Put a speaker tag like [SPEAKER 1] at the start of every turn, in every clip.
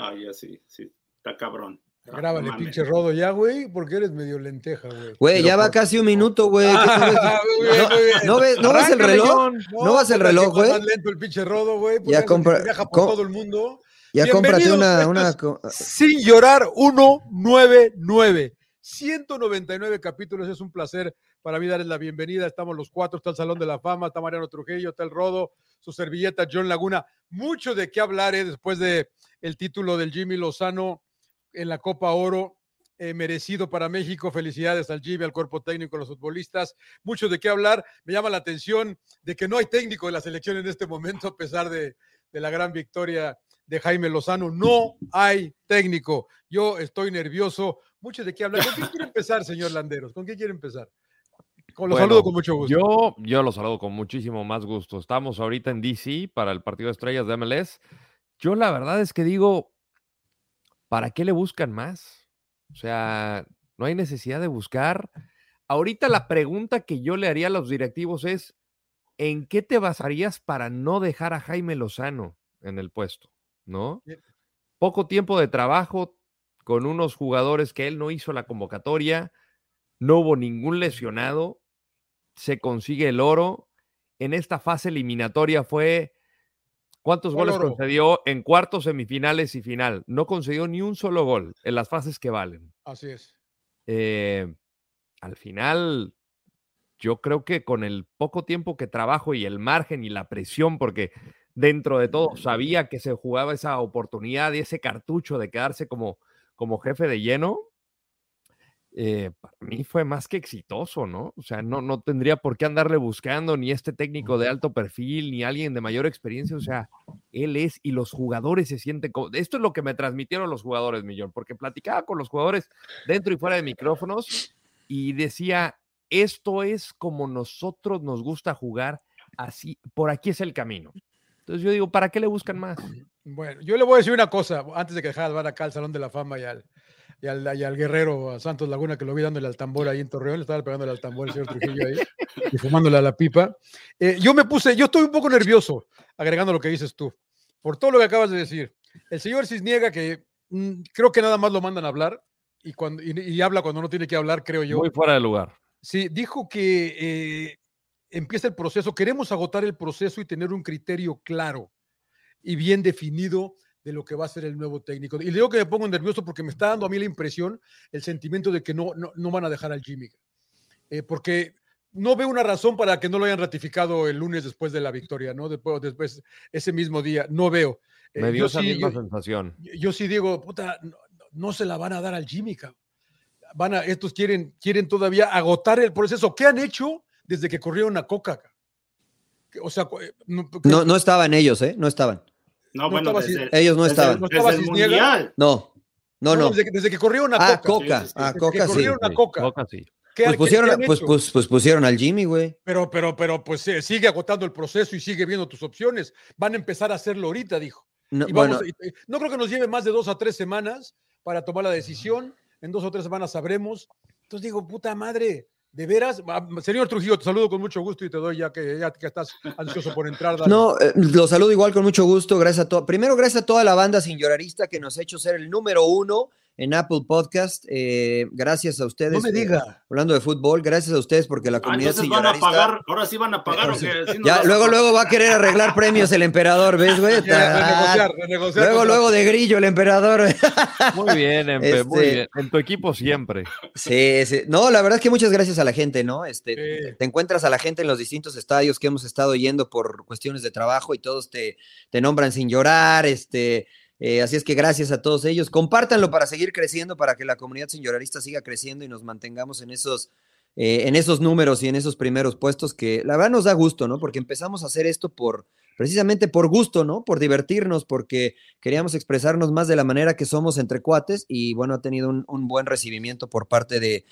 [SPEAKER 1] Ah, ya sí, sí, está cabrón.
[SPEAKER 2] Grábale, pinche rodo ya, güey, porque eres medio lenteja, güey.
[SPEAKER 3] Güey, ya va casi un minuto, güey. no, ves, no ves el reloj? No, vas el reloj, güey.
[SPEAKER 2] más lento el pinche rodo, güey.
[SPEAKER 3] Ya compra.
[SPEAKER 2] Viaja por todo el mundo.
[SPEAKER 3] Ya cómprate una, una.
[SPEAKER 2] Sin llorar, 199. 199 capítulos, es un placer para mí darles la bienvenida. Estamos los cuatro, está el Salón de la Fama, está Mariano Trujillo, está el Rodo, su servilleta John Laguna. Mucho de qué hablar eh, después de el título del Jimmy Lozano en la Copa Oro. Eh, merecido para México. Felicidades al Jimmy, al cuerpo técnico, a los futbolistas. Mucho de qué hablar. Me llama la atención de que no hay técnico de la selección en este momento, a pesar de, de la gran victoria de Jaime Lozano. No hay técnico. Yo estoy nervioso. Mucho de qué hablar. ¿Con quién quiere empezar, señor Landeros? ¿Con qué quiere empezar? Con los saludo con mucho gusto.
[SPEAKER 4] Yo, yo lo saludo con muchísimo más gusto. Estamos ahorita en DC para el partido de estrellas de MLS. Yo la verdad es que digo, ¿para qué le buscan más? O sea, no hay necesidad de buscar. Ahorita la pregunta que yo le haría a los directivos es, ¿en qué te basarías para no dejar a Jaime Lozano en el puesto? ¿No? Poco tiempo de trabajo con unos jugadores que él no hizo la convocatoria, no hubo ningún lesionado, se consigue el oro. En esta fase eliminatoria fue ¿Cuántos goles concedió en cuartos, semifinales y final? No concedió ni un solo gol en las fases que valen.
[SPEAKER 2] Así es.
[SPEAKER 4] Eh, al final, yo creo que con el poco tiempo que trabajo y el margen y la presión, porque dentro de todo sabía que se jugaba esa oportunidad y ese cartucho de quedarse como, como jefe de lleno, eh, para mí fue más que exitoso, ¿no? O sea, no, no tendría por qué andarle buscando ni este técnico de alto perfil, ni alguien de mayor experiencia. O sea, él es y los jugadores se sienten. Esto es lo que me transmitieron los jugadores, Millón, porque platicaba con los jugadores dentro y fuera de micrófonos y decía: Esto es como nosotros nos gusta jugar, así, por aquí es el camino. Entonces yo digo, ¿para qué le buscan más?
[SPEAKER 2] Bueno, yo le voy a decir una cosa antes de que dejar de acá al Salón de la Fama y al, y al, guerrero, a Santos Laguna, que lo vi dándole al tambor ahí en Torreón, le estaba pegándole al tambor el señor Trujillo ahí y fumándole a la pipa. Eh, yo me puse, yo estoy un poco nervioso, agregando lo que dices tú, por todo lo que acabas de decir. El señor Cisniega, que mm, creo que nada más lo mandan a hablar y, cuando, y, habla cuando no tiene que hablar, creo yo.
[SPEAKER 4] Muy fuera de lugar.
[SPEAKER 2] Sí, dijo que eh, empieza el proceso, queremos agotar el proceso y tener un criterio claro y bien definido de lo que va a ser el nuevo técnico. Y le digo que me pongo nervioso porque me está dando a mí la impresión, el sentimiento de que no, no, van a dejar al Jimmy. Eh, porque no veo una razón para que no lo hayan ratificado el lunes después de la victoria, ¿no? Después, después ese mismo día, no veo.
[SPEAKER 4] Eh, me dio esa misma sensación.
[SPEAKER 2] Yo, sí digo, puta, no, se la van a dar al Jimmy, Van a, estos quieren, quieren todavía agotar el proceso. ¿Qué han hecho desde que corrieron a Coca? O sea,
[SPEAKER 3] eh, no, no estaban ellos, ¿eh? No estaban.
[SPEAKER 1] No, bueno,
[SPEAKER 3] ellos no estaban.
[SPEAKER 1] Desde, el mundial.
[SPEAKER 3] No, no, no.
[SPEAKER 2] Desde, que corrieron a
[SPEAKER 3] ah,
[SPEAKER 2] Coca.
[SPEAKER 3] Coca. Ah, Coca, sí.
[SPEAKER 2] corrieron a Coca.
[SPEAKER 4] Coca sí.
[SPEAKER 3] Pues pusieron, pues, pues, pues, pusieron al Jimmy, güey.
[SPEAKER 2] Pero, pero, pero, pues sigue agotando el proceso y sigue viendo tus opciones. Van a empezar a hacerlo ahorita, dijo. No, bueno. no creo que nos lleve más de dos a tres semanas para tomar la decisión. En dos o tres semanas sabremos. Entonces digo, puta madre, de veras, señor Trujillo, te saludo con mucho gusto y te doy ya que, ya que estás ansioso por entrar.
[SPEAKER 3] No, eh, lo saludo igual con mucho gusto. Gracias a todo. Primero, gracias a toda la banda sin llorarista que nos ha hecho ser el número uno en Apple Podcast. Eh, gracias a ustedes. No
[SPEAKER 2] me diga.
[SPEAKER 3] hablando de fútbol, gracias a ustedes porque la ah, comunidad
[SPEAKER 1] ah, van a pagar, ahora sí van a pagar.
[SPEAKER 3] ya, luego, luego va a querer arreglar premios el emperador, ¿ves, güey? renegociar, renegociar. Luego, luego de grillo el emperador.
[SPEAKER 4] Muy bien, Empe, muy este bien. En tu equipo siempre.
[SPEAKER 3] Sí, sí. No, la verdad es que muchas gracias a la gente, ¿no? Este, Te encuentras a la gente en los distintos estadios que hemos estado yendo por cuestiones de trabajo y todos te, te nombran sin llorar, este eh, así es que gracias a todos ellos. Compártanlo para seguir creciendo, para que la comunidad señorarista siga creciendo y nos mantengamos en esos, eh, en esos números y en esos primeros puestos que la verdad nos da gusto, ¿no? Porque empezamos a hacer esto por, precisamente por gusto, ¿no? Por divertirnos, porque queríamos expresarnos más de la manera que somos entre cuates y bueno, ha tenido un, buen recibimiento por parte de,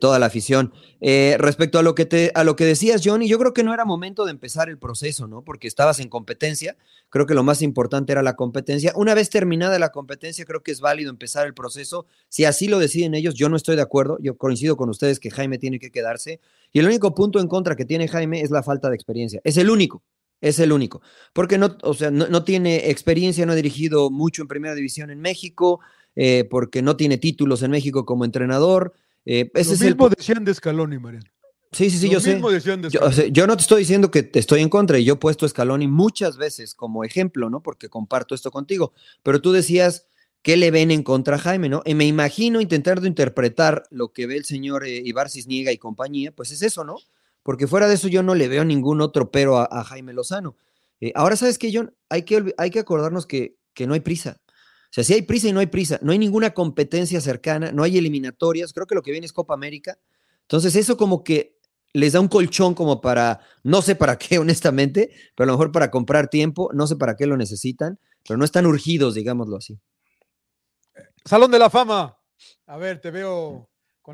[SPEAKER 3] toda la afición. Eh, respecto a lo, que te, a lo que decías, Johnny, yo creo que no era momento de empezar el proceso, ¿no? Porque estabas en competencia, creo que lo más importante era la competencia. Una vez terminada la competencia, creo que es válido empezar el proceso. Si así lo deciden ellos, yo no estoy de acuerdo, yo coincido con ustedes que Jaime tiene que quedarse. Y el único punto en contra que tiene Jaime es la falta de experiencia. Es el único Es el único. Porque no, o sea, no, tiene experiencia, no ha dirigido mucho en primera división en México, eh, porque no tiene títulos en México como entrenador. Eh, ese
[SPEAKER 2] Lo
[SPEAKER 3] es
[SPEAKER 2] mismo
[SPEAKER 3] el...
[SPEAKER 2] decían de Scaloni, Mariano.
[SPEAKER 3] Sí, sí, sí, yo sé. Yo, yo, no te estoy diciendo que te estoy en contra y yo he puesto a Scaloni muchas veces como ejemplo, ¿no? Porque comparto esto contigo. Pero tú decías, ¿qué le ven en contra a Jaime, no? Y me imagino intentando interpretar lo que ve el señor eh, Ibar Cisniega y compañía, pues es eso, ¿no? Porque fuera de eso yo no le veo ningún otro pero a, Jaime Lozano. Eh, ahora, ¿sabes qué, John? Hay que, hay que acordarnos que, que no hay prisa. O sea, si hay prisa y no hay prisa, no hay ninguna competencia cercana, no hay eliminatorias, creo que lo que viene es Copa América. Entonces, eso como que les da un colchón como para, no sé para qué, honestamente, pero a lo mejor para comprar tiempo, no sé para qué lo necesitan, pero no están urgidos, digámoslo así.
[SPEAKER 2] Salón de la Fama. A ver, te veo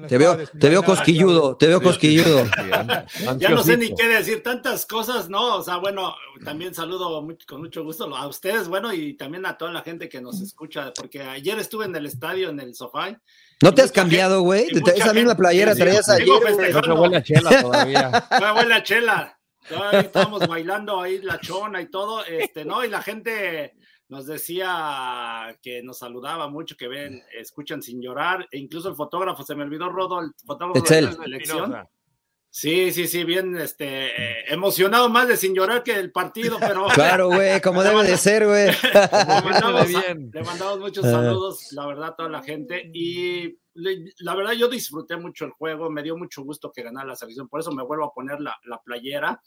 [SPEAKER 3] te veo, te veo cosquilludo, te veo cosquilludo.
[SPEAKER 1] ya no sé ni qué decir, tantas cosas, ¿no? O sea, bueno, también saludo con mucho gusto a ustedes, bueno, y también a toda la gente que nos escucha, porque ayer estuve en el estadio, en el sofá.
[SPEAKER 3] ¿No te has cambiado, güey? Esa misma playera traías ayer.
[SPEAKER 4] No huele a chela todavía.
[SPEAKER 1] No huele a chela. Todavía estábamos bailando ahí la chona y todo, este, ¿no? Y la gente nos decía que nos saludaba mucho, que ven, escuchan sin llorar, e incluso el fotógrafo, se me olvidó Rodo, el fotógrafo de la selección. Sí, sí, sí, bien, este, eh, emocionado más de sin llorar que el partido, pero.
[SPEAKER 3] Claro, güey, como debe de ser, güey.
[SPEAKER 1] Le mandamos, muchos saludos, la verdad, a toda la gente. Y la verdad, yo disfruté mucho el juego, me dio mucho gusto que ganara la selección, por eso me vuelvo a poner la, la playera.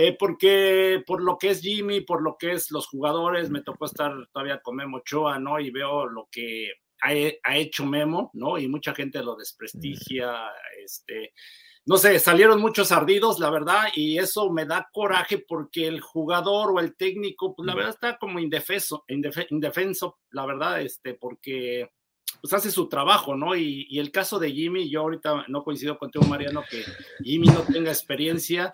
[SPEAKER 1] Eh, porque por lo que es Jimmy, por lo que es los jugadores, me tocó estar todavía con Memo Ochoa, ¿no? Y veo lo que ha, hecho Memo, ¿no? Y mucha gente lo desprestigia, este, no sé, salieron muchos ardidos, la verdad, y eso me da coraje porque el jugador o el técnico, pues la verdad está como indefenso, indefenso, la verdad, este, porque pues hace su trabajo, ¿no? Y, y el caso de Jimmy, yo ahorita no coincido contigo, Mariano, que Jimmy no tenga experiencia,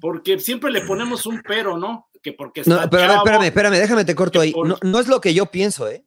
[SPEAKER 1] porque siempre le ponemos un pero, ¿no? Que porque
[SPEAKER 3] está no, pero espérame, espérame, déjame te corto ahí. No, es lo que yo pienso, ¿eh?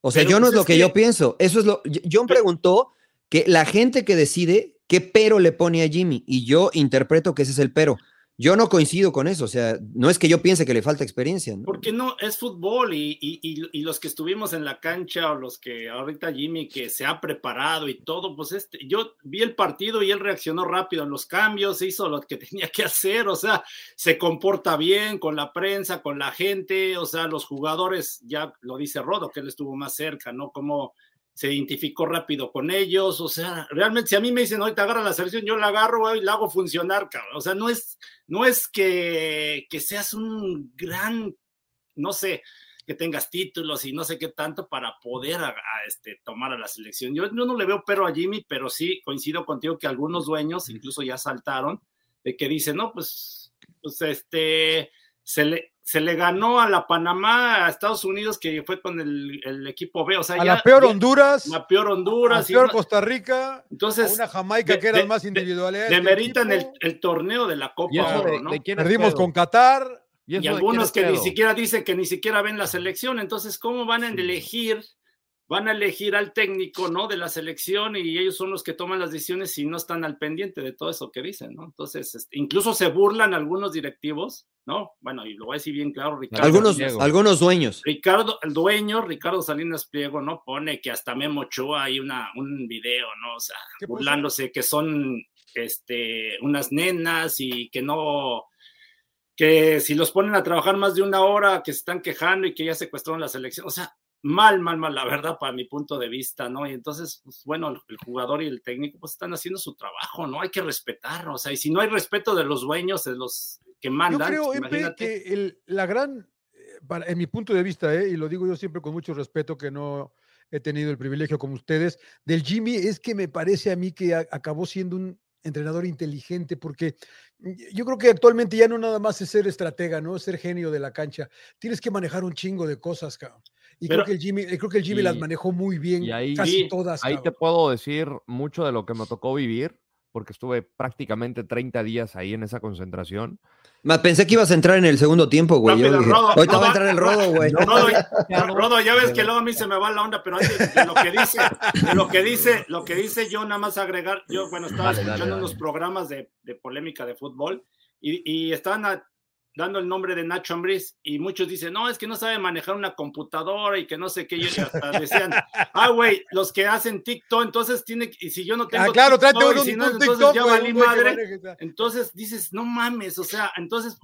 [SPEAKER 3] O sea, yo no pues es lo que, yo pienso. Eso es lo. John preguntó que la gente que decide qué pero le pone a Jimmy y yo interpreto que ese es el pero. Yo no coincido con eso, o sea, no es que yo piense que le falta experiencia. ¿no?
[SPEAKER 1] Porque no, es fútbol y, y, y, los que estuvimos en la cancha o los que ahorita Jimmy que se ha preparado y todo, pues este, yo vi el partido y él reaccionó rápido en los cambios, hizo lo que tenía que hacer, o sea, se comporta bien con la prensa, con la gente, o sea, los jugadores, ya lo dice Rodo, que él estuvo más cerca, ¿no? Como se identificó rápido con ellos, o sea, realmente si a mí me dicen, hoy te agarra la selección, yo la agarro y la hago funcionar, cabrón. o sea, no es, no es que, que seas un gran, no sé, que tengas títulos y no sé qué tanto para poder a, este, tomar a la selección. Yo, yo, no le veo pero a Jimmy, pero sí coincido contigo que algunos dueños incluso ya saltaron de que dicen, no, pues, pues este, se le, se le ganó a la Panamá, a Estados Unidos, que fue con el, equipo B. O sea,
[SPEAKER 2] a la peor Honduras.
[SPEAKER 1] La peor Honduras.
[SPEAKER 2] A la peor Costa Rica. Entonces, a una Jamaica que era más individualidad.
[SPEAKER 1] Demeritan el, el, torneo de la Copa ¿no?
[SPEAKER 2] Perdimos con Qatar.
[SPEAKER 1] Y, algunos que ni siquiera dicen que ni siquiera ven la selección. Entonces, ¿cómo van a elegir van a elegir al técnico, ¿no? De la selección y ellos son los que toman las decisiones y no están al pendiente de todo eso que dicen, ¿no? Entonces, este, incluso se burlan algunos directivos, ¿no? Bueno, y lo voy a decir bien claro, Ricardo.
[SPEAKER 3] Algunos, algunos dueños.
[SPEAKER 1] Ricardo, el dueño, Ricardo Salinas Pliego, ¿no? Pone que hasta Memo Ochoa hay una, un video, ¿no? O sea, burlándose que son, este, unas nenas y que no que si los ponen a trabajar más de una hora, que se están quejando y que ya secuestraron la selección. O sea, mal, mal, mal, la verdad, para mi punto de vista, ¿no? Y entonces, pues, bueno, el, jugador y el técnico pues están haciendo su trabajo, ¿no? Hay que respetar, o sea, y si no hay respeto de los dueños, de los que mandan.
[SPEAKER 2] Yo creo, pues, que la gran, eh, en mi punto de vista, ¿eh? y lo digo yo siempre con mucho respeto, que no he tenido el privilegio como ustedes, del Jimmy, es que me parece a mí que acabó siendo un entrenador inteligente, porque yo creo que actualmente ya no nada más es ser estratega, ¿no? Es ser genio de la cancha. Tienes que manejar un chingo de cosas, cabrón. Y creo que el Jimmy, creo que el Jimmy las manejó muy bien, casi todas.
[SPEAKER 4] Ahí te puedo decir mucho de lo que me tocó vivir, porque estuve prácticamente 30 días ahí en esa concentración.
[SPEAKER 3] Pensé que ibas a entrar en el segundo tiempo, güey. Hoy te va a entrar el Rodo, güey.
[SPEAKER 1] Rodo, ya ves que luego a mí se me va la onda, pero antes de lo que dice, lo que dice, lo que dice yo nada más agregar, yo, bueno, estaba escuchando unos programas de, de, polémica de fútbol y, y estaban dando el nombre de Nacho Ambriz y muchos dicen, no, es que no sabe manejar una computadora y que no sé qué. Yo hasta decían, ah, güey, los que hacen TikTok, entonces tiene y si yo no tengo.
[SPEAKER 2] Ah, claro,
[SPEAKER 1] TikTok,
[SPEAKER 2] un,
[SPEAKER 1] si no,
[SPEAKER 2] un
[SPEAKER 1] entonces
[SPEAKER 2] TikTok,
[SPEAKER 1] ya valí madre. Entonces dices, no mames, o sea, entonces,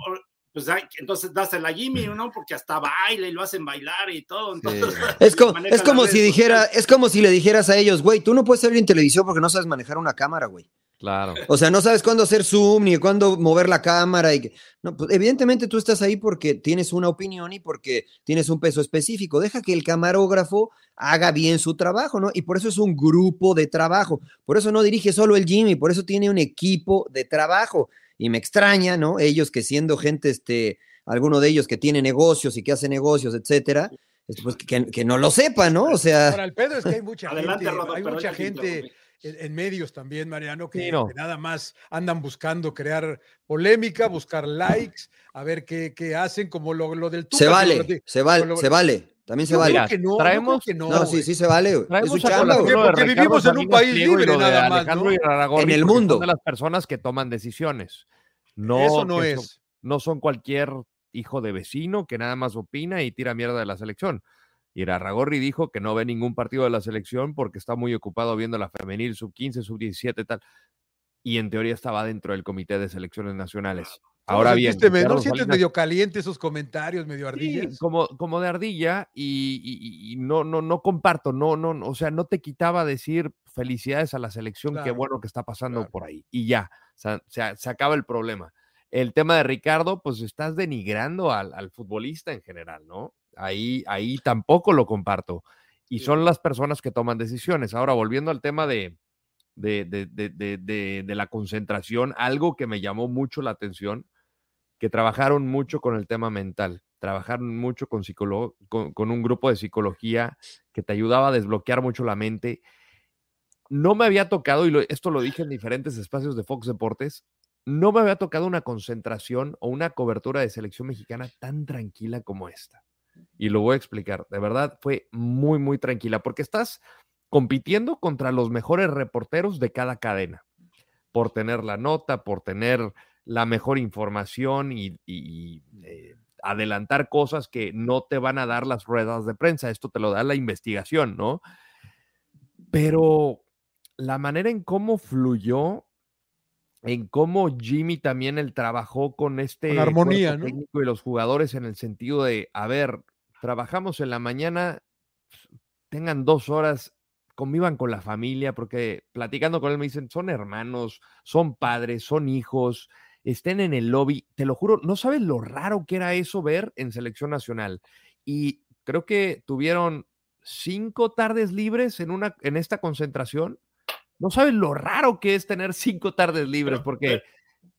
[SPEAKER 1] pues hay- entonces dásela a Jimmy, ¿no? Porque hasta baila y lo hacen bailar y todo. Entonces,
[SPEAKER 3] Es como, es como si dijera, es como si le dijeras a ellos, güey, tú no puedes salir en televisión porque no sabes manejar una cámara, güey.
[SPEAKER 4] Claro.
[SPEAKER 3] O sea, no sabes cuándo hacer zoom ni cuándo mover la cámara. Y... que- No, pues, evidentemente tú estás ahí porque tienes una opinión y porque tienes un peso específico. Deja que el camarógrafo haga bien su trabajo, ¿no? Y por eso es un grupo de trabajo. Por eso no dirige solo el Jimmy, por eso tiene un equipo de trabajo. Y me extraña, ¿no? Ellos que siendo gente, este, alguno de ellos que tiene negocios y que hace negocios, etcétera, este, pues que, que no lo sepa, ¿no? O sea,
[SPEAKER 2] Ahora, el pedo es que hay mucha
[SPEAKER 1] Adelante,
[SPEAKER 2] gente,
[SPEAKER 1] Rodo,
[SPEAKER 2] hay mucha gente. En, en medios también, Mariano, que,
[SPEAKER 4] Sí, no.
[SPEAKER 2] que nada más andan buscando crear polémica, buscar likes, a ver qué, qué hacen, como lo, lo del Tuca.
[SPEAKER 3] se
[SPEAKER 2] lo
[SPEAKER 3] vale, se vale,
[SPEAKER 2] lo-
[SPEAKER 3] se vale. También se vale.
[SPEAKER 2] que no,
[SPEAKER 4] traemos-
[SPEAKER 2] que no,
[SPEAKER 3] No, sí, sí se vale. Es
[SPEAKER 4] Traemos
[SPEAKER 3] su
[SPEAKER 4] a
[SPEAKER 3] chamba,
[SPEAKER 2] Porque vivimos en un país libre nada más,
[SPEAKER 4] Alejandro
[SPEAKER 2] ¿no?
[SPEAKER 3] En el mundo.
[SPEAKER 4] Son de las personas que toman decisiones. No,
[SPEAKER 2] Eso no
[SPEAKER 4] son-
[SPEAKER 2] es.
[SPEAKER 4] no son cualquier hijo de vecino que nada más opina y tira mierda de la selección. Irarragorri dijo que no ve ningún partido de la selección porque está muy ocupado viendo la femenil, sub 15, sub 17 tal. Y en teoría estaba dentro del comité de selecciones nacionales.
[SPEAKER 2] ¿Cómo
[SPEAKER 4] Ahora bien,
[SPEAKER 2] me- ¿no sientes medio caliente esos comentarios, medio
[SPEAKER 4] Sí,
[SPEAKER 2] ardillas?
[SPEAKER 4] como, como de ardilla y, y- y no, no, no comparto, no, no, o sea, no te quitaba decir felicidades a la selección, qué
[SPEAKER 2] Claro,
[SPEAKER 4] bueno que está pasando
[SPEAKER 2] claro.
[SPEAKER 4] por ahí. Y ya, o sea, se, se acaba el problema. El tema de Ricardo, pues estás denigrando al, al futbolista en general, ¿no? Ahí, ahí tampoco lo comparto. Y son las personas que toman decisiones. Ahora, volviendo al tema de, de, de- de- la concentración, algo que me llamó mucho la atención, que trabajaron mucho con el tema mental, trabajaron mucho con, con, con un grupo de psicología que te ayudaba a desbloquear mucho la mente. No me había tocado, y lo- esto lo dije en diferentes espacios de Fox Deportes, no me había tocado una concentración o una cobertura de selección mexicana tan tranquila como esta. Y lo voy a explicar. De verdad, fue muy, muy tranquila, porque estás compitiendo contra los mejores reporteros de cada cadena, por tener la nota, por tener la mejor información y, y, eh, adelantar cosas que no te van a dar las ruedas de prensa. Esto te lo da la investigación, ¿no? Pero la manera en cómo fluyó, en cómo Jimmy también él trabajó con este
[SPEAKER 2] armonía,
[SPEAKER 4] cuerpo
[SPEAKER 2] ¿no?
[SPEAKER 4] técnico y los jugadores en el sentido de, a ver, trabajamos en la mañana, tengan dos horas, convivan con la familia, porque platicando con él me dicen, son hermanos, son padres, son hijos, estén en el lobby. Te lo juro, no sabes lo raro que era eso ver en selección nacional. Y creo que tuvieron cinco tardes libres en, una, en esta concentración. No sabes lo raro que es tener cinco tardes libres, porque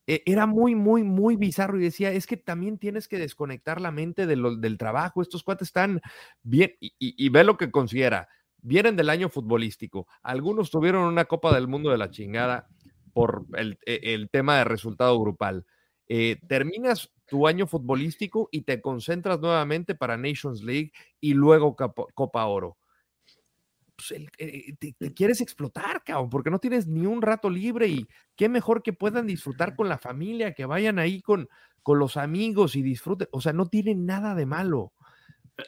[SPEAKER 4] eh, era muy, muy, muy bizarro y decía, es que también tienes que desconectar la mente de lo- del trabajo. Estos cuates están bien y, y- y ve lo que considera. Vienen del año futbolístico. Algunos tuvieron una Copa del Mundo de la chingada por el, e- el tema de resultado grupal. Eh, terminas tu año futbolístico y te concentras nuevamente para Nations League y luego Copa Oro. Pues, el- eh, te, te quieres explotar, cabrón, porque no tienes ni un rato libre y qué mejor que puedan disfrutar con la familia, que vayan ahí con, con los amigos y disfruten. O sea, no tiene nada de malo.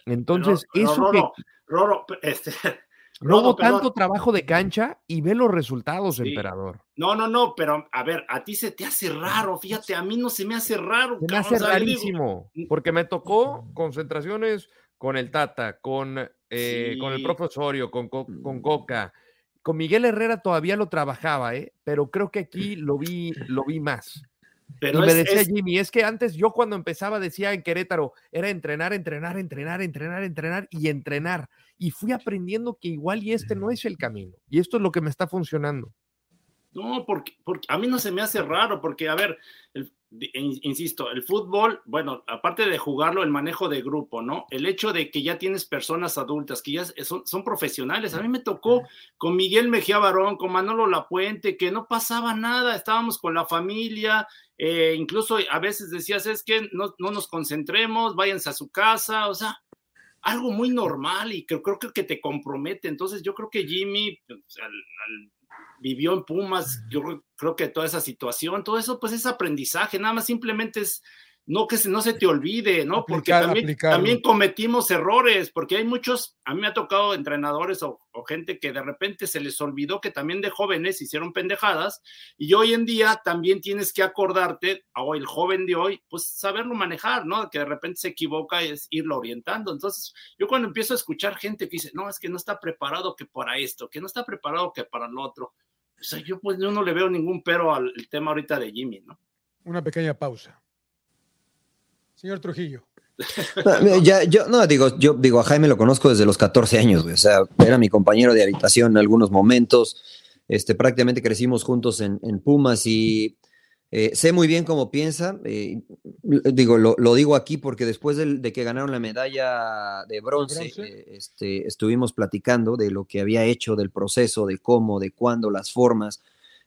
[SPEAKER 4] Entonces,
[SPEAKER 1] Pero- pero,
[SPEAKER 4] eso que
[SPEAKER 1] Roro, Roro, este,
[SPEAKER 4] no hubo tanto trabajo de cancha y ve los resultados,
[SPEAKER 1] Sí.
[SPEAKER 4] emperador.
[SPEAKER 1] No, no, no, pero a ver, a ti se te hace raro, fíjate, a mí no se me hace raro.
[SPEAKER 4] Se me
[SPEAKER 1] cabrón,
[SPEAKER 4] hace
[SPEAKER 1] digo,
[SPEAKER 4] rarísimo, porque me tocó concentraciones con el Tata, con, eh, con el profesorio, con, Co- con Coca. Con Miguel Herrera todavía lo trabajaba, ¿eh? pero creo que aquí lo vi, lo vi más.
[SPEAKER 1] Pero
[SPEAKER 4] y me decía
[SPEAKER 1] es-
[SPEAKER 4] Jimmy, es que antes yo cuando empezaba decía en Querétaro, era entrenar, entrenar, entrenar, entrenar, entrenar y entrenar. Y fui aprendiendo que igual y este no es el camino. Y esto es lo que me está funcionando.
[SPEAKER 1] No, porque, porque a mí no se me hace raro, porque, a ver, el- insisto, el fútbol, bueno, aparte de jugarlo, el manejo de grupo, ¿no? El hecho de que ya tienes personas adultas, que ya son, son profesionales. A mí me tocó con Miguel Mejía Barón, con Manolo Lapuente, que no pasaba nada, estábamos con la familia, eh, incluso a veces decías, es que no, no nos concentremos, váyanse a su casa, o sea, algo muy normal y que creo, que te compromete. Entonces yo creo que Jimmy pues, al- al- vivió en Pumas, yo creo- que toda esa situación, todo eso pues es aprendizaje, nada más simplemente es no que se, no se te olvide, ¿no? porque también, también, cometimos errores, porque hay muchos, a mí me ha tocado entrenadores o, gente que de repente se les olvidó que también de jóvenes hicieron pendejadas y hoy en día también tienes que acordarte, o el joven de hoy, pues saberlo manejar, ¿no? Que de repente se equivoca es irlo orientando. Entonces, yo cuando empiezo a escuchar gente que dice, no, es que no está preparado que para esto, que no está preparado que para lo otro, o sea, yo pues yo no le veo ningún pero al tema ahorita de Jimmy, ¿no?
[SPEAKER 2] Una pequeña pausa. Señor Trujillo.
[SPEAKER 3] ya, yo no digo, yo digo, a Jaime lo conozco desde los 14 años, o sea, era mi compañero de habitación en algunos momentos. Este, prácticamente crecimos juntos en, Pumas y eh, sé muy bien cómo piensa. Eh, digo, lo, digo aquí porque después de, que ganaron la medalla de bronce, eh, este, estuvimos platicando de lo que había hecho, del proceso, de cómo, de cuándo, las formas.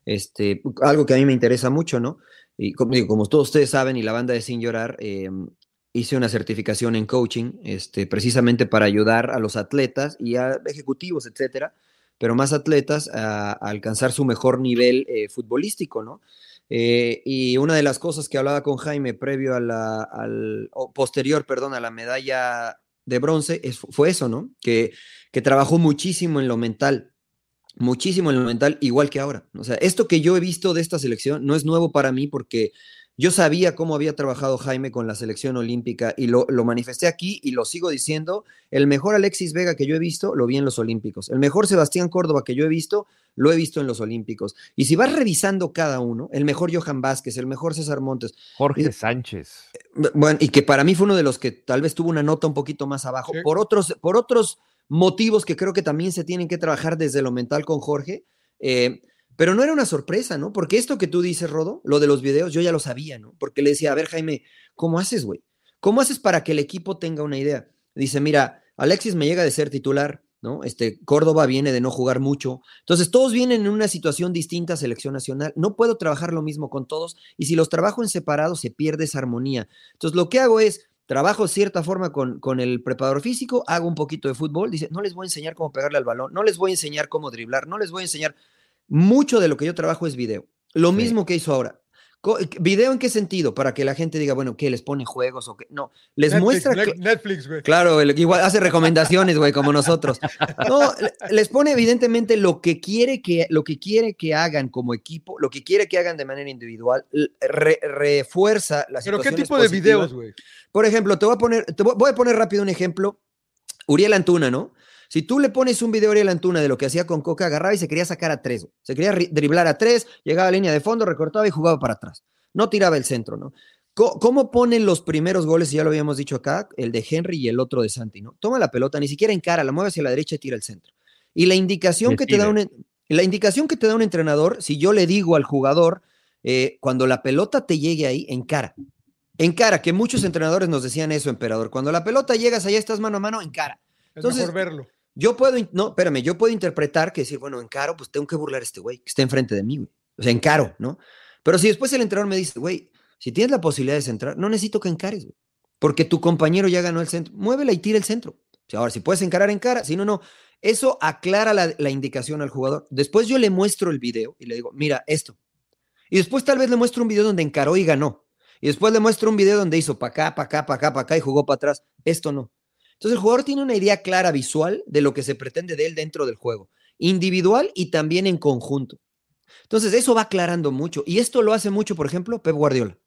[SPEAKER 3] Este, algo que a mí me interesa mucho, ¿no? Y como, como todos ustedes saben, y la banda de Sin Llorar, em, hice una certificación en coaching, este, precisamente para ayudar a los atletas y a ejecutivos, etcétera, pero más atletas a, alcanzar su mejor nivel eh, futbolístico, ¿no? Eh, y una de las cosas que hablaba con Jaime previo a la, al, posterior, perdón, a la medalla de bronce, fue eso, ¿no? Que, que trabajó muchísimo en lo mental, muchísimo en lo mental, igual que ahora. O sea, esto que yo he visto de esta selección no es nuevo para mí porque yo sabía cómo había trabajado Jaime con la selección olímpica y lo, manifesté aquí y lo sigo diciendo. El mejor Alexis Vega que yo he visto, lo vi en los Olímpicos. El mejor Sebastián Córdoba que yo he visto, lo he visto en los Olímpicos. Y si vas revisando cada uno, el mejor Johan Vázquez, el mejor César Montes.
[SPEAKER 4] Jorge Sánchez.
[SPEAKER 3] Bueno, y que para mí fue uno de los que tal vez tuvo una nota un poquito más abajo. Por otros, por otros motivos que creo que también se tienen que trabajar desde lo mental con Jorge. Eh, pero no era una sorpresa, ¿no? Porque esto que tú dices, Rodo, lo de los videos, yo ya lo sabía, ¿no? Porque le decía, a ver, Jaime, ¿cómo haces, güey? ¿Cómo haces para que el equipo tenga una idea? Dice, mira, Alexis me llega de ser titular, ¿no? Este, Córdoba viene de no jugar mucho. Entonces, todos vienen en una situación distinta a selección nacional. No puedo trabajar lo mismo con todos y si los trabajo en separado se pierde esa armonía. Entonces, lo que hago es, trabajo de cierta forma con, con, el preparador físico, hago un poquito de fútbol, dice, no les voy a enseñar cómo pegarle al balón, no les voy a enseñar cómo driblar, no les voy a enseñar, mucho de lo que yo trabajo es video, lo mismo que hizo ahora. ¿Video en qué sentido? Para que la gente diga, bueno, ¿qué les pone juegos o qué? No, les muestra.
[SPEAKER 2] Netflix, güey.
[SPEAKER 3] Claro, igual hace recomendaciones, güey, como nosotros. No, les pone evidentemente lo que quiere que, lo que quiere que hagan como equipo, lo que quiere que hagan de manera individual, refuerza la
[SPEAKER 2] ¿Pero qué tipo de videos, güey?
[SPEAKER 3] Por ejemplo, te voy a poner, te voy a poner rápido un ejemplo. Uriel Antuna, ¿no? Si tú le pones un video a Ariel Antuna de lo que hacía con Coca, agarraba y se quería sacar a tres. Se quería driblar a tres, llegaba a línea de fondo, recortaba y jugaba para atrás. No tiraba el centro, ¿no? ¿Cómo ponen los primeros goles? Ya lo habíamos dicho acá, el de Henry y el otro de Santi, ¿no? Toma la pelota, ni siquiera encara, la mueve hacia la derecha y tira el centro. Y la indicación que te da un, la indicación que te da un entrenador, si yo le digo al jugador, eh, cuando la pelota te llegue ahí, encara. Encara, que muchos entrenadores nos decían eso, emperador. Cuando la pelota llegas allá, estás mano a mano, encara.
[SPEAKER 2] Es mejor verlo.
[SPEAKER 3] Yo puedo, no, espérame, yo puedo interpretar que decir, bueno, encaro, pues tengo que burlar a este güey que está enfrente de mí, güey. O sea, encaro, ¿no? Pero si después el entrenador me dice, güey, si tienes la posibilidad de centrar, no necesito que encares, güey. Porque tu compañero ya ganó el centro. Muévela y tira el centro. ahora, si puedes encarar, encara. Si no, no. Eso aclara la, indicación al jugador. Después yo le muestro el video y le digo, mira, esto. Y después tal vez le muestro un video donde encaró y ganó. Y después le muestro un video donde hizo para acá, para acá, para acá, para acá y jugó para atrás. Esto no. Entonces el jugador tiene una idea clara visual de lo que se pretende de él dentro del juego, individual y también en conjunto. Entonces eso va aclarando mucho y esto lo hace mucho, por ejemplo, Pep Guardiola.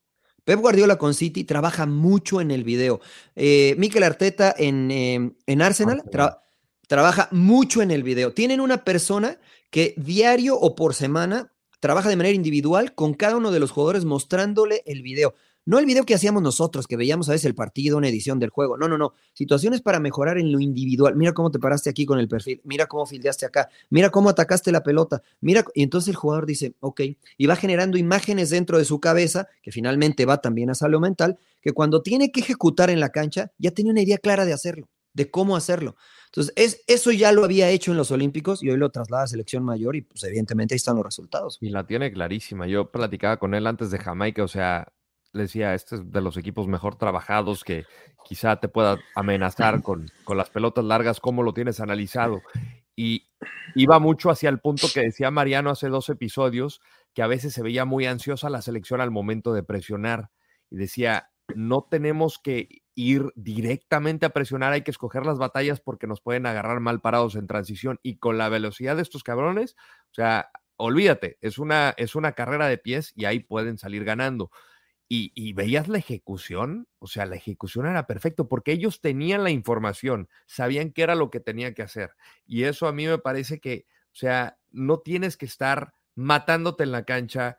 [SPEAKER 3] Pep Guardiola con City trabaja mucho en el video. Eh, Mikel Arteta en, em, en Arsenal trabaja mucho en el video. Tienen una persona que diario o por semana trabaja de manera individual con cada uno de los jugadores mostrándole el video. No el video que hacíamos nosotros, que veíamos a veces el partido, una edición del juego. No, no, no. Situaciones para mejorar en lo individual. Mira cómo te paraste aquí con el perfil. Mira cómo fildeaste acá. Mira cómo atacaste la pelota. Mira. Y entonces el jugador dice, ok. Y va generando imágenes dentro de su cabeza, que finalmente va también a salud mental, que cuando tiene que ejecutar en la cancha, ya tenía una idea clara de hacerlo, de cómo hacerlo. Entonces, es, eso ya lo había hecho en los Olímpicos y hoy lo traslada a selección mayor y pues evidentemente ahí están los resultados.
[SPEAKER 4] Y la tiene clarísima. Yo platicaba con él antes de Jamaica, o sea, le decía, este es de los equipos mejor trabajados que quizá te pueda amenazar con, con las pelotas largas, ¿cómo lo tienes analizado? Y iba mucho hacia el punto que decía Mariano hace dos episodios, que a veces se veía muy ansiosa la selección al momento de presionar. Y decía, no tenemos que ir directamente a presionar, hay que escoger las batallas porque nos pueden agarrar mal parados en transición y con la velocidad de estos cabrones, o sea, olvídate, es una, es una carrera de pies y ahí pueden salir ganando. Y, y, veías la ejecución, o sea, la ejecución era perfecto porque ellos tenían la información, sabían qué era lo que tenía que hacer. Y eso a mí me parece que, o sea, no tienes que estar matándote en la cancha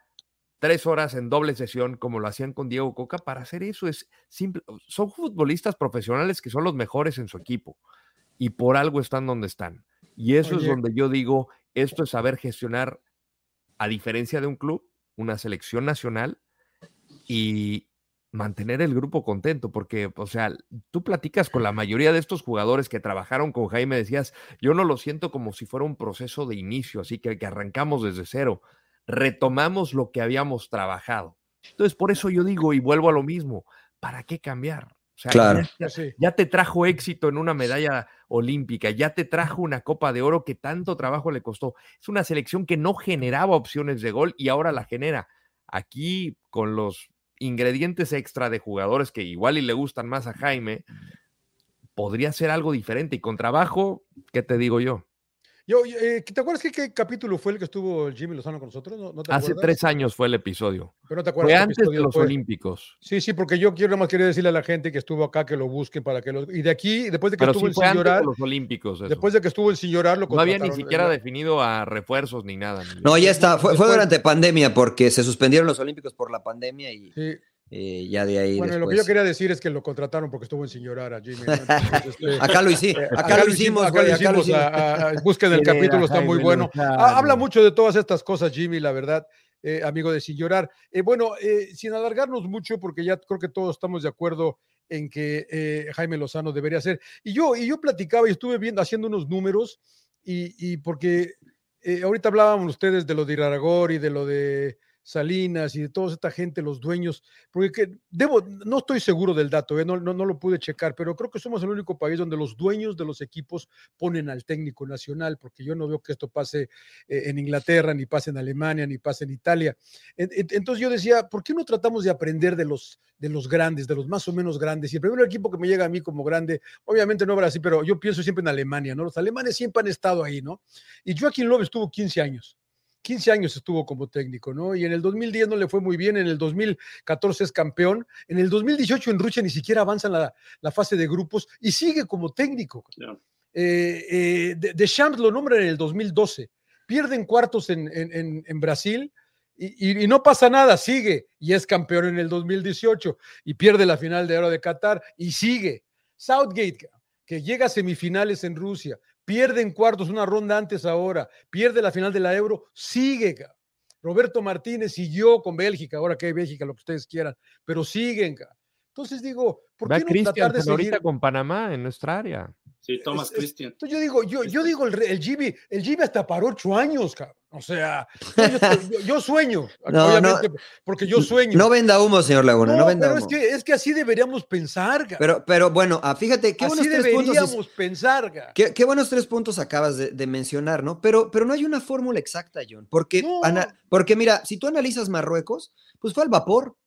[SPEAKER 4] tres horas en doble sesión, como lo hacían con Diego Coca, para hacer eso es simple. Son futbolistas profesionales que son los mejores en su equipo y por algo están donde están. Y eso es donde yo digo, esto es saber gestionar, a diferencia de un club, una selección nacional y mantener el grupo contento, porque, o sea, tú platicas con la mayoría de estos jugadores que trabajaron con Jaime, decías, yo no lo siento como si fuera un proceso de inicio, así que, que arrancamos desde cero retomamos lo que habíamos trabajado. Entonces, por eso yo digo y vuelvo a lo mismo, ¿para qué cambiar?
[SPEAKER 3] O sea, claro.
[SPEAKER 4] ya, te trajo éxito en una medalla olímpica, ya te trajo una copa de oro que tanto trabajo le costó. Es una selección que no generaba opciones de gol y ahora la genera. Aquí con los ingredientes extra de jugadores que igual y le gustan más a Jaime, podría ser algo diferente y con trabajo, ¿qué te digo yo?
[SPEAKER 2] Yo, eh, ¿Te acuerdas qué, capítulo fue el que estuvo Jimmy Lozano con nosotros?
[SPEAKER 4] Hace tres años fue el episodio. Pero no te acuerdas fue antes de los Olímpicos.
[SPEAKER 2] Sí, sí, porque yo quiero nada más quería decirle a la gente que estuvo acá que lo busquen para que lo. Y de aquí, después de que estuvo el Sin Llorar.
[SPEAKER 4] los Olímpicos.
[SPEAKER 2] Después de que estuvo el Sin Llorar, lo
[SPEAKER 4] No había ni siquiera definido a refuerzos ni nada.
[SPEAKER 3] no, ya está. Fue, fue, durante pandemia porque se suspendieron los Olímpicos por la pandemia y. Sí. Eh, ya de ahí.
[SPEAKER 2] Bueno, lo que yo quería decir es que lo contrataron porque estuvo en Sin Llorar a Jimmy.
[SPEAKER 3] Este, acá lo, hicimos, acá, lo hicimos. Acá, lo hicimos.
[SPEAKER 2] busquen el capítulo, está muy bueno. habla mucho de todas estas cosas, Jimmy, la verdad. Eh, amigo de Sin Llorar. Eh, bueno, sin alargarnos mucho, porque ya creo que todos estamos de acuerdo en que Jaime Lozano debería ser. Y yo, y yo platicaba y estuve viendo, haciendo unos números, y, y porque ahorita hablábamos ustedes de lo de Iraragor y de lo de Salinas y de toda esta gente, los dueños, porque debo, no estoy seguro del dato, ¿eh? no, no, lo pude checar, pero creo que somos el único país donde los dueños de los equipos ponen al técnico nacional, porque yo no veo que esto pase eh, en Inglaterra, ni pase en Alemania, ni pase en Italia. Entonces yo decía, ¿por qué no tratamos de aprender de los, de los grandes, de los más o menos grandes? Y el primer equipo que me llega a mí como grande, obviamente no Brasil, pero yo pienso siempre en Alemania, ¿no? Los alemanes siempre han estado ahí, ¿no? Y Joaquín López estuvo 15 años. 15 años estuvo como técnico, ¿no? Y en el 2010 no le fue muy bien, en el 2014 es campeón, en el 2018 en Rusia ni siquiera avanza en la, fase de grupos y sigue como técnico. Eh, eh, de, Champs lo nombra en el 2012, pierden cuartos en, Brasil y, no pasa nada, sigue y es campeón en el 2018 y pierde la final de oro de Qatar y sigue. Southgate, que llega a semifinales en Rusia, pierde en cuartos una ronda antes ahora, pierde la final de la Euro, sigue. Roberto Martínez siguió con Bélgica, ahora que hay Bélgica, lo que ustedes quieran, pero siguen. Entonces digo, ¿por qué no tratar de seguir?
[SPEAKER 4] con Panamá en nuestra área?
[SPEAKER 1] Sí, Thomas Cristian.
[SPEAKER 2] Entonces yo digo, yo, yo digo, el, el Jimmy, el Jimmy hasta paró ocho años, cabrón. O sea, yo, sueño, obviamente, porque yo sueño.
[SPEAKER 3] No venda humo, señor Laguna, no, venda
[SPEAKER 2] pero
[SPEAKER 3] humo.
[SPEAKER 2] Es que, es que así deberíamos pensar.
[SPEAKER 3] Pero, pero bueno, ah, fíjate, qué buenos tres
[SPEAKER 2] puntos. pensar.
[SPEAKER 3] Qué, qué, buenos tres puntos acabas de, mencionar, ¿no? Pero, pero no hay una fórmula exacta, John. Porque, porque mira, si tú analizas Marruecos, pues fue al vapor,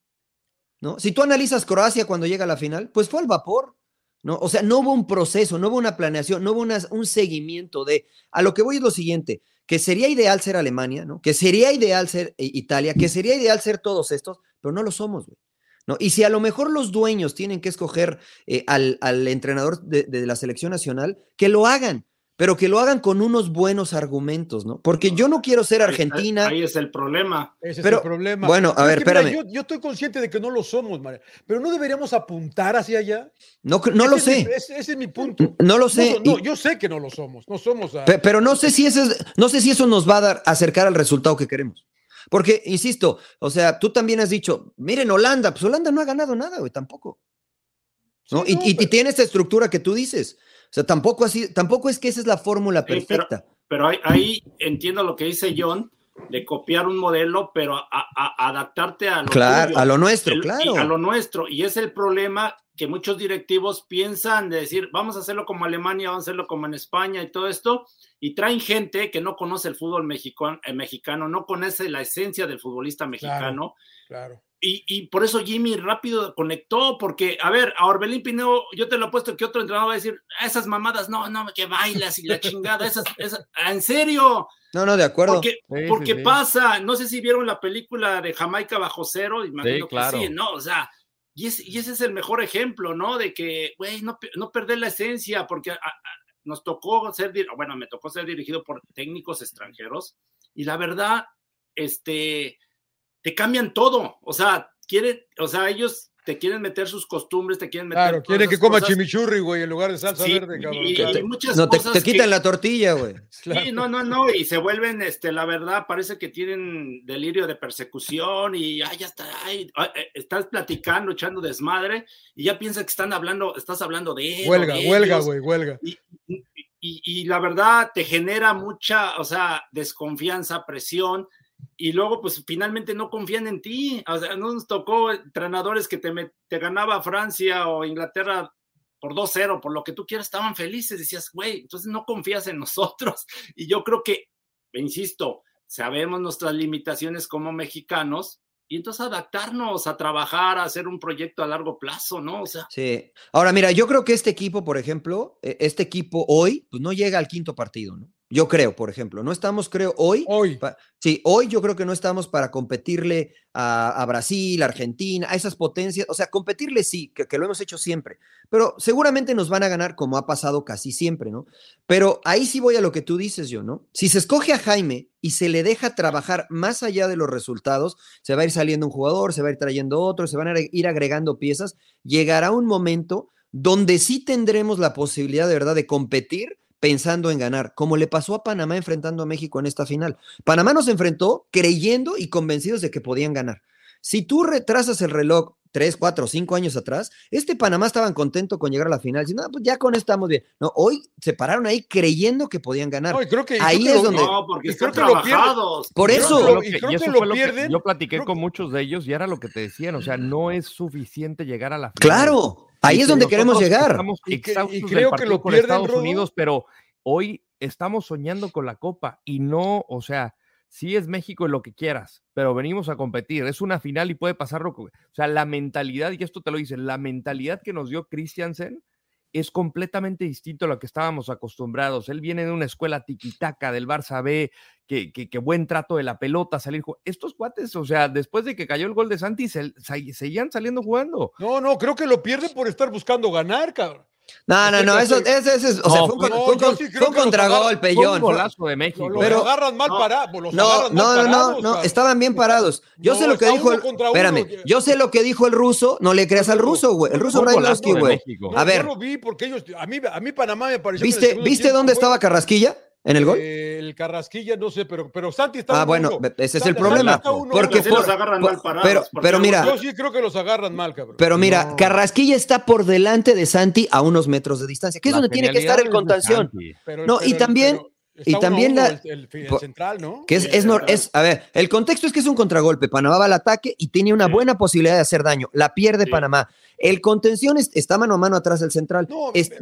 [SPEAKER 3] ¿no? Si tú analizas Croacia cuando llega a la final, pues fue al vapor. ¿No? O sea, no hubo un proceso, no hubo una planeación, no hubo un seguimiento de. A lo que voy es lo siguiente: que sería ideal ser Alemania, ¿no? Que sería ideal ser eh, Italia, que sería ideal ser todos estos, pero no lo somos, güey. ¿No? Y si a lo mejor los dueños tienen que escoger eh, al, entrenador de, la selección nacional, que lo hagan, pero que lo hagan con unos buenos argumentos, ¿no? Porque yo no quiero ser Argentina.
[SPEAKER 1] Ahí es el problema.
[SPEAKER 2] Ese es el problema.
[SPEAKER 3] Bueno, a ver, espérame.
[SPEAKER 2] yo, estoy consciente de que no lo somos, María, pero no deberíamos apuntar hacia allá.
[SPEAKER 3] No, no lo sé.
[SPEAKER 2] ese, es mi punto.
[SPEAKER 3] No lo sé.
[SPEAKER 2] No, yo sé que no lo somos. No somos.
[SPEAKER 3] Pero no sé si ese no sé si eso nos va a dar acercar al resultado que queremos. Porque, insisto, o sea, tú también has dicho, miren, Holanda, pues Holanda no ha ganado nada, güey, tampoco. ¿no? y, y, tiene esta estructura que tú dices. O sea, tampoco así, tampoco es que esa es la fórmula perfecta.
[SPEAKER 1] pero, ahí, entiendo lo que dice John, de copiar un modelo, pero a, adaptarte a lo,
[SPEAKER 3] claro, a lo nuestro, claro.
[SPEAKER 1] A lo nuestro. Y es el problema que muchos directivos piensan de decir, vamos a hacerlo como Alemania, vamos a hacerlo como en España y todo esto, y traen gente que no conoce el fútbol mexicano, eh, mexicano no conoce la esencia del futbolista mexicano.
[SPEAKER 2] Claro,
[SPEAKER 1] y, por eso Jimmy rápido conectó, porque, a ver, a Orbelín Pineo, yo te lo he puesto que otro entrenador va a decir, esas mamadas, no, no, que bailas y la chingada, esas, esas, en serio.
[SPEAKER 3] No, no, de acuerdo.
[SPEAKER 1] Porque, porque pasa, no sé si vieron la película de Jamaica bajo cero, imagino que sí, ¿no? O sea, y, y, ese es el mejor ejemplo, ¿no? De que, güey, no, no perder la esencia, porque nos tocó ser, bueno, me tocó ser dirigido por técnicos extranjeros, y la verdad, este te cambian todo. O sea, quiere, o sea, ellos te quieren meter sus costumbres, te quieren meter.
[SPEAKER 2] Claro, quieren que coma chimichurri, güey, en lugar de salsa verde, cabrón. Y,
[SPEAKER 3] te, no, te, quitan la tortilla, güey.
[SPEAKER 1] Sí, no, no, no, y se vuelven, este, la verdad, parece que tienen delirio de persecución y ay, ya está, ay, eh, estás platicando, echando desmadre y ya piensas que están hablando, estás hablando de
[SPEAKER 2] él. Huelga, huelga, güey, huelga.
[SPEAKER 1] Y, y la verdad te genera mucha, o sea, desconfianza, presión y luego pues finalmente no confían en ti. O sea, no nos tocó entrenadores que te, te ganaba Francia o Inglaterra por 2-0, por lo que tú quieras, estaban felices, decías, güey, entonces no confías en nosotros. Y yo creo que, insisto, sabemos nuestras limitaciones como mexicanos, y entonces adaptarnos a trabajar, a hacer un proyecto a largo plazo, ¿no? O sea.
[SPEAKER 3] Sí. Ahora, mira, yo creo que este equipo, por ejemplo, e, este equipo hoy, pues no llega al quinto partido, ¿no? Yo creo, por ejemplo, no estamos, creo, hoy.
[SPEAKER 2] Hoy.
[SPEAKER 3] sí, hoy yo creo que no estamos para competirle a, Brasil, Argentina, a esas potencias. O sea, competirle sí, que, lo hemos hecho siempre. Pero seguramente nos van a ganar como ha pasado casi siempre, ¿no? Pero ahí sí voy a lo que tú dices, yo, ¿no? Si se escoge a Jaime y se le deja trabajar más allá de los resultados, se va a ir saliendo un jugador, se va a ir trayendo otro, se van a ir agregando piezas. Llegará un momento donde sí tendremos la posibilidad de verdad de competir pensando en ganar, como le pasó a Panamá enfrentando a México en esta final. Panamá nos enfrentó creyendo y convencidos de que podían ganar. Si tú retrasas el reloj tres, cuatro, cinco años atrás, este Panamá estaban contentos con llegar a la final, diciendo, no, pues ya con esto estamos bien. No, hoy se pararon ahí creyendo que podían ganar.
[SPEAKER 2] creo que,
[SPEAKER 3] ahí es donde.
[SPEAKER 1] No, porque están trabajados.
[SPEAKER 3] Por eso.
[SPEAKER 4] yo platiqué con muchos de ellos y era lo que te decían, o sea, no es suficiente llegar a la final.
[SPEAKER 3] Claro. Ahí es donde queremos llegar.
[SPEAKER 4] y, creo que lo pierden Estados Unidos, pero hoy estamos soñando con la Copa y no, o sea, sí es México lo que quieras, pero venimos a competir. Es una final y puede pasarlo. O sea, la mentalidad, y esto te lo dicen, la mentalidad que nos dio Christiansen es completamente distinto a lo que estábamos acostumbrados. Él viene de una escuela tiquitaca del Barça B, que, buen trato de la pelota, salir. Estos cuates, o sea, después de que cayó el gol de Santi, se, seguían saliendo jugando.
[SPEAKER 2] No, no, creo que lo pierden por estar buscando ganar, cabrón.
[SPEAKER 3] No, no, no, eso, ese, es, o sea, fue un, fue, contragolpe, John.
[SPEAKER 4] Un golazo de México.
[SPEAKER 2] pero agarran mal parados.
[SPEAKER 3] No, no, no, no, estaban bien parados. Yo sé lo que dijo el, espérame, yo sé lo que dijo el ruso, no le creas al ruso, güey, el ruso Brailovsky, güey. A ver.
[SPEAKER 2] Yo lo vi porque ellos, a mí, a mí Panamá me pareció.
[SPEAKER 3] ¿Viste, ¿viste dónde estaba Carrasquilla? ¿En el gol?
[SPEAKER 2] el Carrasquilla, no sé, pero, pero Santi está.
[SPEAKER 3] Ah, bueno, ese es el problema. porque
[SPEAKER 1] los agarran mal parados.
[SPEAKER 3] Pero, pero mira.
[SPEAKER 2] Yo sí creo que los agarran mal, cabrón.
[SPEAKER 3] Pero mira, Carrasquilla está por delante de Santi a unos metros de distancia, que es donde tiene que estar el contención. no, y también. y también la.
[SPEAKER 2] El, central, ¿no?
[SPEAKER 3] Que es, es, es, a ver, el contexto es que es un contragolpe. Panamá va al ataque y tiene una buena posibilidad de hacer daño. La pierde Panamá. El contención está mano a mano atrás del central.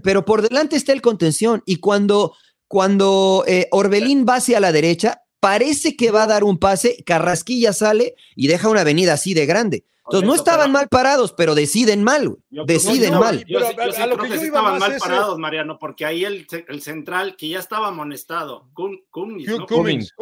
[SPEAKER 3] pero por delante está el contención. Y cuando cuando eh, Orbelín va hacia la derecha, parece que va a dar un pase, Carrasquilla sale y deja una avenida así de grande. Entonces no estaban mal parados, pero deciden mal, deciden mal.
[SPEAKER 1] Yo, sí, creo que sí estaban mal parados, Mariano, porque ahí el, central que ya estaba amonestado, Cummings,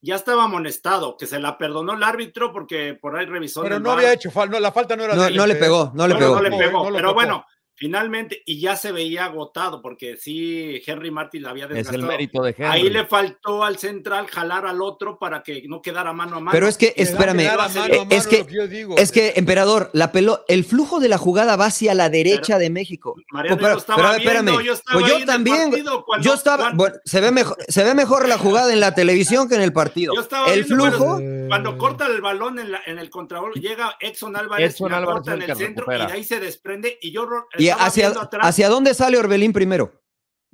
[SPEAKER 1] ya estaba amonestado, que se la perdonó el árbitro porque por ahí revisó.
[SPEAKER 2] Pero no había hecho falta, la falta no era
[SPEAKER 3] no, no le pegó, no le pegó.
[SPEAKER 1] No, le pegó, pero bueno, Finalmente, y ya se veía agotado, porque sí, Henry Martin la había desgastado.
[SPEAKER 4] Es el mérito de Henry.
[SPEAKER 1] Ahí le faltó al central jalar al otro para que no quedara mano a mano.
[SPEAKER 3] Pero es que, espérame, es que, es que, emperador, la pelo, el flujo de la jugada va hacia la derecha de México.
[SPEAKER 1] Mariano, pero, estaba espérame,
[SPEAKER 3] yo pues yo también, yo estaba, bueno, se ve mejor, se ve mejor la jugada en la televisión que en el partido. el flujo.
[SPEAKER 1] Cuando corta el balón en, en el contragol, llega Exxon Álvarez, Edson Álvarez corta en el centro y de ahí se desprende y yo
[SPEAKER 3] hacia, hacia dónde sale Orbelín primero?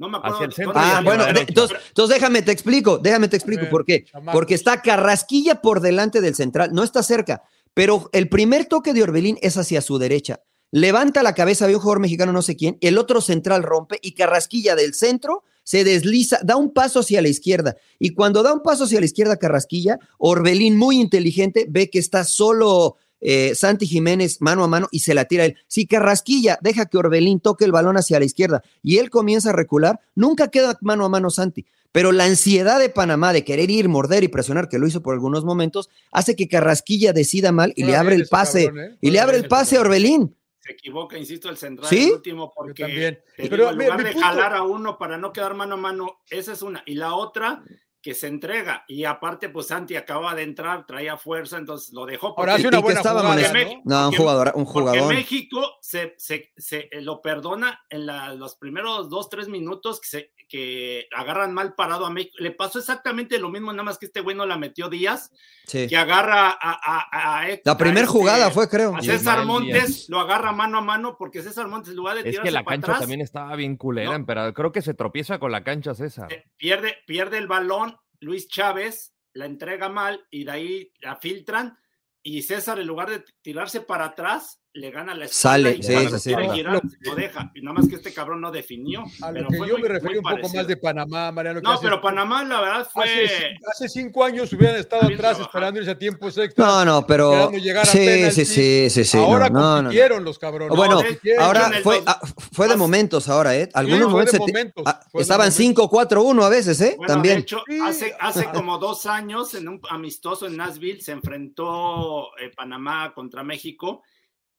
[SPEAKER 1] No me acuerdo.
[SPEAKER 3] Ah, bueno, entonces, entonces, déjame te explico, déjame te explico por qué. Porque está Carrasquilla por delante del central, no está cerca, pero el primer toque de Orbelín es hacia su derecha. Levanta la cabeza de un jugador mexicano, no sé quién, el otro central rompe y Carrasquilla del centro se desliza, da un paso hacia la izquierda. Y cuando da un paso hacia la izquierda Carrasquilla, Orbelín, muy inteligente, ve que está solo eh, Santi Jiménez mano a mano y se la tira él. Si Carrasquilla deja que Orbelín toque el balón hacia la izquierda y él comienza a recular, nunca queda mano a mano Santi. Pero la ansiedad de Panamá de querer ir, morder y presionar, que lo hizo por algunos momentos, hace que Carrasquilla decida mal y le abre el pase. ¿eh? Y le abre el pase a Orbelín
[SPEAKER 1] se equivoca, insisto, el central el último porque también. Pero, en lugar de jalar a uno para no quedar mano a mano, esa es una. Y la otra, que se entrega. Y aparte, pues Santi acaba de entrar, traía fuerza, entonces lo dejó.
[SPEAKER 2] Ahora hace una buena jugada,
[SPEAKER 3] ¿no? un jugador, un jugador.
[SPEAKER 1] México se, se, se, lo perdona en los primeros dos, tres minutos que, se, que agarran mal parado a México. Le pasó exactamente lo mismo, nada más que este güey no la metió Díaz, que agarra a,
[SPEAKER 3] La primera este jugada fue, creo.
[SPEAKER 1] A César Montes lo agarra mano a mano porque César Montes, en lugar de
[SPEAKER 4] Es que la cancha también estaba bien culera, pero creo que se tropieza con la cancha César.
[SPEAKER 1] Eh, pierde, pierde el balón Luis Chávez la entrega mal y de ahí la filtran y César en lugar de tirarse para atrás le gana la
[SPEAKER 3] espalda Sale,
[SPEAKER 1] sí,
[SPEAKER 3] sí, sí.
[SPEAKER 1] lo deja. Y nada más que este cabrón no definió.
[SPEAKER 2] A lo que yo me referí un poco más de Panamá, Mariano.
[SPEAKER 1] No, pero Panamá, la verdad, fue.
[SPEAKER 2] Hace, cinco años hubieran estado atrás esperando irse a tiempos extra.
[SPEAKER 3] No, no, pero. Sí, sí, sí, sí, sí.
[SPEAKER 2] Ahora no, compitieron los cabrones.
[SPEAKER 3] Bueno, ahora fue, ah, fue de momentos, ahora, ¿eh? Algunos momentos. Ah, estaban 5-4-1 a veces, ¿eh? También. De
[SPEAKER 1] hecho, hace, hace como dos años, en un amistoso en Nashville, se enfrentó eh, Panamá contra México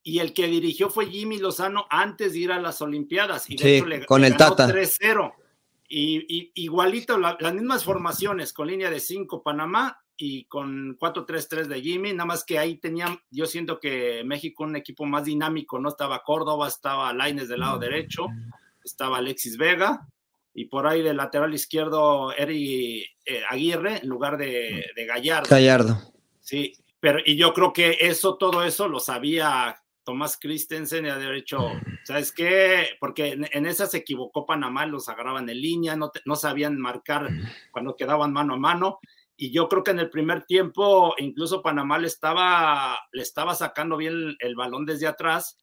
[SPEAKER 1] y el que dirigió fue Jimmy Lozano antes de ir a las Olimpiadas. Y de hecho le,
[SPEAKER 3] con el
[SPEAKER 1] Tata. 3-0. Y, igualito, las mismas formaciones, con línea de 5 Panamá y con 4-3-3 de Jimmy, nada más que ahí tenían, yo siento que México un equipo más dinámico, ¿no? Estaba Córdoba, estaba Laines del lado derecho, estaba Alexis Vega, y por ahí del lateral izquierdo Eri eh, Aguirre en lugar de, de Gallardo.
[SPEAKER 3] Gallardo.
[SPEAKER 1] Sí, pero y yo creo que eso, todo eso lo sabía Tomás Christensen y haber hecho, ¿sabes qué? Porque en, esa se equivocó Panamá, los agarraban en línea, no, no sabían marcar cuando quedaban mano a mano. Y yo creo que en el primer tiempo, incluso Panamá le estaba, le estaba sacando bien el, balón desde atrás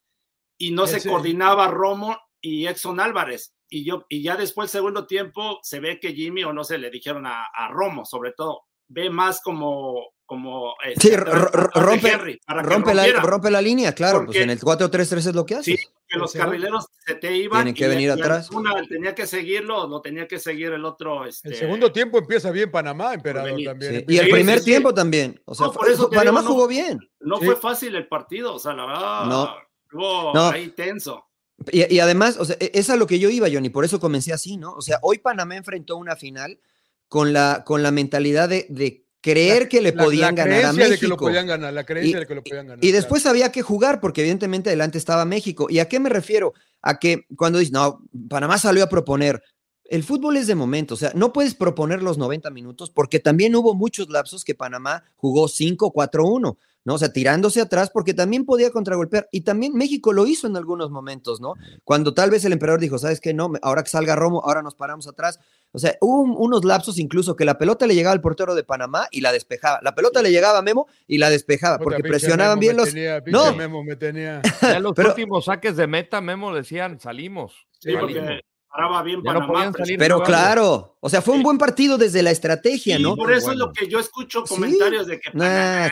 [SPEAKER 1] y no se coordinaba Romo y Exxon Álvarez. Y, yo, y ya después, segundo tiempo, se ve que Jimmy, o no sé, le dijeron a, a Romo, sobre todo, ve más como como
[SPEAKER 3] sí, rompe, rompe, la, rompe, la, línea, claro, pues en el 4-3-3 es lo que hace.
[SPEAKER 1] Sí, que los carrileros se te iban.
[SPEAKER 3] Tienen que venir atrás.
[SPEAKER 1] Una tenía que seguirlo, lo tenía que seguir el otro. Este...
[SPEAKER 2] El segundo tiempo empieza bien Panamá, emperador también.
[SPEAKER 3] Y el primer tiempo también. O sea, por eso Panamá jugó bien.
[SPEAKER 1] No fue fácil el partido, o sea, la verdad, no. estuvo ahí tenso.
[SPEAKER 3] Y, y, además, o sea, e, es a lo que yo iba, Johnny, por eso comencé así, ¿no? O sea, hoy Panamá enfrentó una final con la, con la mentalidad de, de creer que le podían ganar a México.
[SPEAKER 2] De que lo podían ganar, la creencia y, de que lo podían ganar.
[SPEAKER 3] Y después había que jugar, porque evidentemente adelante estaba México. ¿Y a qué me refiero? A que cuando dices, no, Panamá salió a proponer. El fútbol es de momento, o sea, no puedes proponer los 90 minutos porque también hubo muchos lapsos que Panamá jugó 5-4-1. ¿No? O sea, tirándose atrás porque también podía contragolpear. Y también México lo hizo en algunos momentos, ¿no? Cuando tal vez el emperador dijo, ¿sabes qué? No, ahora que salga Romo, ahora nos paramos atrás. O sea, hubo unos lapsos incluso que la pelota le llegaba al portero de Panamá y la despejaba. La pelota le llegaba a Memo y la despejaba porque presionaban bien los.
[SPEAKER 2] no, Memo me tenía.
[SPEAKER 4] Ya los últimos saques de meta, Memo decían, salimos.
[SPEAKER 1] Sí, porque paraba bien Panamá.
[SPEAKER 3] pero claro, o sea, fue un buen partido desde la estrategia, ¿no?
[SPEAKER 1] Por eso es lo que yo escucho comentarios de que Panamá,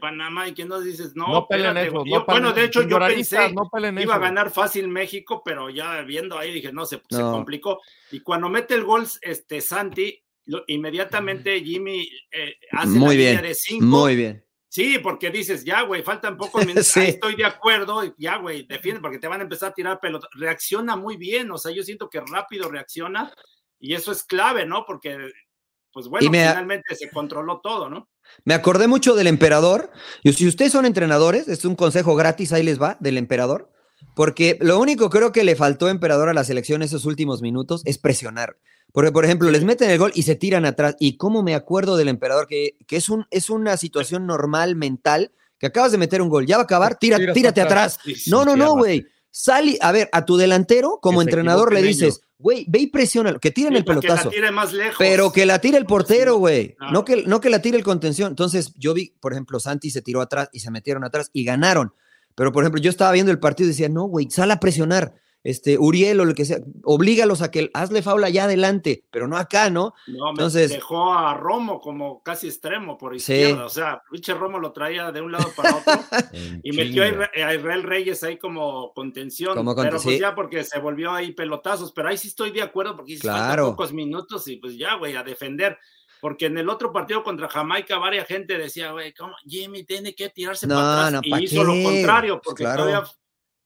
[SPEAKER 1] Panamá, y que no dices, no,
[SPEAKER 4] no eso,
[SPEAKER 1] bueno, de hecho yo pensé iba a ganar fácil México, pero ya viendo ahí dije, no, se, se complicó. Y cuando mete el gol este Santi, inmediatamente Jimmy eh, hace
[SPEAKER 3] muy
[SPEAKER 1] la
[SPEAKER 3] bien,
[SPEAKER 1] línea de cinco.
[SPEAKER 3] Muy bien.
[SPEAKER 1] Sí, porque dices, ya, güey, faltan pocos minutos, estoy de acuerdo, ya, güey, defiende, porque te van a empezar a tirar pelota. Reacciona muy bien, o sea, yo siento que rápido reacciona y eso es clave, ¿no? Porque, pues bueno, finalmente se controló todo, ¿no?
[SPEAKER 3] Me acordé mucho del emperador, y si ustedes son entrenadores, es un consejo gratis, ahí les va, del emperador, porque lo único creo que le faltó a emperador a la selección esos últimos minutos es presionar. Porque, por ejemplo, les meten el gol y se tiran atrás. Y cómo me acuerdo del emperador, que, que es, un, es una situación normal, mental, que acabas de meter un gol, ya va a acabar, tira, tírate atrás. No, no, no, güey. Sali, a ver, a tu delantero, como entrenador, le dices, güey, ve y presiona, que tiren el pelotazo. Que
[SPEAKER 1] la tire más lejos.
[SPEAKER 3] Pero que la tire el portero, güey. No, que, no que la tire el contención. Entonces, yo vi, por ejemplo, Santi se tiró atrás y se metieron atrás y ganaron. Pero, por ejemplo, yo estaba viendo el partido y decía, no, güey, sal a presionar. este, Uriel o lo que sea, oblígalos a que hazle faula allá adelante, pero no acá, ¿no?
[SPEAKER 1] No, Entonces, dejó a Romo como casi extremo por izquierda, o sea, Richard Romo lo traía de un lado para otro y metió a Israel Reyes ahí como contención, pero pues ya porque se volvió ahí pelotazos, pero ahí sí estoy de acuerdo porque claro. pocos minutos y pues ya, güey, a defender porque en el otro partido contra Jamaica, varias gente decía, güey, ¿cómo Jimmy tiene que tirarse para atrás? y hizo lo contrario, porque todavía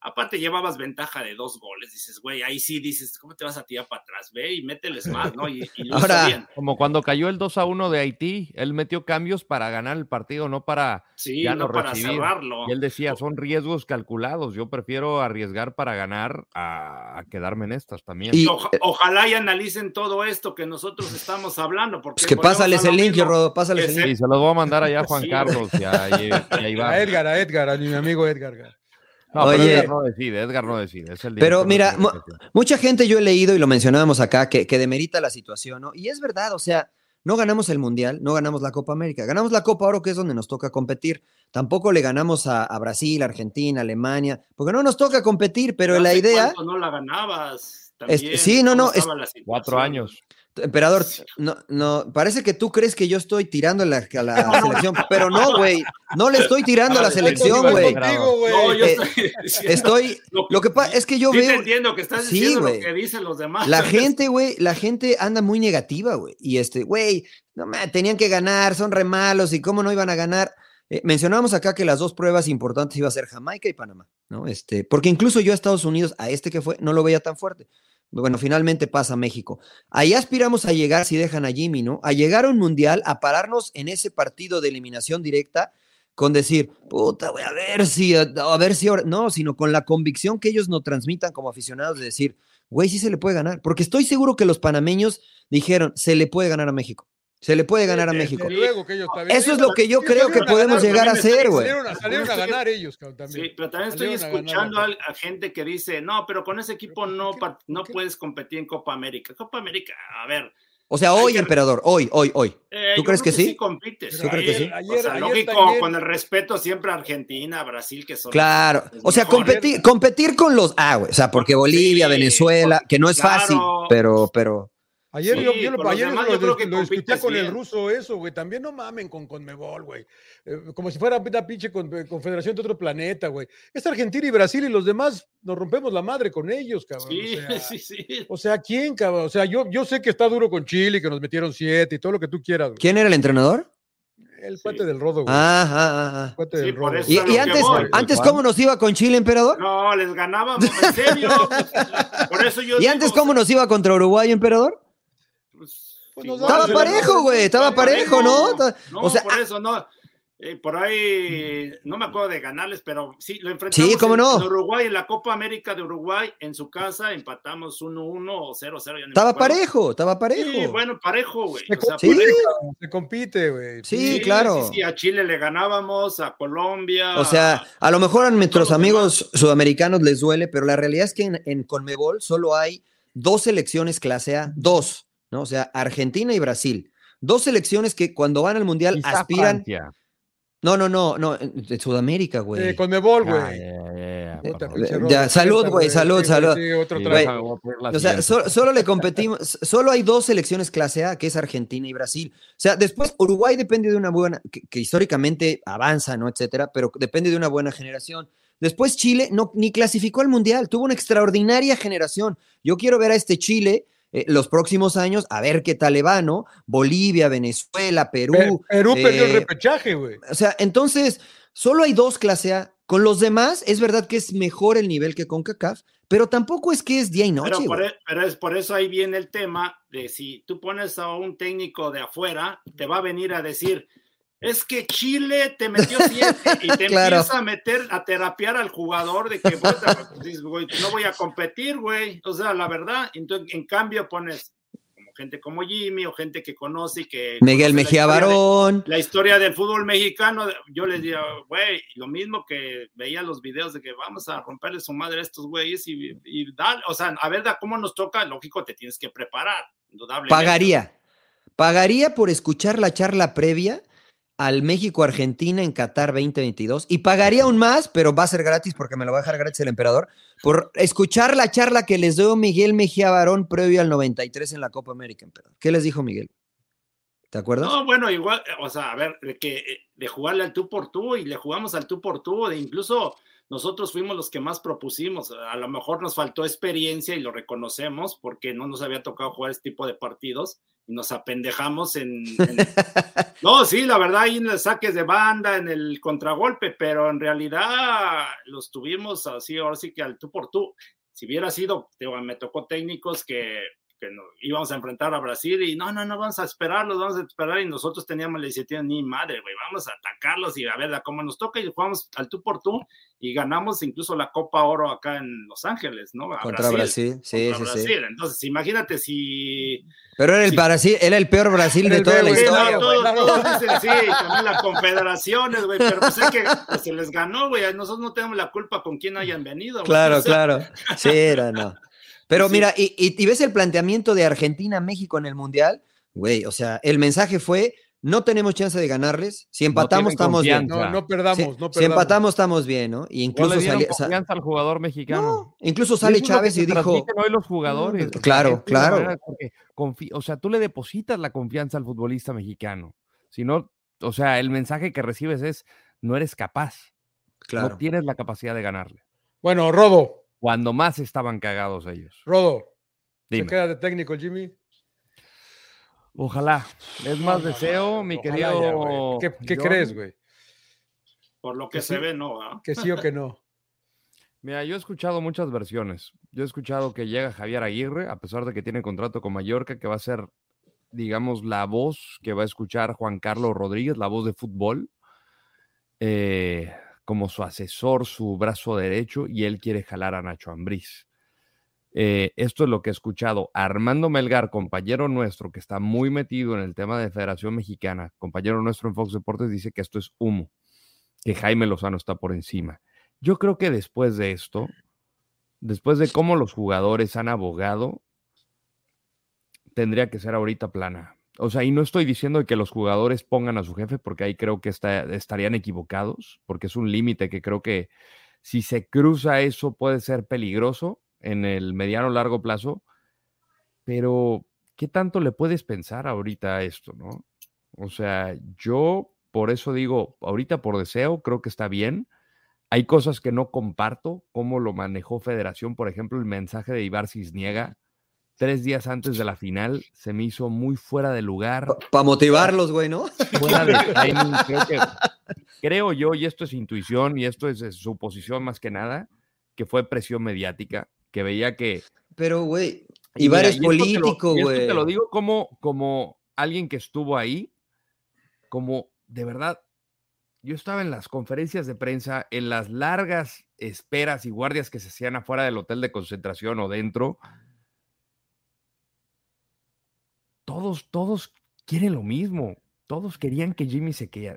[SPEAKER 1] Aparte, llevabas ventaja de dos goles. Dices, güey, ahí sí dices, ¿cómo te vas a tirar para atrás? Ve y mételes más, ¿no? Y,
[SPEAKER 4] Ahora, como cuando cayó el 2 a 1 de Haití, él metió cambios para ganar el partido, no para,
[SPEAKER 1] sí, no para cerrarlo.
[SPEAKER 4] Y él decía, son riesgos calculados. Yo prefiero arriesgar para ganar a, quedarme en estas también.
[SPEAKER 1] Y, ojalá y analicen todo esto que nosotros estamos hablando. Porque
[SPEAKER 3] pues que pásales el link, Rodo, pásales el link.
[SPEAKER 4] Sí, se los voy a mandar allá a Juan Carlos y a,
[SPEAKER 2] a Edgar, a Edgar, a mi amigo Edgar.
[SPEAKER 4] No, Oye, Edgar no decide, Edgar no decide. Es el
[SPEAKER 3] pero mira, mucha gente yo he leído y lo mencionábamos acá que, que demerita la situación, ¿no? Y es verdad, o sea, no ganamos el Mundial, no ganamos la Copa América, ganamos la Copa Oro, que es donde nos toca competir. Tampoco le ganamos a, Brasil, Argentina, Alemania, porque no nos toca competir, pero la idea.
[SPEAKER 1] No la ganabas.
[SPEAKER 3] sí, no, no.
[SPEAKER 4] cuatro años.
[SPEAKER 3] Emperador, no, no, parece que tú crees que yo estoy tirando la, a la selección, pero no, güey, no le estoy tirando a la selección, güey. No, yo eh, estoy, lo que pasa es que yo veo.
[SPEAKER 1] entiendo que estás diciendo lo que dicen los demás.
[SPEAKER 3] La gente, güey, la gente anda muy negativa, güey, y este, güey, no me tenían que ganar, son re malos y cómo no iban a ganar. Eh, mencionábamos acá que las dos pruebas importantes iba a ser Jamaica y Panamá, ¿no? Este, porque incluso yo a Estados Unidos, a este que fue, no lo veía tan fuerte. Bueno, finalmente pasa México. Ahí aspiramos a llegar, si dejan a Jimmy, ¿no? A llegar a un mundial, a pararnos en ese partido de eliminación directa con decir, puta, voy a ver si, a ver si ahora, no, sino con la convicción que ellos nos transmitan como aficionados de decir, güey, sí se le puede ganar, porque estoy seguro que los panameños dijeron, se le puede ganar a México. Se le puede ganar a México. Eso es lo que yo creo que podemos llegar a hacer, güey.
[SPEAKER 2] Salieron, a ganar ellos también.
[SPEAKER 1] Sí, pero también estoy escuchando a, gente que dice, no, pero con ese equipo no, no puedes competir en Copa América. Copa América, a ver.
[SPEAKER 3] O sea, hoy, emperador, hoy, hoy, hoy.
[SPEAKER 1] Eh,
[SPEAKER 3] ¿Tú crees que, sí?
[SPEAKER 1] sí compites. ¿Tú crees que sí? o sea, lógico, con el respeto siempre a Argentina, Brasil, que son.
[SPEAKER 3] Claro. O sea, competir, competir con los. Ah, güey. O sea, porque Bolivia, Venezuela, que no es fácil, pero, pero.
[SPEAKER 2] Ayer yo, lo, ayer lo, discutía con el ruso eso, güey. También no mamen con Conmebol, güey. Eh, como si fuera una pinche eh, confederación de otro planeta, güey. Es Argentina y Brasil y los demás nos rompemos la madre con ellos, cabrón.
[SPEAKER 1] Sí, o sea, sí, sí.
[SPEAKER 2] O sea, ¿quién, cabrón? O sea, yo, yo sé que está duro con Chile, que nos metieron siete y todo lo que tú quieras. Güey.
[SPEAKER 3] ¿Quién era el entrenador?
[SPEAKER 2] El cuate del rodo, güey.
[SPEAKER 3] Ah, ah, ah. Del rodo. Y, y antes, antes ¿cómo nos iba con Chile, emperador?
[SPEAKER 1] No, les ganábamos, en serio. por eso yo
[SPEAKER 3] ¿Y antes cómo nos iba contra Uruguay, emperador? Pues estaba parejo, güey, estaba parejo, ¿no?
[SPEAKER 1] No, o sea, por eso no. Eh, por ahí no me acuerdo de ganarles, pero sí, lo enfrentamos
[SPEAKER 3] sí, ¿cómo no?
[SPEAKER 1] en, Uruguay, en la Copa América de Uruguay, en su casa, empatamos 1-1 o 0-0.
[SPEAKER 3] Estaba parejo, estaba parejo.
[SPEAKER 1] Sí, bueno, parejo, güey.
[SPEAKER 2] Se, compite, güey.
[SPEAKER 3] Sí, claro.
[SPEAKER 1] Sí, a Chile le ganábamos, a Colombia.
[SPEAKER 3] O sea, a lo mejor a nuestros amigos sudamericanos les duele, pero la realidad es que en, en Conmebol solo hay dos selecciones clase A, dos ¿no? O sea, Argentina y Brasil. Dos selecciones que cuando van al Mundial aspiran. No, no, no, no, de Sudamérica, güey.
[SPEAKER 2] Eh, con Mebol, güey.
[SPEAKER 3] ya, salud, güey, salud, salud. o sea, solo, le competimos, solo hay dos selecciones clase A, que es Argentina y Brasil. O sea, después Uruguay depende de una buena, que, históricamente avanza, ¿no? Etcétera, pero depende de una buena generación. Después Chile no, ni clasificó al Mundial, tuvo una extraordinaria generación. Yo quiero ver a este Chile eh, los próximos años, a ver qué tal le va, ¿no? Bolivia, Venezuela, Perú.
[SPEAKER 2] Perú perdió el eh, repechaje, güey.
[SPEAKER 3] O sea, entonces, solo hay dos clase A. Con los demás, es verdad que es mejor el nivel que con CACAF, pero tampoco es que es día y noche.
[SPEAKER 1] Pero, por, e, pero, es por eso ahí viene el tema de si tú pones a un técnico de afuera, te va a venir a decir, es que Chile te metió siete y te empieza a meter, a terapiar al jugador de que no voy a competir, güey. O sea, la verdad, entonces, en cambio pones como gente como Jimmy o gente que conoce y que...
[SPEAKER 3] Miguel Mejía Barón.
[SPEAKER 1] la historia del fútbol mexicano, yo les digo, güey, lo mismo que veía los videos de que vamos a romperle su madre a estos güeyes y, y dar, o sea, a ver, cómo nos toca, lógico, te tienes que preparar, indudablemente.
[SPEAKER 3] Pagaría, pagaría por escuchar la charla previa al México-Argentina en Qatar 2022 y pagaría aún más, pero va a ser gratis porque me lo va a dejar gratis el emperador, por escuchar la charla que les dio Miguel Mejía Barón previo al 93 en la Copa América. Emperador. ¿Qué les dijo Miguel? ¿Te acuerdas?
[SPEAKER 1] No, bueno, igual, o sea, a ver, de que de jugarle al tú por tú y le jugamos al tú por tú, de incluso nosotros fuimos los que más propusimos. A lo mejor nos faltó experiencia y lo reconocemos porque no nos había tocado jugar este tipo de partidos y nos apendejamos en, no, sí, la verdad, ahí en los saques de banda, en el contragolpe, pero en realidad los tuvimos así, ahora sí que al tú por tú. Si hubiera sido, me tocó técnicos que íbamos a enfrentar a Brasil y no, no, no, vamos a esperarlos, vamos a esperar y nosotros teníamos la iniciativa, ni madre, güey, vamos a atacarlos y a ver cómo nos toca y jugamos al tú por tú y ganamos incluso la Copa Oro acá en Los Ángeles, ¿no?
[SPEAKER 3] contra Brasil, sí, sí, sí.
[SPEAKER 1] Entonces, imagínate si...
[SPEAKER 3] Pero era el, Brasil, era el peor Brasil de toda la historia.
[SPEAKER 1] sí, también las confederaciones, güey, pero pues es que pues, se les ganó, güey, nosotros no tenemos la culpa con quién hayan venido.
[SPEAKER 3] Claro, claro, sí, era, no. Pero mira, y, ves el planteamiento de Argentina-México en el Mundial, güey, o sea, el mensaje fue, no tenemos chance de ganarles, si empatamos estamos bien.
[SPEAKER 2] No, no perdamos, no perdamos.
[SPEAKER 3] Si empatamos estamos bien, ¿no? Y incluso
[SPEAKER 4] sale, confianza al jugador mexicano.
[SPEAKER 3] incluso sale Chávez y dijo...
[SPEAKER 4] Hoy los jugadores.
[SPEAKER 3] Claro, claro.
[SPEAKER 4] o sea, tú le depositas la confianza al futbolista mexicano. Si no, o sea, el mensaje que recibes es, no eres capaz. Claro. No tienes la capacidad de ganarle.
[SPEAKER 2] Bueno, Rodo,
[SPEAKER 4] cuando más estaban cagados ellos.
[SPEAKER 2] Rodo, ¿se queda de técnico Jimmy?
[SPEAKER 4] Ojalá. Es más deseo, mi querido.
[SPEAKER 2] ¿Qué, crees, güey?
[SPEAKER 1] Por lo que, se ve, no.
[SPEAKER 2] Que sí o que no.
[SPEAKER 4] Mira, yo he escuchado muchas versiones. Yo he escuchado que llega Javier Aguirre, a pesar de que tiene contrato con Mallorca, que va a ser, digamos, la voz que va a escuchar Juan Carlos Rodríguez, la voz de fútbol. Eh, como su asesor, su brazo derecho, y él quiere jalar a Nacho Ambriz. Eh, esto es lo que he escuchado. Armando Melgar, compañero nuestro, que está muy metido en el tema de Federación Mexicana, compañero nuestro en Fox Deportes, dice que esto es humo, que Jaime Lozano está por encima. Yo creo que después de esto, después de cómo los jugadores han abogado, tendría que ser ahorita plana. O sea, y no estoy diciendo que los jugadores pongan a su jefe, porque ahí creo que estarían equivocados, porque es un límite que creo que si se cruza eso puede ser peligroso en el mediano o largo plazo. Pero, ¿qué tanto le puedes pensar ahorita a esto, no? O sea, yo por eso digo, ahorita por deseo, creo que está bien. Hay cosas que no comparto, como lo manejó Federación, por ejemplo, el mensaje de Ibar Cisniega tres días antes de la final se me hizo muy fuera de lugar.
[SPEAKER 3] Para motivarlos, güey, ¿no? Fuera de
[SPEAKER 4] Creo, yo, y esto es intuición y esto es, suposición más que nada, que fue presión mediática, que veía que.
[SPEAKER 3] Pero, güey, Ibar es político, güey.
[SPEAKER 4] Te lo digo como, como alguien que estuvo ahí, como de verdad. Yo estaba en las conferencias de prensa, en las largas esperas y guardias que se hacían afuera del hotel de concentración o dentro, todos, todos quieren lo mismo. Todos querían que Jimmy se, que,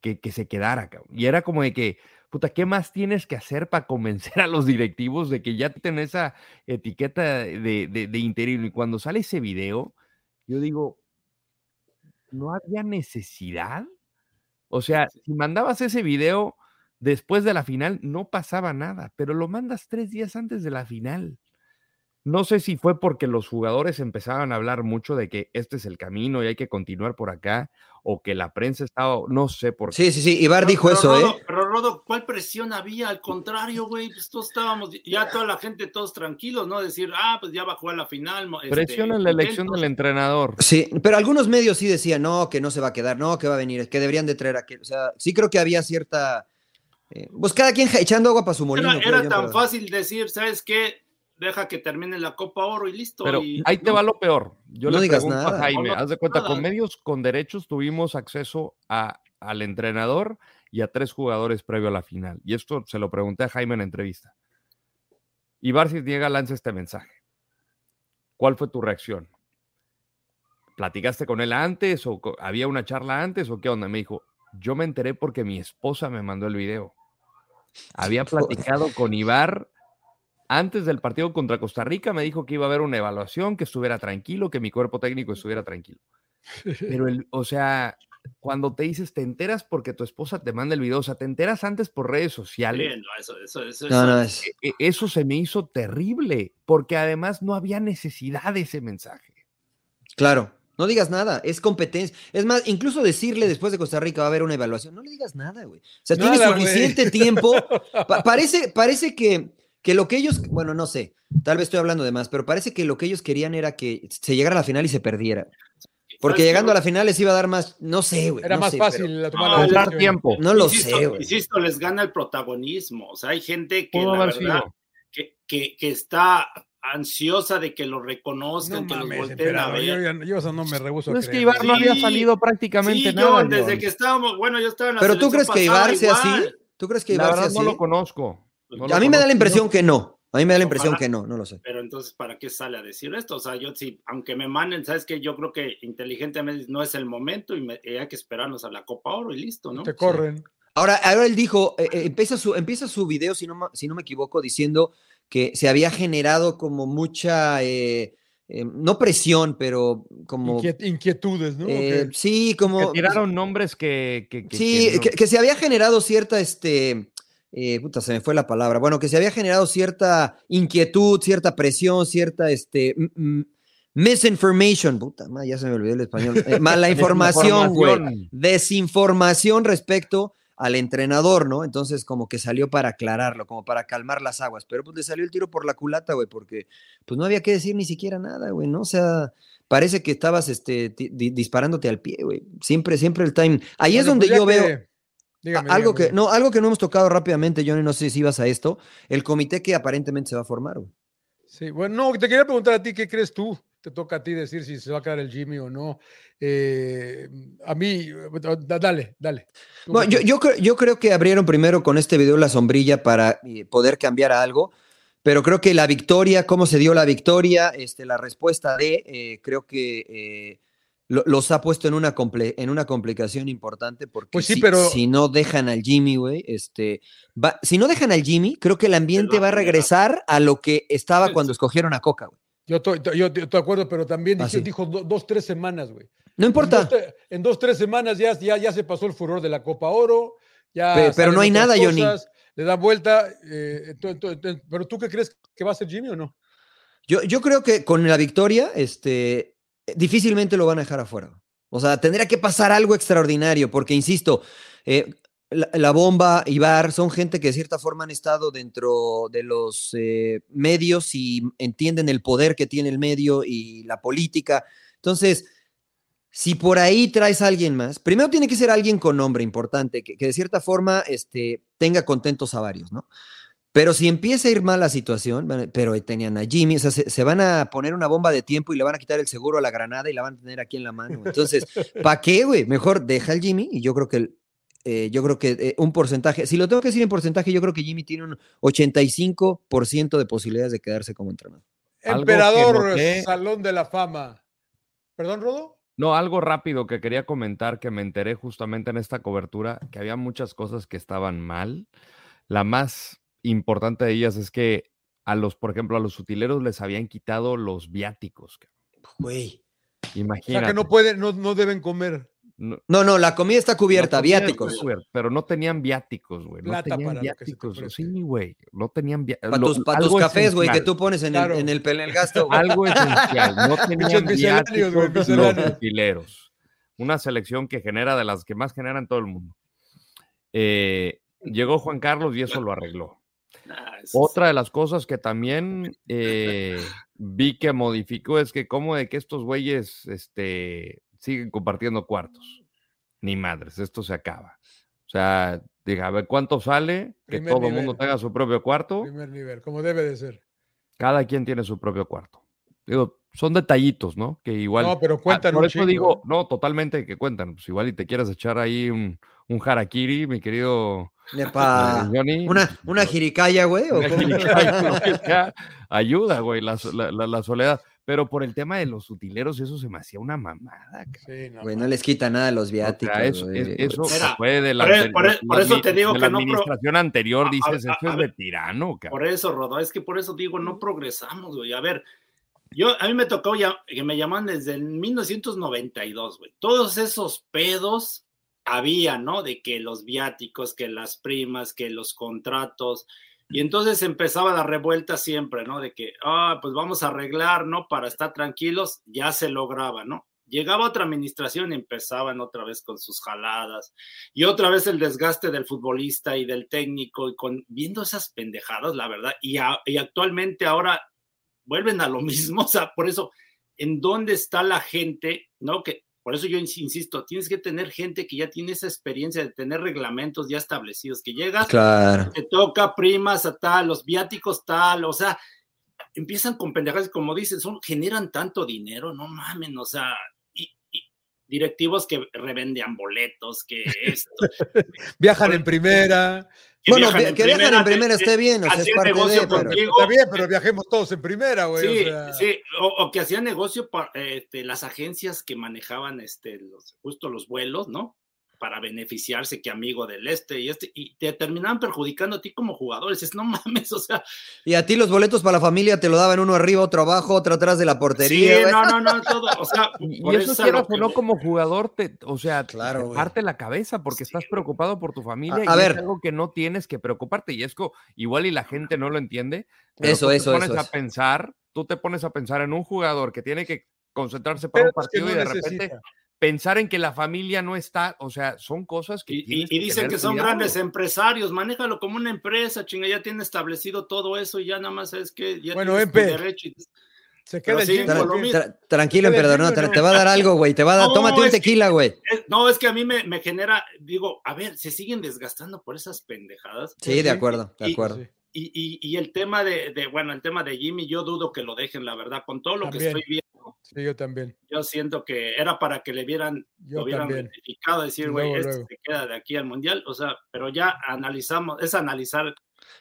[SPEAKER 4] que, se quedara. Y era como de que, puta, ¿qué más tienes que hacer para convencer a los directivos de que ya tenés esa etiqueta de, de, de interino? Y cuando sale ese video, yo digo, ¿no había necesidad? O sea, si mandabas ese video después de la final, no pasaba nada, pero lo mandas tres días antes de la final. No sé si fue porque los jugadores empezaban a hablar mucho de que este es el camino y hay que continuar por acá, o que la prensa estaba, no sé por
[SPEAKER 3] qué. Sí, sí, sí, Ibar dijo eso, ¿eh?
[SPEAKER 1] Pero Rodo, ¿cuál presión había? Al contrario, güey, pues todos estábamos, ya toda la gente, todos tranquilos, ¿no? Decir, ah, pues ya va a jugar la final.
[SPEAKER 4] Este, presión en la elección del entrenador.
[SPEAKER 3] Sí, pero algunos medios sí decían, no, que no se va a quedar, no, que va a venir, que deberían de traer a que, o sea, sí creo que había cierta... Eh, pues cada quien echando agua para su molino.
[SPEAKER 1] Era, tan fácil decir, ¿sabes qué? Deja que termine la Copa Oro y listo.
[SPEAKER 4] Pero ahí te va lo peor. Yo no le digas nada. a Jaime, haz de cuenta, con medios con derechos tuvimos acceso a, al entrenador y a tres jugadores previo a la final. Y esto se lo pregunté a Jaime en entrevista. Y Barcis Diega lanza este mensaje. ¿Cuál fue tu reacción? ¿Platicaste con él antes o había una charla antes o qué onda? Me dijo, yo me enteré porque mi esposa me mandó el video. Había platicado con Ibar antes del partido contra Costa Rica me dijo que iba a haber una evaluación, que estuviera tranquilo, que mi cuerpo técnico estuviera tranquilo. Pero, el, o sea, cuando te dices, te enteras porque tu esposa te manda el video, o sea, te enteras antes por redes sociales.
[SPEAKER 1] eso, eso, eso,
[SPEAKER 4] e, e, eso se me hizo terrible, porque además no había necesidad de ese mensaje.
[SPEAKER 3] Claro, no digas nada, es competencia. Es más, incluso decirle después de Costa Rica va a haber una evaluación, no le digas nada, güey. O sea, tiene suficiente tiempo. parece, parece que, que lo que ellos, bueno, no sé, tal vez estoy hablando de más, pero parece que lo que ellos querían era que se llegara a la final y se perdiera. Porque llegando a la final les iba a dar más, no sé, güey.
[SPEAKER 2] Era más fácil
[SPEAKER 4] tomar la tiempo.
[SPEAKER 3] No lo sé, güey.
[SPEAKER 1] Insisto, les gana el protagonismo. O sea, hay gente que la verdad, que, que, que, está ansiosa de que lo reconozcan, que los volteen a ver.
[SPEAKER 2] Yo, eso no me rehuso.
[SPEAKER 4] No es que Ibar no había salido prácticamente
[SPEAKER 1] sí,
[SPEAKER 4] nada.
[SPEAKER 1] Yo, desde que estábamos, bueno, yo estaba en la
[SPEAKER 3] Pero tú crees que Ibar sea así? ¿Tú crees que Ibar
[SPEAKER 4] la verdad,
[SPEAKER 3] sea
[SPEAKER 4] no lo conozco.
[SPEAKER 3] A mí me da la impresión que no. A mí me da la impresión que no, no lo sé.
[SPEAKER 1] Pero entonces, ¿para qué sale a decir esto? O sea, yo sí, aunque me manden, ¿sabes qué? Yo creo que inteligentemente no es el momento y, hay que esperarnos a la Copa Oro y listo, ¿no?
[SPEAKER 2] Te corren.
[SPEAKER 3] Ahora, ahora él dijo, eh, eh, empieza, su, empieza su video, si no, si no me equivoco, diciendo que se había generado como mucha, eh, no presión, pero como...
[SPEAKER 2] inquietudes, ¿no?
[SPEAKER 3] sí, como...
[SPEAKER 4] Que tiraron nombres que...
[SPEAKER 3] sí, que, que, se había generado cierta, este, eh, puta, se me fue la palabra, bueno, que se había generado cierta inquietud, cierta presión, cierta, este, misinformation, puta, ya se me olvidó el español, eh, mala información, güey, desinformación respecto al entrenador, ¿no? Entonces, como que salió para aclararlo, como para calmar las aguas, pero pues le salió el tiro por la culata, güey, porque pues no había que decir ni siquiera nada, güey, ¿no? O sea, parece que estabas este, disparándote al pie, güey. Siempre, siempre el time. Ahí es donde pues yo veo algo, que, no, algo que no hemos tocado rápidamente, Johnny, no sé si ibas a esto, el comité que aparentemente se va a formar.
[SPEAKER 2] Sí, bueno, no, te quería preguntar a ti, ¿qué crees tú? Te toca a ti decir si se va a quedar el Jimmy o no. Eh, a mí, dale, dale.
[SPEAKER 3] Bueno, yo, yo, yo, creo que abrieron primero con este video la sombrilla para eh, poder cambiar a algo, pero creo que la victoria, cómo se dio la victoria, este, la respuesta de, eh, creo que los ha puesto en una, en una complicación importante porque
[SPEAKER 2] pues sí,
[SPEAKER 3] si,
[SPEAKER 2] pero...
[SPEAKER 3] si, no dejan al Jimmy, güey, este, si no dejan al Jimmy, creo que el ambiente va a regresar a lo que estaba cuando escogieron a Coca, güey.
[SPEAKER 2] Yo estoy, yo, de acuerdo, pero también ah, dijo dos, tres semanas, güey.
[SPEAKER 3] No importa.
[SPEAKER 2] En dos, tres semanas ya, ya, ya se pasó el furor de la Copa Oro. Ya
[SPEAKER 3] pero, no hay nada, Johnny.
[SPEAKER 2] Le da vuelta. Eh, pero tú qué crees que va a ser Jimmy o no?
[SPEAKER 3] Yo, yo creo que con la victoria, este, difícilmente lo van a dejar afuera. O sea, tendría que pasar algo extraordinario, porque insisto, eh, la, bomba, Ibar, son gente que de cierta forma han estado dentro de los eh, medios y entienden el poder que tiene el medio y la política. Entonces, si por ahí traes a alguien más, primero tiene que ser alguien con nombre importante, que, que de cierta forma este, tenga contentos a varios, ¿no? Pero si empieza a ir mal la situación, pero tenían a Jimmy, o sea, se, van a poner una bomba de tiempo y le van a quitar el seguro a la granada y la van a tener aquí en la mano. Entonces, ¿para qué, güey? Mejor deja al Jimmy y yo creo que eh, yo creo que eh, un porcentaje, si lo tengo que decir en porcentaje, yo creo que Jimmy tiene un 85% de posibilidades de quedarse como entrenador.
[SPEAKER 2] Emperador, Salón de la Fama. ¿Perdón, Rodo?
[SPEAKER 4] No, algo rápido que quería comentar que me enteré justamente en esta cobertura, que había muchas cosas que estaban mal. La más importante de ellas es que a los, por ejemplo, a los utileros les habían quitado los viáticos.
[SPEAKER 3] Güey.
[SPEAKER 4] Imagínate.
[SPEAKER 2] O sea que no pueden, no, no deben comer.
[SPEAKER 3] No, no, la comida está cubierta, viáticos.
[SPEAKER 4] pero no tenían viáticos, güey. No tenían viáticos. Sí, güey. No tenían viáticos.
[SPEAKER 3] Para tus, cafés, güey, que tú pones en, el, en, el, el, gasto.
[SPEAKER 4] Algo esencial. No tenían viáticos los utileros. Una selección que genera de las que más generan todo el mundo. Eh, llegó Juan Carlos y eso lo arregló. Otra de las cosas que también eh, vi que modificó es que como de que estos güeyes este, siguen compartiendo cuartos. Ni madres, esto se acaba. O sea, diga, a ver cuánto sale, que todo el mundo tenga su propio cuarto.
[SPEAKER 2] Primer nivel, como debe de ser.
[SPEAKER 4] Cada quien tiene su propio cuarto. Digo, son detallitos, ¿no? Que igual.
[SPEAKER 2] No, pero cuentan.
[SPEAKER 4] por eso digo, no, totalmente que cuentan. Pues igual y te quieres echar ahí un, un harakiri, mi querido
[SPEAKER 3] una, una jiricaya, güey.
[SPEAKER 4] ayuda, güey, la, soledad. Pero por el tema de los utileros, eso se me hacía una mamada.
[SPEAKER 3] güey, no, les quita nada a los viáticos.
[SPEAKER 4] eso, fue de la,
[SPEAKER 1] por, eso te digo que
[SPEAKER 4] la administración anterior, dices, eso es de tirano.
[SPEAKER 1] Por eso, Rodo, es que por eso digo, no progresamos, güey. A ver, Yo, a mí me tocó ya, que me llaman desde el 1992, güey. Todos esos pedos había, ¿no? De que los viáticos, que las primas, que los contratos. Y entonces empezaba la revuelta siempre, ¿no? De que, ah, pues vamos a arreglar, ¿no? Para estar tranquilos, ya se lograba, ¿no? Llegaba otra administración y empezaban otra vez con sus jaladas y otra vez el desgaste del futbolista y del técnico y con viendo esas pendejadas, la verdad. Y, y actualmente ahora vuelven a lo mismo, o sea, por eso, ¿en dónde está la gente, no? Que por eso yo insisto, tienes que tener gente que ya tiene esa experiencia de tener reglamentos ya establecidos, que llegas,
[SPEAKER 3] claro.
[SPEAKER 1] te toca primas a tal, los viáticos tal, o sea, empiezan con pendejadas, como dices, son, generan tanto dinero, no mamen, o sea, y, directivos que revenden boletos, que esto.
[SPEAKER 2] Viajan en primera.
[SPEAKER 3] Bueno, que viajan en primera esté bien, o sea, es parte de,
[SPEAKER 2] pero, está bien, pero viajemos todos en primera, güey.
[SPEAKER 1] Sí, o sea. sí, o, que hacían negocio para este, las agencias que manejaban este, los, justo los vuelos, ¿no? Para beneficiarse que amigo del este y este, y te terminaban perjudicando a ti como jugador. Dices, no mames, o sea.
[SPEAKER 3] Y a ti los boletos para la familia te lo daban uno arriba, otro abajo, otro atrás de la portería.
[SPEAKER 1] Sí, no, no, no, todo, o sea.
[SPEAKER 4] y eso, eso quiero que no como jugador, te, o sea, claro, te parte la cabeza porque sí. estás preocupado por tu familia
[SPEAKER 3] a, a
[SPEAKER 4] y
[SPEAKER 3] ver.
[SPEAKER 4] es algo que no tienes que preocuparte. Y es que igual y la gente no lo entiende. Pero
[SPEAKER 3] eso,
[SPEAKER 4] tú
[SPEAKER 3] eso,
[SPEAKER 4] te pones
[SPEAKER 3] eso,
[SPEAKER 4] a pensar, tú te pones a pensar en un jugador que tiene que concentrarse para un partido
[SPEAKER 2] no
[SPEAKER 4] y de
[SPEAKER 2] necesita.
[SPEAKER 4] repente pensar en que la familia no está, o sea, son cosas que...
[SPEAKER 1] Y, y, y dicen que son
[SPEAKER 4] cuidado.
[SPEAKER 1] grandes empresarios, manéjalo como una empresa, chinga, ya tiene establecido todo eso y ya nada más es que ya
[SPEAKER 2] Bueno, Empe,
[SPEAKER 1] derecho y-
[SPEAKER 2] Se queda
[SPEAKER 1] lo
[SPEAKER 3] Tra- tra- tranquilo, emperador, no, te, va a dar algo, güey. Te va a dar,
[SPEAKER 1] No,
[SPEAKER 3] tómate un tequila, güey.
[SPEAKER 1] Es- no, es que a mí me, me genera, digo, a ver, se siguen desgastando por esas pendejadas.
[SPEAKER 3] Sí, de acuerdo, de
[SPEAKER 1] Y-
[SPEAKER 3] acuerdo.
[SPEAKER 2] Sí.
[SPEAKER 1] Y, y, y el tema de, de, bueno, el tema de Jimmy, yo dudo que lo dejen, la verdad, con todo lo
[SPEAKER 2] También.
[SPEAKER 1] que estoy viendo,
[SPEAKER 2] Sí, yo también.
[SPEAKER 1] yo siento que era para que le vieran,
[SPEAKER 2] Yo
[SPEAKER 1] lo hubieran identificado, decir, güey, este
[SPEAKER 2] luego.
[SPEAKER 1] se queda de aquí al mundial, o sea, pero ya analizamos, es analizar,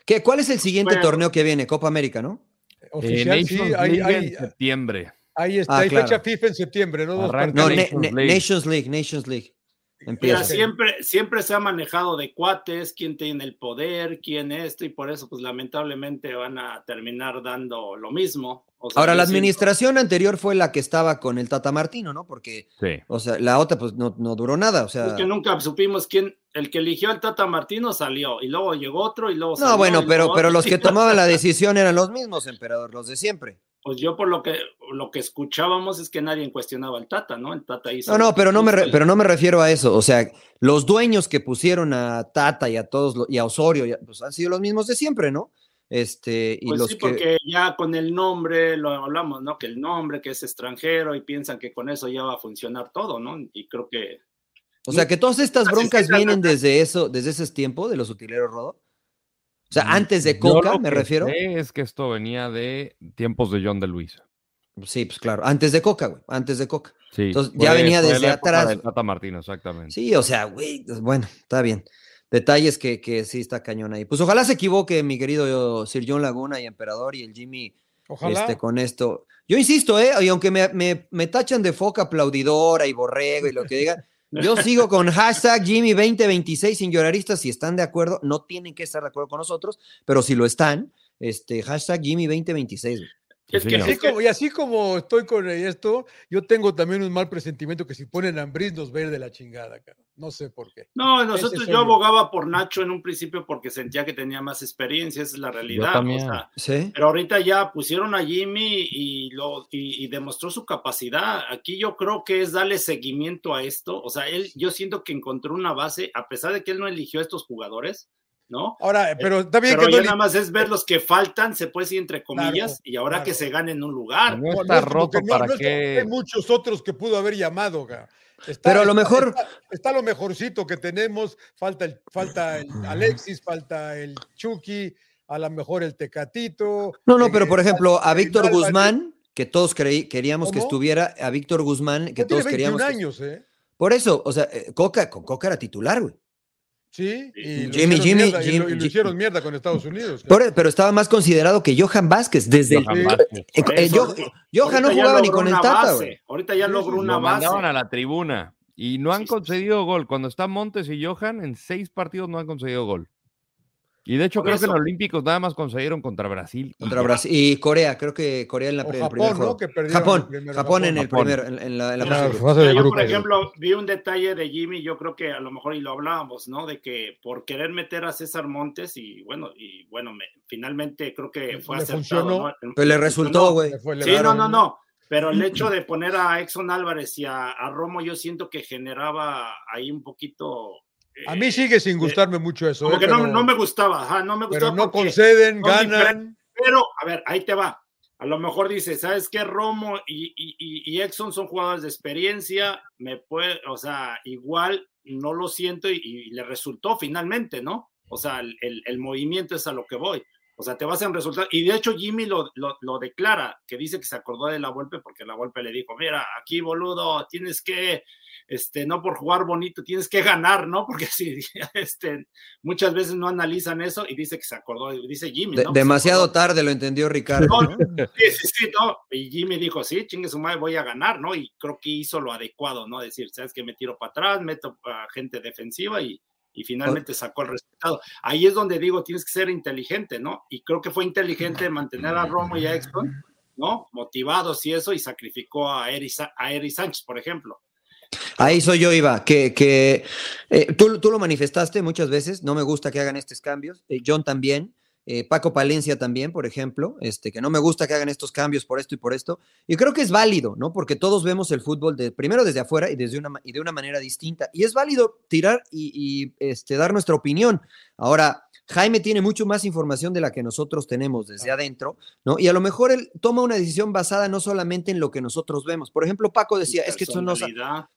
[SPEAKER 3] ¿Qué, ¿Cuál es el siguiente
[SPEAKER 1] Bueno.
[SPEAKER 3] torneo que viene? Copa América, ¿no?
[SPEAKER 4] Eh,
[SPEAKER 2] Oficial, sí,
[SPEAKER 4] Nations
[SPEAKER 2] hay, hay,
[SPEAKER 4] en septiembre.
[SPEAKER 2] ahí está,
[SPEAKER 3] Ah,
[SPEAKER 2] hay
[SPEAKER 3] claro.
[SPEAKER 2] fecha FIFA en septiembre, ¿no?
[SPEAKER 4] Arranca
[SPEAKER 3] No,
[SPEAKER 4] League.
[SPEAKER 3] Nations League, Nations League.
[SPEAKER 1] Mira, siempre, siempre se ha manejado de cuates, quién tiene el poder, quién esto, y por eso, pues lamentablemente van a terminar dando lo mismo. O sea,
[SPEAKER 3] Ahora, la
[SPEAKER 1] siento-
[SPEAKER 3] administración anterior fue la que estaba con el Tata Martino, ¿no? Porque,
[SPEAKER 4] Sí.
[SPEAKER 3] o sea, la otra, pues no, no duró nada. O sea.
[SPEAKER 1] Es que nunca supimos quién, el que eligió al Tata Martino salió, y luego llegó otro, y luego
[SPEAKER 3] No,
[SPEAKER 1] salió,
[SPEAKER 3] bueno, pero, pero los que tomaban la decisión eran los mismos, emperador, los de siempre.
[SPEAKER 1] Pues yo por lo que, lo que escuchábamos es que nadie cuestionaba al Tata, ¿no? El Tata hizo...
[SPEAKER 3] No, no, pero no me, re- pero no me refiero a eso. O sea, los dueños que pusieron a Tata y a todos, y a Osorio, y a- pues han sido los mismos de siempre, ¿no? Este, y
[SPEAKER 1] Pues
[SPEAKER 3] los
[SPEAKER 1] sí,
[SPEAKER 3] que.
[SPEAKER 1] porque ya con el nombre, lo hablamos, ¿no? Que el nombre, que es extranjero, y piensan que con eso ya va a funcionar todo, ¿no? Y creo que...
[SPEAKER 3] O sea, que todas estas broncas vienen desde eso, desde ese tiempo de los utileros Rodo. O sea,
[SPEAKER 4] Mm,
[SPEAKER 3] antes de Coca,
[SPEAKER 4] lo
[SPEAKER 3] me
[SPEAKER 4] que
[SPEAKER 3] refiero.
[SPEAKER 4] sé es que esto venía de tiempos de John de Luisa.
[SPEAKER 3] Sí, pues claro, antes de Coca, güey, antes de Coca.
[SPEAKER 4] Sí.
[SPEAKER 3] Entonces,
[SPEAKER 4] fue-
[SPEAKER 3] ya venía desde
[SPEAKER 4] la época
[SPEAKER 3] atrás.
[SPEAKER 4] del Tata Martino, exactamente.
[SPEAKER 3] Sí, o sea, güey, pues, bueno, está bien. Detalles que, que sí está cañón ahí. Pues ojalá se equivoque mi querido Sir John Laguna y Emperador y el Jimmy
[SPEAKER 2] Ojalá.
[SPEAKER 3] este, con esto. Yo insisto, ¿eh? Y aunque me, me, me tachan de foca aplaudidora y borrego y lo que digan, yo sigo con hashtag Jimmy2026 sin lloraristas. Si están de acuerdo, no tienen que estar de acuerdo con nosotros, pero si lo están, este, hashtag Jimmy2026.
[SPEAKER 4] Sí,
[SPEAKER 1] es que.
[SPEAKER 2] Así como- y así como estoy con esto, yo tengo también un mal presentimiento que si ponen a Ambris nos va a ir de la chingada, cara. No sé por qué.
[SPEAKER 1] No, nosotros yo abogaba por Nacho en un principio porque sentía que tenía más experiencia, esa es la realidad.
[SPEAKER 4] también.
[SPEAKER 1] o sea,
[SPEAKER 3] ¿Sí?
[SPEAKER 1] pero ahorita ya pusieron a Jimmy y, lo, y, y demostró su capacidad. Aquí yo creo que es darle seguimiento a esto. O sea, él, yo siento que encontró una base, a pesar de que él no eligió a estos jugadores, ¿no?
[SPEAKER 2] Ahora, pero está bien
[SPEAKER 1] Pero
[SPEAKER 2] que
[SPEAKER 1] ya
[SPEAKER 2] no
[SPEAKER 1] nada más es ver los que faltan, se puede decir entre comillas,
[SPEAKER 2] Claro,
[SPEAKER 1] y ahora
[SPEAKER 2] claro.
[SPEAKER 1] que se ganen un lugar.
[SPEAKER 4] No está roto
[SPEAKER 2] no-
[SPEAKER 4] para
[SPEAKER 2] no. Hay muchos otros que pudo haber llamado. Está-
[SPEAKER 3] Pero a lo mejor-
[SPEAKER 2] Está, está lo mejorcito que tenemos. Falta el, falta el Alexis, falta el Chucky, a lo mejor el Tecatito.
[SPEAKER 3] No, no,
[SPEAKER 2] eh,
[SPEAKER 3] pero por ejemplo, a Víctor. Guzmán, que todos creí- queríamos que estuviera, a Víctor Guzmán, que
[SPEAKER 2] Ya tiene
[SPEAKER 3] todos
[SPEAKER 2] 21
[SPEAKER 3] queríamos. que-
[SPEAKER 2] años, ¿eh?
[SPEAKER 3] Por eso, o sea, eh, Coca, con Coca era titular, güey.
[SPEAKER 2] Sí, y lo
[SPEAKER 3] Jimmy,
[SPEAKER 2] hicieron
[SPEAKER 3] Jimmy,
[SPEAKER 2] mierda, y lo- y lo,
[SPEAKER 3] Jimmy-
[SPEAKER 2] hicieron mierda con Estados Unidos.
[SPEAKER 3] pero estaba más considerado que Johan Vázquez desde
[SPEAKER 4] Johan. Vázquez.
[SPEAKER 3] eh, eh,
[SPEAKER 1] eso,
[SPEAKER 3] Johan no jugaba ni con el Tata,
[SPEAKER 1] base. Ahorita ya logró una
[SPEAKER 4] Lo
[SPEAKER 1] base.
[SPEAKER 4] mandaban a la tribuna y no han
[SPEAKER 1] Sí, sí.
[SPEAKER 4] concedido gol. Cuando están Montes y Johan, en seis partidos no han conseguido gol. Y de hecho, creo que en los Olímpicos nada más conseguieron contra Brasil.
[SPEAKER 3] Contra Brasil y Corea, creo que Corea en la
[SPEAKER 2] primera. Japón, ¿no? Que
[SPEAKER 3] Japón, Japón, en el primer, en, la,
[SPEAKER 1] fase de Yo, por ejemplo, vi un detalle de Jimmy, yo creo que a lo mejor, y lo hablábamos, ¿no? De que por querer meter a César Montes, y bueno, y bueno, finalmente creo que fue acertado.
[SPEAKER 3] ¿no? Pero le resultó, güey.
[SPEAKER 1] Sí, no, no, no. Pero el hecho de poner a Exxon Álvarez y a, a Romo, yo siento que generaba ahí un poquito
[SPEAKER 2] a mí sigue sin gustarme mucho eso.
[SPEAKER 1] Como ¿eh? que no, no, me gustaba, no me gustaba.
[SPEAKER 2] Pero no conceden, ganan.
[SPEAKER 1] Pero, a ver, ahí te va. A lo mejor dice, ¿sabes qué? Romo y, y, y, Exxon son jugadores de experiencia, me puede, o sea, igual no lo siento y, le resultó finalmente, ¿no? O sea, el, el, movimiento es a lo que voy. O sea, te vas a resultar. Y de hecho, Jimmy lo, lo, lo, declara, que dice que se acordó de la golpe porque la golpe le dijo: Mira, aquí, boludo, tienes que este, no por jugar bonito, tienes que ganar, ¿no? Porque sí, este, muchas veces no analizan eso y dice que se acordó, dice Jimmy, ¿no?
[SPEAKER 3] demasiado tarde lo entendió Ricardo.
[SPEAKER 1] Sí, sí, sí, no. Y Jimmy dijo, sí, chingue su madre, voy a ganar, ¿no? Y creo que hizo lo adecuado, ¿no? Decir, sabes que me tiro para atrás, meto a gente defensiva y, y finalmente sacó el resultado. Ahí es donde digo, tienes que ser inteligente, ¿no? Y creo que fue inteligente mantener a Romo y a Exxon, ¿no? Motivados y eso, y sacrificó a Eri, a Eri Sánchez, por ejemplo.
[SPEAKER 3] Ahí soy yo, Iba, que, que eh, tú, tú, lo manifestaste muchas veces, no me gusta que hagan estos cambios, eh, John también, eh, Paco Palencia también, por ejemplo, este, que no me gusta que hagan estos cambios por esto y por esto, y creo que es válido, ¿no? Porque todos vemos el fútbol de, primero desde afuera y, desde una, y de una manera distinta, y es válido tirar y, y este, dar nuestra opinión. Ahora, Jaime tiene mucho más información de la que nosotros tenemos desde adentro, ¿no? Y a lo mejor él toma una decisión basada no solamente en lo que nosotros vemos. Por ejemplo, Paco decía, es que esto no,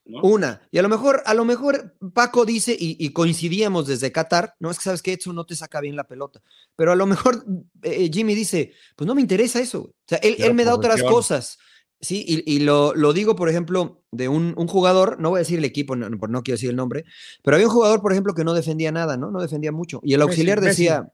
[SPEAKER 3] ¿no? Una. Y a lo mejor, a lo mejor Paco dice, y, coincidíamos desde Qatar, no es que sabes que eso no te saca bien la pelota. Pero a lo mejor eh, Jimmy dice, pues no me interesa eso. O sea, él, él me da otras cosas. Sí, y, lo, digo, por ejemplo, de un, jugador, no voy a decir el equipo, no, no, quiero decir el nombre, pero había un jugador, por ejemplo, que no defendía nada, ¿no? No defendía mucho. Y el auxiliar decía,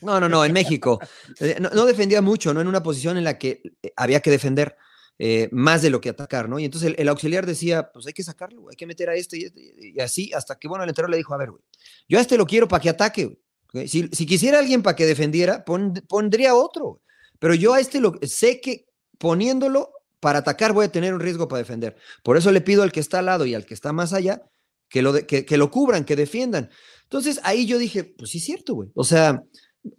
[SPEAKER 3] no, no, no, en México, eh, no, defendía mucho, ¿no? En una posición en la que eh, había que defender eh, más de lo que atacar, ¿no? Y entonces el, auxiliar decía, pues hay que sacarlo, hay que meter a este y, este, y así, hasta que, bueno, el entrenador le dijo, a ver, güey, yo a este lo quiero para que ataque, Si, quisiera alguien para que defendiera, pondría otro, pero yo a este lo sé que poniéndolo para atacar voy a tener un riesgo para defender. Por eso le pido al que está al lado y al que está más allá que lo, que, lo cubran, que defiendan. Entonces ahí yo dije, pues sí es cierto, güey. O sea,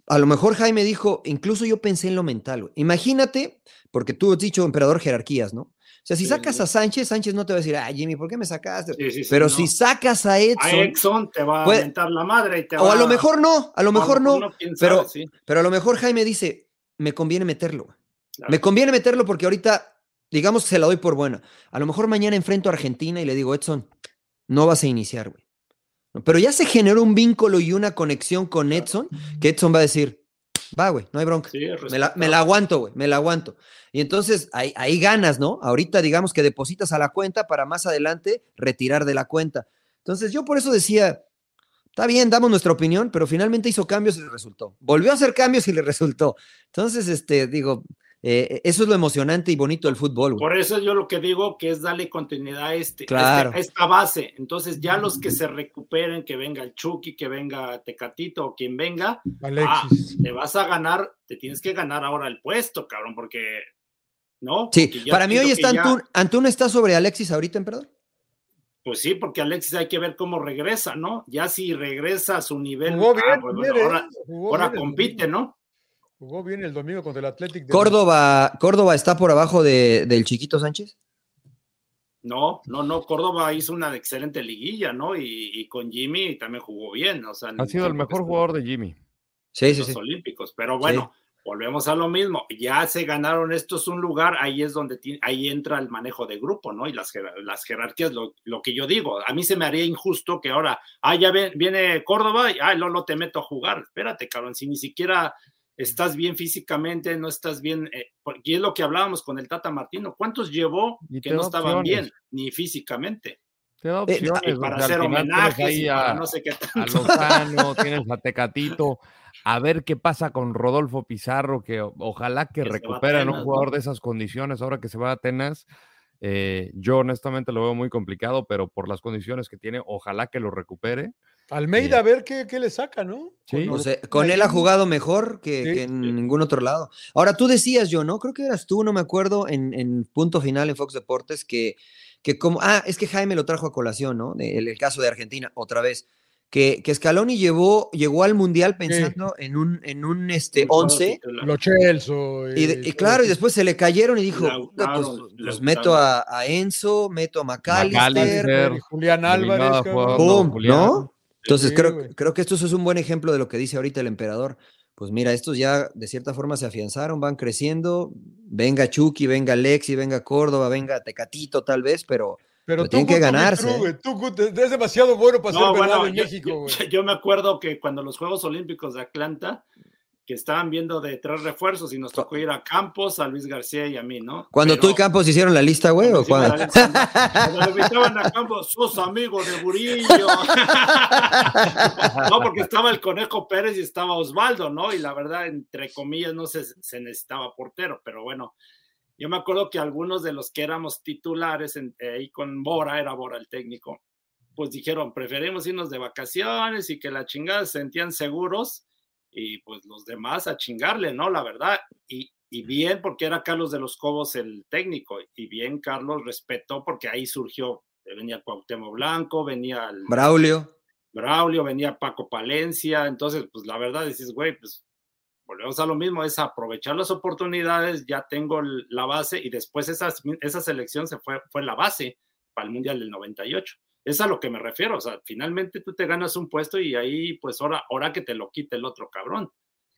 [SPEAKER 3] a lo mejor Jaime dijo, incluso yo pensé en lo mental, güey. Imagínate, porque tú has dicho emperador jerarquías, ¿no? O sea, si sacas a Sánchez, Sánchez no te va a decir, ah, Jimmy, ¿por qué me sacaste? Pero si sacas a Edson. A
[SPEAKER 1] Edson te va a aventar la madre y te
[SPEAKER 3] O a lo mejor no, a lo mejor no. pero, pero a lo mejor Jaime dice, me conviene meterlo. Me conviene meterlo porque ahorita digamos que se la doy por buena. A lo mejor mañana enfrento a Argentina y le digo, Edson, no vas a iniciar, güey. Pero ya se generó un vínculo y una conexión con Edson, que Edson va a decir, va, güey, no hay bronca. me, la, aguanto, güey, me la aguanto. Y entonces ahí, ahí ganas, ¿no? Ahorita digamos que depositas a la cuenta para más adelante retirar de la cuenta. Entonces yo por eso decía, está bien, damos nuestra opinión, pero finalmente hizo cambios y le resultó. Volvió a hacer cambios y le resultó. Entonces, este, digo, eh, eso es lo emocionante y bonito del fútbol.
[SPEAKER 1] Por eso yo lo que digo que es darle continuidad a, este, este esta base. Entonces ya los que se recuperen, que venga el Chucky, que venga Tecatito o quien venga, ah, te vas a ganar, te tienes que ganar ahora el puesto, cabrón, porque no.
[SPEAKER 3] Sí, para mí hoy está Antún, está sobre Alexis ahorita, en perdón.
[SPEAKER 1] Pues sí, porque Alexis hay que ver cómo regresa, ¿no? Ya si regresa a su nivel,
[SPEAKER 2] ah,
[SPEAKER 1] ahora, ahora compite, ¿no?
[SPEAKER 2] Jugó bien el domingo contra el Athletic.
[SPEAKER 3] Córdoba, ¿Córdoba está por abajo de, del Chiquito Sánchez?
[SPEAKER 1] No, no, no. Córdoba hizo una excelente liguilla, ¿no? Y, con Jimmy también jugó bien. O sea,
[SPEAKER 4] ha sido el mejor jugador de Jimmy.
[SPEAKER 3] Sí, sí,
[SPEAKER 1] los Olímpicos. Pero bueno, volvemos a lo mismo. Ya se ganaron estos un lugar, ahí es donde ahí entra el manejo de grupo, ¿no? Y las, las jerarquías, lo, lo, que yo digo. A mí se me haría injusto que ahora, ah, ya viene Córdoba y, ah, no, no te meto a jugar. Espérate, cabrón, si ni siquiera estás bien físicamente, no estás bien, eh, y es lo que hablábamos con el Tata Martino, ¿cuántos llevó que no estaban bien, ni físicamente?
[SPEAKER 4] Te da eh, opciones,
[SPEAKER 1] para hacer homenajes, a, no sé qué tanto.
[SPEAKER 4] A Lozano, tienes a Tecatito, a ver qué pasa con Rodolfo Pizarro, que ojalá que, recuperen un jugador de esas condiciones ahora que se va a Atenas. Eh, yo honestamente lo veo muy complicado, pero por las condiciones que tiene, ojalá que lo recupere.
[SPEAKER 2] Almeida, a ver qué, le saca, ¿no?
[SPEAKER 3] Sí. con él ha jugado mejor que, en ningún otro lado. Ahora, tú decías yo, ¿no? Creo que eras tú, no me acuerdo, en, punto final en Fox Deportes, que, que como. Ah, es que Jaime lo trajo a colación, ¿no? el caso de Argentina, otra vez que, que Scaloni llevó, llegó al Mundial pensando en un, en un este, 11.
[SPEAKER 2] Lo Chelsea.
[SPEAKER 3] Y, claro, y después se le cayeron y dijo, pues, pues meto a, Enzo, meto a McAllister,
[SPEAKER 2] Julián Álvarez.
[SPEAKER 3] ¿no? Entonces creo, creo que esto es un buen ejemplo de lo que dice ahorita el emperador. Pues mira, estos ya de cierta forma se afianzaron, van creciendo. Venga Chucky, venga Lexi, venga Córdoba, venga Tecatito tal vez, pero pero, tienen que ganarse.
[SPEAKER 2] tú, es demasiado bueno para ser verdad en México,
[SPEAKER 1] yo, me acuerdo que cuando los Juegos Olímpicos de Atlanta, que estaban viendo de tres refuerzos y nos tocó ir a Campos, a Luis García y a mí, ¿no?
[SPEAKER 3] Cuando tú y Campos hicieron la lista, güey, o cuando.
[SPEAKER 1] Cuando invitaban a Campos, sos amigo de Burillo. no, porque estaba el Conejo Pérez y estaba Osvaldo, ¿no? Y la verdad, entre comillas, no se, se necesitaba portero, pero bueno, yo me acuerdo que algunos de los que éramos titulares eh, ahí con Bora, era Bora el técnico, pues dijeron, preferimos irnos de vacaciones y que la chingada se sentían seguros y pues los demás a chingarle, ¿no? La verdad. Y, y bien porque era Carlos de los Cobos el técnico y bien Carlos respetó porque ahí surgió, venía Cuauhtémoc Blanco, venía el...
[SPEAKER 3] Braulio.
[SPEAKER 1] Braulio, venía Paco Palencia, entonces pues la verdad dices, güey, pues volvemos a lo mismo, es aprovechar las oportunidades, ya tengo la base y después esa, esa selección se fue, fue la base para el Mundial del 98. Es a lo que me refiero, o sea, finalmente tú te ganas un puesto y ahí pues ahora, ahora que te lo quite el otro cabrón.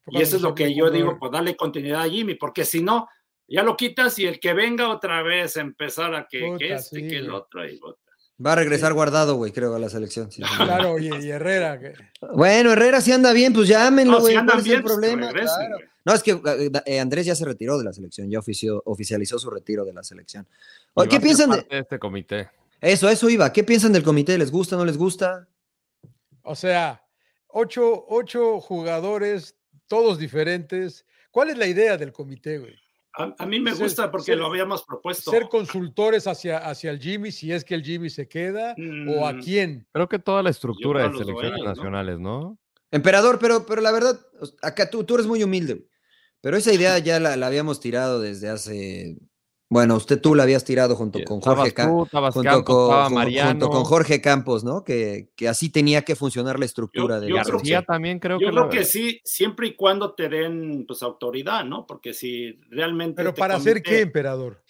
[SPEAKER 1] Y eso es lo que yo digo, pues dale continuidad a Jimmy, porque si no, ya lo quitas y el que venga otra vez a empezar a que, este, que el otro, y
[SPEAKER 3] Va a regresar guardado, güey, creo, a la selección.
[SPEAKER 2] claro, y, Herrera.
[SPEAKER 3] Bueno, Herrera si anda bien, pues llámenlo, güey. No, si bien, problema? No, es que eh, Andrés ya se retiró de la selección, ya oficializó su retiro de la selección. ¿Qué piensan de...
[SPEAKER 4] este comité?
[SPEAKER 3] Eso, eso iba. ¿Qué piensan del comité? ¿Les gusta, no les gusta?
[SPEAKER 2] O sea, ocho, ocho jugadores, todos diferentes. ¿Cuál es la idea del comité, güey?
[SPEAKER 1] A, mí me gusta porque lo habíamos propuesto.
[SPEAKER 2] Ser consultores hacia, hacia el Jimmy, si es que el Jimmy se queda, o a mm. quién.
[SPEAKER 4] Creo que toda la estructura de selecciones nacionales, ¿no?
[SPEAKER 3] Emperador, pero, pero la verdad, acá tú, tú eres muy humilde, pero esa idea ya la, la habíamos tirado desde hace bueno, usted tú la habías tirado junto con Jorge Campos, junto, con, Jorge Campos, ¿no? Que, que, así tenía que funcionar la estructura de
[SPEAKER 4] García también creo
[SPEAKER 1] yo
[SPEAKER 4] que
[SPEAKER 1] creo que sí, siempre y cuando te den pues autoridad, ¿no? Porque si realmente
[SPEAKER 2] Pero para hacer qué, emperador?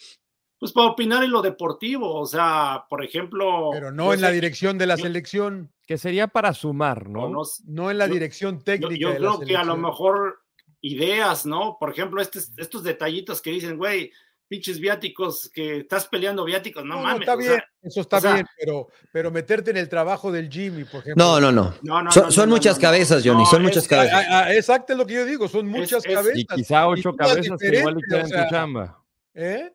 [SPEAKER 1] Pues para opinar en lo deportivo, o sea, por ejemplo,
[SPEAKER 2] Pero no en la dirección de la selección,
[SPEAKER 4] que sería para sumar, ¿no?
[SPEAKER 2] No, en la dirección técnica
[SPEAKER 1] Yo,
[SPEAKER 2] creo
[SPEAKER 1] que a lo mejor ideas, ¿no? Por ejemplo, estos detallitos que dicen, güey, pinches viáticos, que estás peleando viáticos, no, mames.
[SPEAKER 2] está bien, eso está bien, pero, pero meterte en el trabajo del Jimmy, por ejemplo.
[SPEAKER 3] No, no, no. son, muchas cabezas, Johnny, son muchas cabezas.
[SPEAKER 2] exacto es lo que yo digo, son muchas cabezas.
[SPEAKER 4] Y quizá ocho cabezas que igual quieren tu chamba. ¿Eh?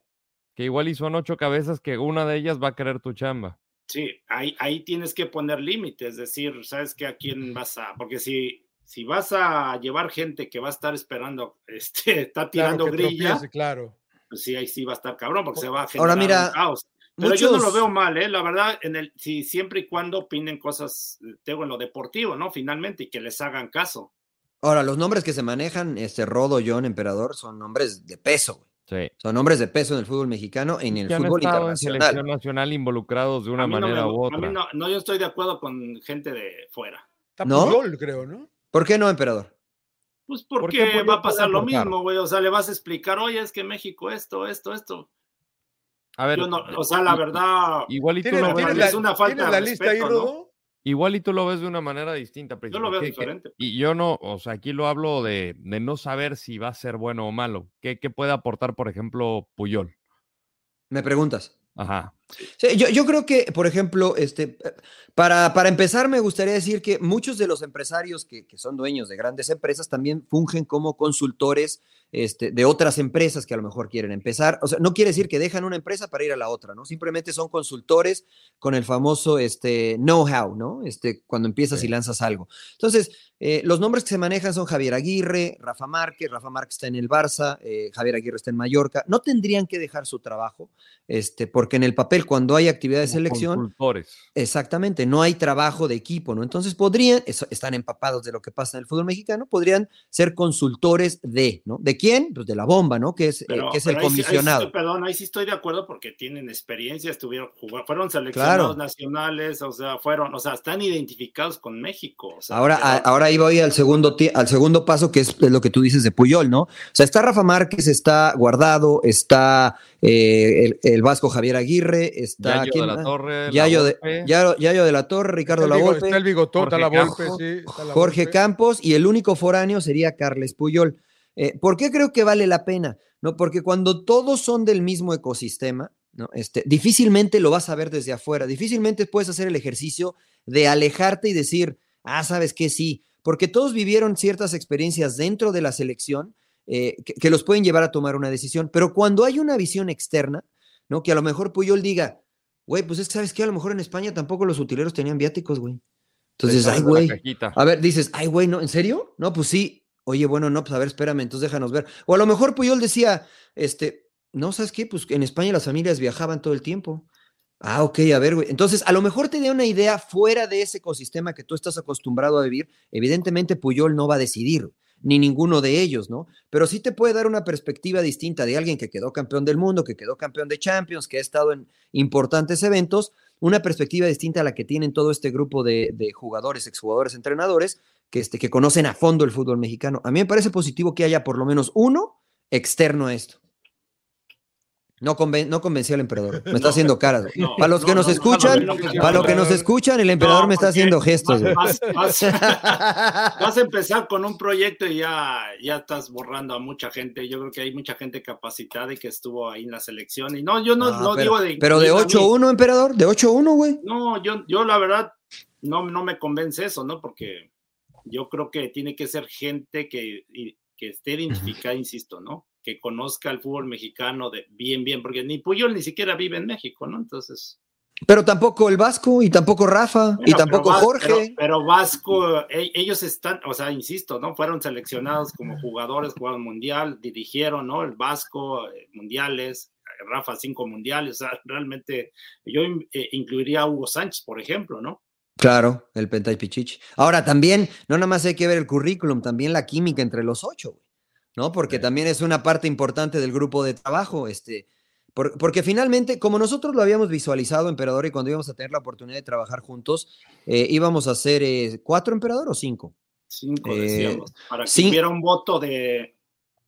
[SPEAKER 4] Que igual y son ocho cabezas que una de ellas va a querer tu chamba.
[SPEAKER 1] Sí, ahí, ahí tienes que poner límites, es decir, sabes que a quién vas a, porque si, si vas a llevar gente que va a estar esperando, este, está tirando grilla,
[SPEAKER 2] claro
[SPEAKER 1] pues sí, ahí sí va a estar cabrón, porque se va a generar Ahora, mira, un caos. Pero yo no lo veo mal, ¿eh? La verdad, en el, si siempre y cuando opinen cosas, tengo en lo deportivo, ¿no? Finalmente, y que les hagan caso.
[SPEAKER 3] Ahora, los nombres que se manejan, este Rodo, John, Emperador, son nombres de peso, Sí. Son nombres de peso en el fútbol mexicano y en el fútbol internacional. En selección
[SPEAKER 4] nacional involucrados de una manera u otra.
[SPEAKER 1] no, no, yo estoy de acuerdo con gente de fuera.
[SPEAKER 2] ¿No? creo, ¿no?
[SPEAKER 3] ¿Por qué no, Emperador?
[SPEAKER 1] Pues porque va a pasar lo mismo, güey. O sea, le vas a explicar, oye, es que México esto, esto, esto. A ver, o sea, la verdad.
[SPEAKER 4] Igual y tú lo
[SPEAKER 1] ves. es una falta de respeto,
[SPEAKER 4] Igual y tú lo ves de una manera distinta.
[SPEAKER 1] Yo lo veo diferente.
[SPEAKER 4] y yo no, o sea, aquí lo hablo de, de, no saber si va a ser bueno o malo. ¿Qué, ¿Qué puede aportar, por ejemplo, Puyol?
[SPEAKER 3] Me preguntas.
[SPEAKER 4] Ajá.
[SPEAKER 3] yo, yo, creo que, por ejemplo, este, para, para, empezar, me gustaría decir que muchos de los empresarios que, que, son dueños de grandes empresas también fungen como consultores este, de otras empresas que a lo mejor quieren empezar. O sea, no quiere decir que dejan una empresa para ir a la otra, ¿no? Simplemente son consultores con el famoso este, know-how, ¿no? Este, cuando empiezas y lanzas algo. Entonces, eh, los nombres que se manejan son Javier Aguirre, Rafa Márquez, Rafa Márquez está en el Barça, eh, Javier Aguirre está en Mallorca. No tendrían que dejar su trabajo, este, porque en el papel cuando hay actividad de selección.
[SPEAKER 4] Consultores.
[SPEAKER 3] Exactamente, no hay trabajo de equipo, ¿no? Entonces podrían, están empapados de lo que pasa en el fútbol mexicano, podrían ser consultores de, ¿no? ¿De quién? Pues de la bomba, ¿no? Que es, eh, que es el comisionado.
[SPEAKER 1] perdón, ahí sí estoy de acuerdo porque tienen experiencia, estuvieron, fueron seleccionados nacionales, o sea, fueron, o sea, están identificados con México.
[SPEAKER 3] ahora, ahora ahí voy al segundo, al segundo paso, que es lo que tú dices de Puyol, ¿no? O sea, está Rafa Márquez, está Guardado, está eh, el, Vasco Javier Aguirre, está
[SPEAKER 4] Yayo de la Torre,
[SPEAKER 3] Yayo, de, Yayo, de la Torre, Ricardo Lavolpe,
[SPEAKER 2] está el Bigotón, Jorge, la Volpe,
[SPEAKER 3] sí, Jorge Campos y el único foráneo sería Carles Puyol. Eh, ¿Por qué creo que vale la pena? No, porque cuando todos son del mismo ecosistema, ¿no? Este, difícilmente lo vas a ver desde afuera, difícilmente puedes hacer el ejercicio de alejarte y decir, ah, sabes que sí, porque todos vivieron ciertas experiencias dentro de la selección eh, que, los pueden llevar a tomar una decisión. Pero cuando hay una visión externa, ¿no? Que a lo mejor Puyol diga, güey, pues es que sabes que a lo mejor en España tampoco los utileros tenían viáticos, güey. Entonces, ay, güey. A ver, dices, ay, güey, ¿no? ¿En serio? No, pues sí. Oye, bueno, no, pues a ver, espérame, entonces déjanos ver. O a lo mejor Puyol decía, este, no, ¿sabes qué? Pues en España las familias viajaban todo el tiempo. Ah, ok, a ver, güey. Entonces, a lo mejor te da una idea fuera de ese ecosistema que tú estás acostumbrado a vivir. Evidentemente, Puyol no va a decidir ni ninguno de ellos, ¿no? Pero sí te puede dar una perspectiva distinta de alguien que quedó campeón del mundo, que quedó campeón de Champions, que ha estado en importantes eventos, una perspectiva distinta a la que tienen todo este grupo de, jugadores, exjugadores, entrenadores, que, este, que conocen a fondo el fútbol mexicano. A mí me parece positivo que haya por lo menos uno externo a esto. No, no convencí al emperador. Me está haciendo caras. para los que nos escuchan, para los que nos escuchan, el emperador me está haciendo gestos.
[SPEAKER 1] Vas, a empezar con un proyecto y ya, ya estás borrando a mucha gente. Yo creo que hay mucha gente capacitada y que estuvo ahí en la selección. Y no, yo no, ah,
[SPEAKER 3] digo
[SPEAKER 1] de.
[SPEAKER 3] Pero de 8-1, emperador, de 8-1, güey.
[SPEAKER 1] No, yo, yo la verdad no, no me convence eso, ¿no? Porque yo creo que tiene que ser gente que, que esté identificada, insisto, ¿no? Que conozca el fútbol mexicano de bien, bien, porque ni Puyol ni siquiera vive en México, ¿no? Entonces.
[SPEAKER 3] Pero tampoco el Vasco y tampoco Rafa y tampoco Jorge.
[SPEAKER 1] Pero, Vasco, e, ellos están, o sea, insisto, ¿no? Fueron seleccionados como jugadores, jugaron mundial, dirigieron, ¿no? El Vasco, eh, mundiales, Rafa cinco mundiales, o sea, realmente yo eh, incluiría a Hugo Sánchez, por ejemplo, ¿no?
[SPEAKER 3] Claro, el Pentay Pichichi. Ahora también, no nada más hay que ver el currículum, también la química entre los ocho, güey. ¿No? Porque también es una parte importante del grupo de trabajo, este, porque finalmente, como nosotros lo habíamos visualizado, emperador, y cuando íbamos a tener la oportunidad de trabajar juntos, eh, íbamos a ser eh, cuatro emperador o cinco.
[SPEAKER 1] Cinco, eh, decíamos, para que hubiera un voto de,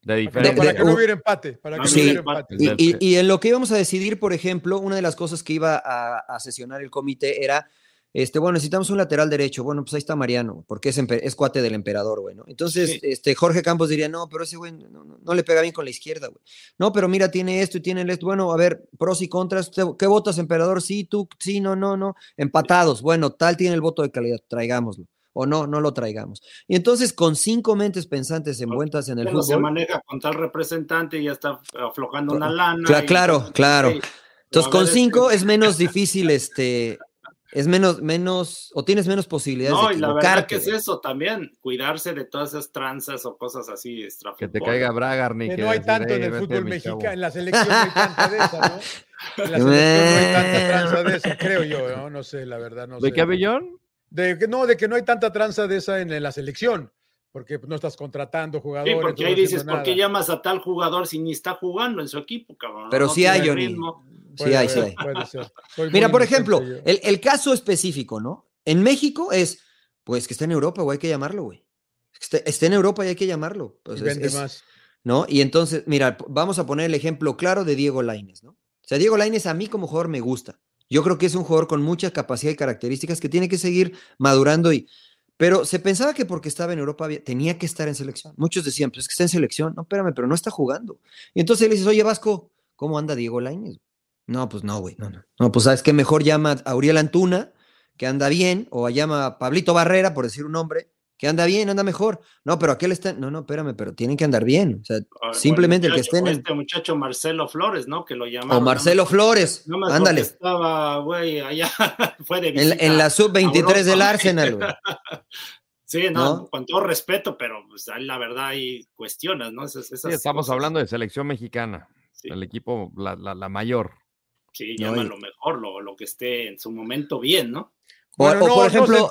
[SPEAKER 2] de diferencia. Para, que no hubiera empate. Para que no hubiera empate.
[SPEAKER 3] Y, en lo que íbamos a decidir, por ejemplo, una de las cosas que iba a, a sesionar el comité era este, bueno, necesitamos un lateral derecho. Bueno, pues ahí está Mariano, porque es, es cuate del emperador, güey, ¿no? Entonces, este, Jorge Campos diría, no, pero ese güey no, le pega bien con la izquierda, güey. No, pero mira, tiene esto y tiene esto. Bueno, a ver, pros y contras. ¿Qué votas, emperador? Sí, tú, sí, no, no, no. Empatados. Bueno, tal tiene el voto de calidad, traigámoslo. O no, no lo traigamos. Y entonces, con cinco mentes pensantes envueltas en el fútbol.
[SPEAKER 1] se maneja con tal representante y ya está aflojando una lana.
[SPEAKER 3] Claro, claro. Entonces, con cinco es menos difícil este, es menos, menos, o tienes menos posibilidades no, de y la verdad
[SPEAKER 1] que es eso también, cuarse de todas esas tranzas o cosas así
[SPEAKER 4] Que te caiga Bragarni.
[SPEAKER 2] Que, que no hay tanto en el fútbol mexicano, en la selección no hay tanta de esa, ¿no? En la selección no hay tanta tranza de esa, creo yo, ¿no? No sé, la verdad, no
[SPEAKER 4] sé.
[SPEAKER 2] ¿De
[SPEAKER 4] qué abellón?
[SPEAKER 2] De que no, de que no hay tanta tranza de esa en, la selección porque no estás contratando jugadores. Sí,
[SPEAKER 1] porque ahí dices, ¿por qué llamas a tal jugador si ni está jugando en su equipo, cabrón?
[SPEAKER 3] Pero sí hay, Johnny. Sí hay, sí hay. Mira, por ejemplo, el, caso específico, ¿no? En México es, pues que está en Europa, güey, hay que llamarlo, güey. Está, en Europa y hay que llamarlo. Pues,
[SPEAKER 2] vende más.
[SPEAKER 3] ¿No? Y entonces, mira, vamos a poner el ejemplo claro de Diego Laines, ¿no? O sea, Diego Laines a mí como jugador me gusta. Yo creo que es un jugador con mucha capacidad y características que tiene que seguir madurando y... Pero se pensaba que porque estaba en Europa tenía que estar en selección. Muchos decían, pues es que está en selección. No, espérame, pero no está jugando. Y entonces le dices, oye, Vasco, ¿cómo anda Diego Laines? No, pues no, güey. No, no. no, pues sabes que mejor llama a Uriel Antuna, que anda bien, o llama a Pablito Barrera, por decir un nombre, que anda bien, anda mejor. No, pero aquel está. No, no, espérame, pero tienen que andar bien. O sea, simplemente el, que estén.
[SPEAKER 1] En... Este muchacho Marcelo Flores, ¿no? Que lo llamaron.
[SPEAKER 3] O Marcelo Flores. No ándale.
[SPEAKER 1] Estaba, güey, allá. Fue de
[SPEAKER 3] en, la sub-23 del Arsenal, güey.
[SPEAKER 1] Sí, no, con todo respeto, pero pues, la verdad hay cuestiones, ¿no?
[SPEAKER 4] sí, estamos hablando de selección mexicana, el equipo, la, la, la mayor.
[SPEAKER 1] Sí, llama lo mejor, lo, lo que esté en su momento bien, ¿no?
[SPEAKER 2] Bueno, no, por ejemplo,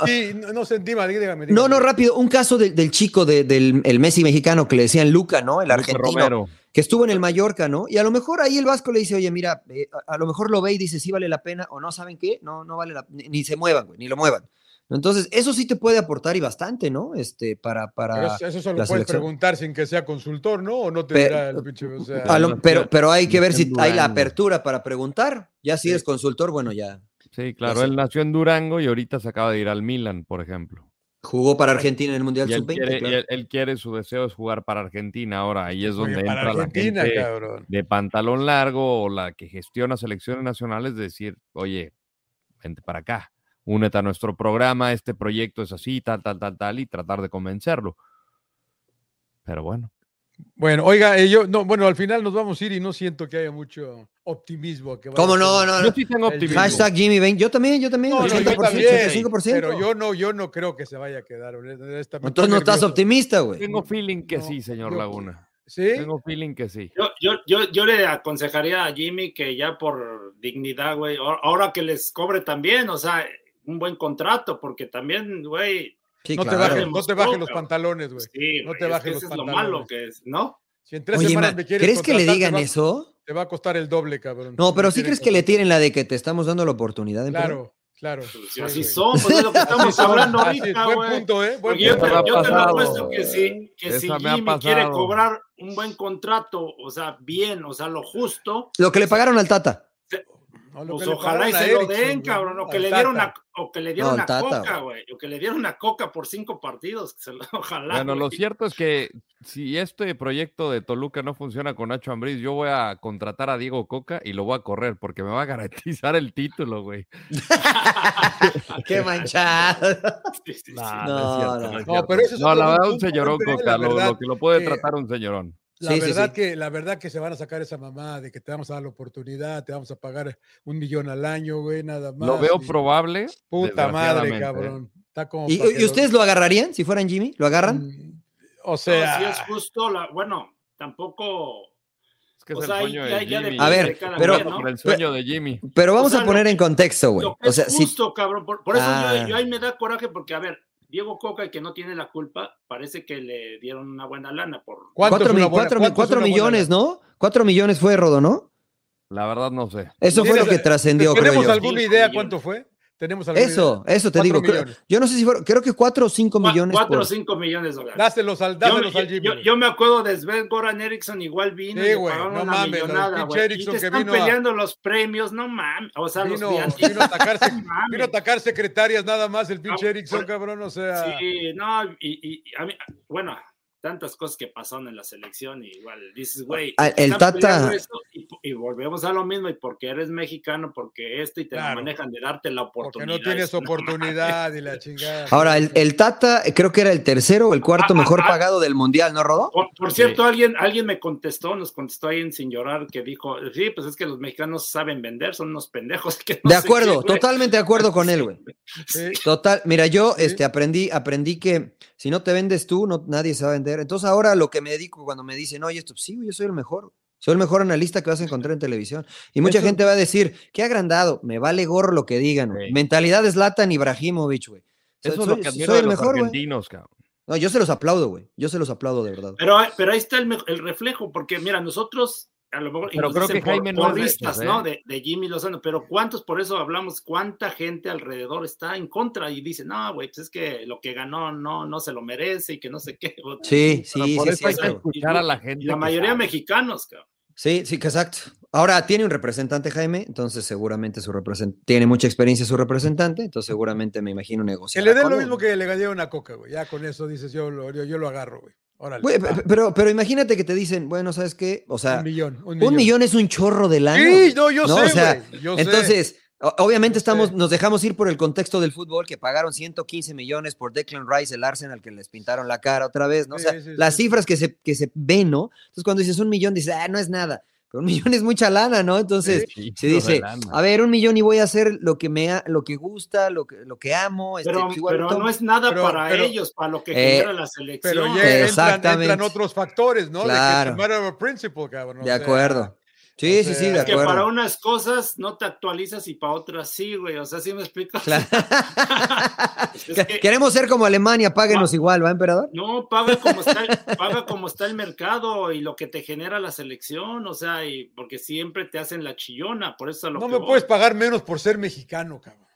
[SPEAKER 2] no sentí, no, dígame,
[SPEAKER 3] No, no, rápido, un caso del chico del el Messi mexicano que le decían Luca, ¿no? El argentino. Que estuvo en el Mallorca, ¿no? Y a lo mejor ahí el Vasco le dice, oye, mira, eh, a, lo mejor lo ve y dice, sí vale la pena, o no, ¿saben qué? No, no vale la ni, se muevan, güey, ni lo muevan. Entonces, eso sí te puede aportar y bastante, ¿no? Este, para, para
[SPEAKER 2] pero eso solo puedes preguntar sin que sea consultor, ¿no? O no te dirá el pinche, o sea,
[SPEAKER 3] pero, pero hay que ver si hay la apertura para preguntar. Ya si eres consultor, bueno, ya
[SPEAKER 4] Sí, claro, él nació en Durango y ahorita se acaba de ir al Milan, por ejemplo.
[SPEAKER 3] Jugó para Argentina en el Mundial
[SPEAKER 4] Sub-20. Él, quiere, su deseo es jugar para Argentina ahora. Ahí es donde entra la gente de pantalón largo o la que gestiona selecciones nacionales, decir, oye, vente para acá, únete a nuestro programa, este proyecto es así, tal, tal, tal, tal, y tratar de convencerlo. Pero bueno.
[SPEAKER 2] Bueno, oiga, eh, yo, no, bueno, al final nos vamos a ir y no siento que haya mucho optimismo. Que
[SPEAKER 3] ¿Cómo no? no,
[SPEAKER 4] Yo sí tengo optimismo.
[SPEAKER 3] Hashtag Jimmy Ben. Yo también, yo también. 80%,
[SPEAKER 2] Pero yo no, yo no creo que se vaya a quedar.
[SPEAKER 3] Entonces no estás optimista, güey.
[SPEAKER 4] Tengo feeling que sí, señor Laguna. ¿Sí? Tengo feeling que sí.
[SPEAKER 1] Yo, yo, yo, yo, le aconsejaría a Jimmy que ya por dignidad, güey, ahora que les cobre también, o sea, un buen contrato, porque también, güey,
[SPEAKER 2] no, te bajen, no te bajes los pantalones, güey.
[SPEAKER 1] Sí, no te bajes los pantalones. Es lo malo que es, ¿no?
[SPEAKER 3] Si en tres semanas me quieres ¿crees que le digan eso?
[SPEAKER 2] Te va a costar el doble, cabrón.
[SPEAKER 3] No, pero sí crees que le tienen la de que te estamos dando la oportunidad.
[SPEAKER 2] Claro. Claro.
[SPEAKER 1] Pues así son, pues es lo que estamos hablando ahorita,
[SPEAKER 2] Buen punto, ¿eh? Buen
[SPEAKER 1] yo, te, yo te lo apuesto que si, que si Jimmy quiere cobrar un buen contrato, o sea, bien, o sea, lo justo.
[SPEAKER 3] Lo que le pagaron al Tata.
[SPEAKER 1] Pues ojalá y se lo den, cabrón, o que, le dieron una, o que le dieron una coca, güey, o que le dieron una coca por cinco partidos, ojalá.
[SPEAKER 4] Bueno, lo cierto es que si este proyecto de Toluca no funciona con Nacho Ambriz, yo voy a contratar a Diego Coca y lo voy a correr porque me va a garantizar el título, güey.
[SPEAKER 3] Qué manchado.
[SPEAKER 4] no, no, no, pero eso es no, la verdad un señorón Coca, lo, que lo puede tratar un señorón.
[SPEAKER 2] La, verdad Que, la verdad que se van a sacar esa mamá de que te vamos a dar la oportunidad, te vamos a pagar un millón al año, güey, nada más.
[SPEAKER 4] Lo veo probable.
[SPEAKER 2] Puta madre, cabrón.
[SPEAKER 3] ¿Y, ustedes lo... agarrarían si fueran Jimmy? ¿Lo agarran? Mm,
[SPEAKER 2] o sea.
[SPEAKER 1] si es justo, la... bueno, tampoco.
[SPEAKER 4] Es que es el sueño de Jimmy.
[SPEAKER 3] a ver, pero,
[SPEAKER 4] el sueño de Jimmy.
[SPEAKER 3] Pero vamos a poner en contexto, güey.
[SPEAKER 1] O sea, justo, cabrón. Por, eso yo, yo, ahí me da coraje porque, a ver, Diego Coca, el que no tiene la culpa, parece que le dieron una buena lana por...
[SPEAKER 3] Cuatro, millones, ¿no? Cuatro millones fue Rodo, ¿no?
[SPEAKER 4] La verdad no sé.
[SPEAKER 3] Eso fue lo que trascendió, creo
[SPEAKER 2] ¿Tenemos alguna idea cuánto fue?
[SPEAKER 3] Tenemos eso, eso te digo. yo no sé si fueron, creo que 4 o 5 millones.
[SPEAKER 1] 4 o 5 millones de dólares.
[SPEAKER 2] Dáselos al, dáselos yo, al Jimmy.
[SPEAKER 1] Yo, yo, me acuerdo de Sven Goran Eriksson, igual vino.
[SPEAKER 2] Sí, güey, no mames. y te
[SPEAKER 1] están peleando los premios, no mames. O sea,
[SPEAKER 2] vino, los vino, a atacar, vino a atacar secretarias nada más el pinche Eriksson, cabrón, o sea.
[SPEAKER 1] Sí, no, y, y a mí, bueno, tantas cosas que pasaron en la selección y igual dices, güey,
[SPEAKER 3] ah, el Tata
[SPEAKER 1] y, volvemos a lo mismo y porque eres mexicano, porque esto y te manejan de darte la oportunidad.
[SPEAKER 2] Porque no tienes oportunidad y la chingada.
[SPEAKER 3] Ahora, el, Tata eh, creo que era el tercero o el cuarto ah, ah, mejor pagado del Mundial, ¿no, Rodó?
[SPEAKER 1] Por, cierto, alguien, alguien me contestó, nos contestó alguien sin llorar, que dijo, sí, pues es que los mexicanos saben vender, son unos pendejos que
[SPEAKER 3] De acuerdo, totalmente de acuerdo con él, güey. Total, mira, yo este, aprendí, aprendí que si no te vendes tú, no, nadie se va a vender. Entonces ahora lo que me dedico cuando me dicen, oye, esto, sí, yo soy el mejor. Soy el mejor analista que vas a encontrar en televisión. Y mucha gente va a decir, qué agrandado, me vale gorro lo que digan. Mentalidad es Latan Ibrahimovic, güey.
[SPEAKER 4] Eso es lo que soy el mejor, argentinos, cabrón.
[SPEAKER 3] No, yo se los aplaudo, güey. Yo se los aplaudo de verdad.
[SPEAKER 1] Pero, pero ahí está el, el reflejo, porque mira, nosotros a lo mejor
[SPEAKER 4] pero creo que Jaime no
[SPEAKER 1] ¿no? ¿eh? De, Jimmy Lozano, pero ¿cuántos, por eso hablamos, cuánta gente alrededor está en contra y dice, no, güey, pues es que lo que ganó no, no se lo merece y que no sé qué.
[SPEAKER 3] Sí, sí,
[SPEAKER 4] por
[SPEAKER 3] sí.
[SPEAKER 4] hay que escuchar a la gente.
[SPEAKER 1] La mayoría mexicanos, cabrón.
[SPEAKER 3] Sí, sí, exacto. Ahora tiene un representante Jaime, entonces seguramente su representante tiene mucha experiencia su representante, entonces seguramente me imagino negociar.
[SPEAKER 2] Que le dé lo mismo que le gané una coca, güey. Ya con eso dices, yo lo, yo, lo agarro, güey.
[SPEAKER 3] Pero, pero imagínate que te dicen, bueno, ¿sabes qué? O sea,
[SPEAKER 2] un millón.
[SPEAKER 3] Un millón, es un chorro de lana.
[SPEAKER 2] Sí, no, yo sé. O sea,
[SPEAKER 3] entonces, obviamente estamos, nos dejamos ir por el contexto del fútbol, que pagaron 115 millones por Declan Rice, el Arsenal, que les pintaron la cara otra vez, ¿no? O sea, las cifras que se, que se ven, ¿no? Entonces, cuando dices un millón, dices, ah, no es nada un millón es mucha lana, ¿no? Entonces se dice, a ver, un millón y voy a hacer lo que me lo que gusta, lo que, lo que amo.
[SPEAKER 1] Este, pero, pues, no es nada para ellos, para lo que eh, genera la selección.
[SPEAKER 2] Pero ya entran, otros factores, ¿no?
[SPEAKER 3] Claro.
[SPEAKER 2] De, que principle, cabrón,
[SPEAKER 3] de acuerdo. Sí, sí, sí, de
[SPEAKER 1] es que para unas cosas no te actualizas y para otras sí, güey. O sea, ¿sí me explico?
[SPEAKER 3] Queremos ser como Alemania, páguenos igual, ¿va, emperador?
[SPEAKER 1] No, paga como, está el, paga como está el mercado y lo que te genera la selección, o sea, y porque siempre te hacen la chillona, por eso
[SPEAKER 2] lo No me puedes pagar menos por ser mexicano, cabrón.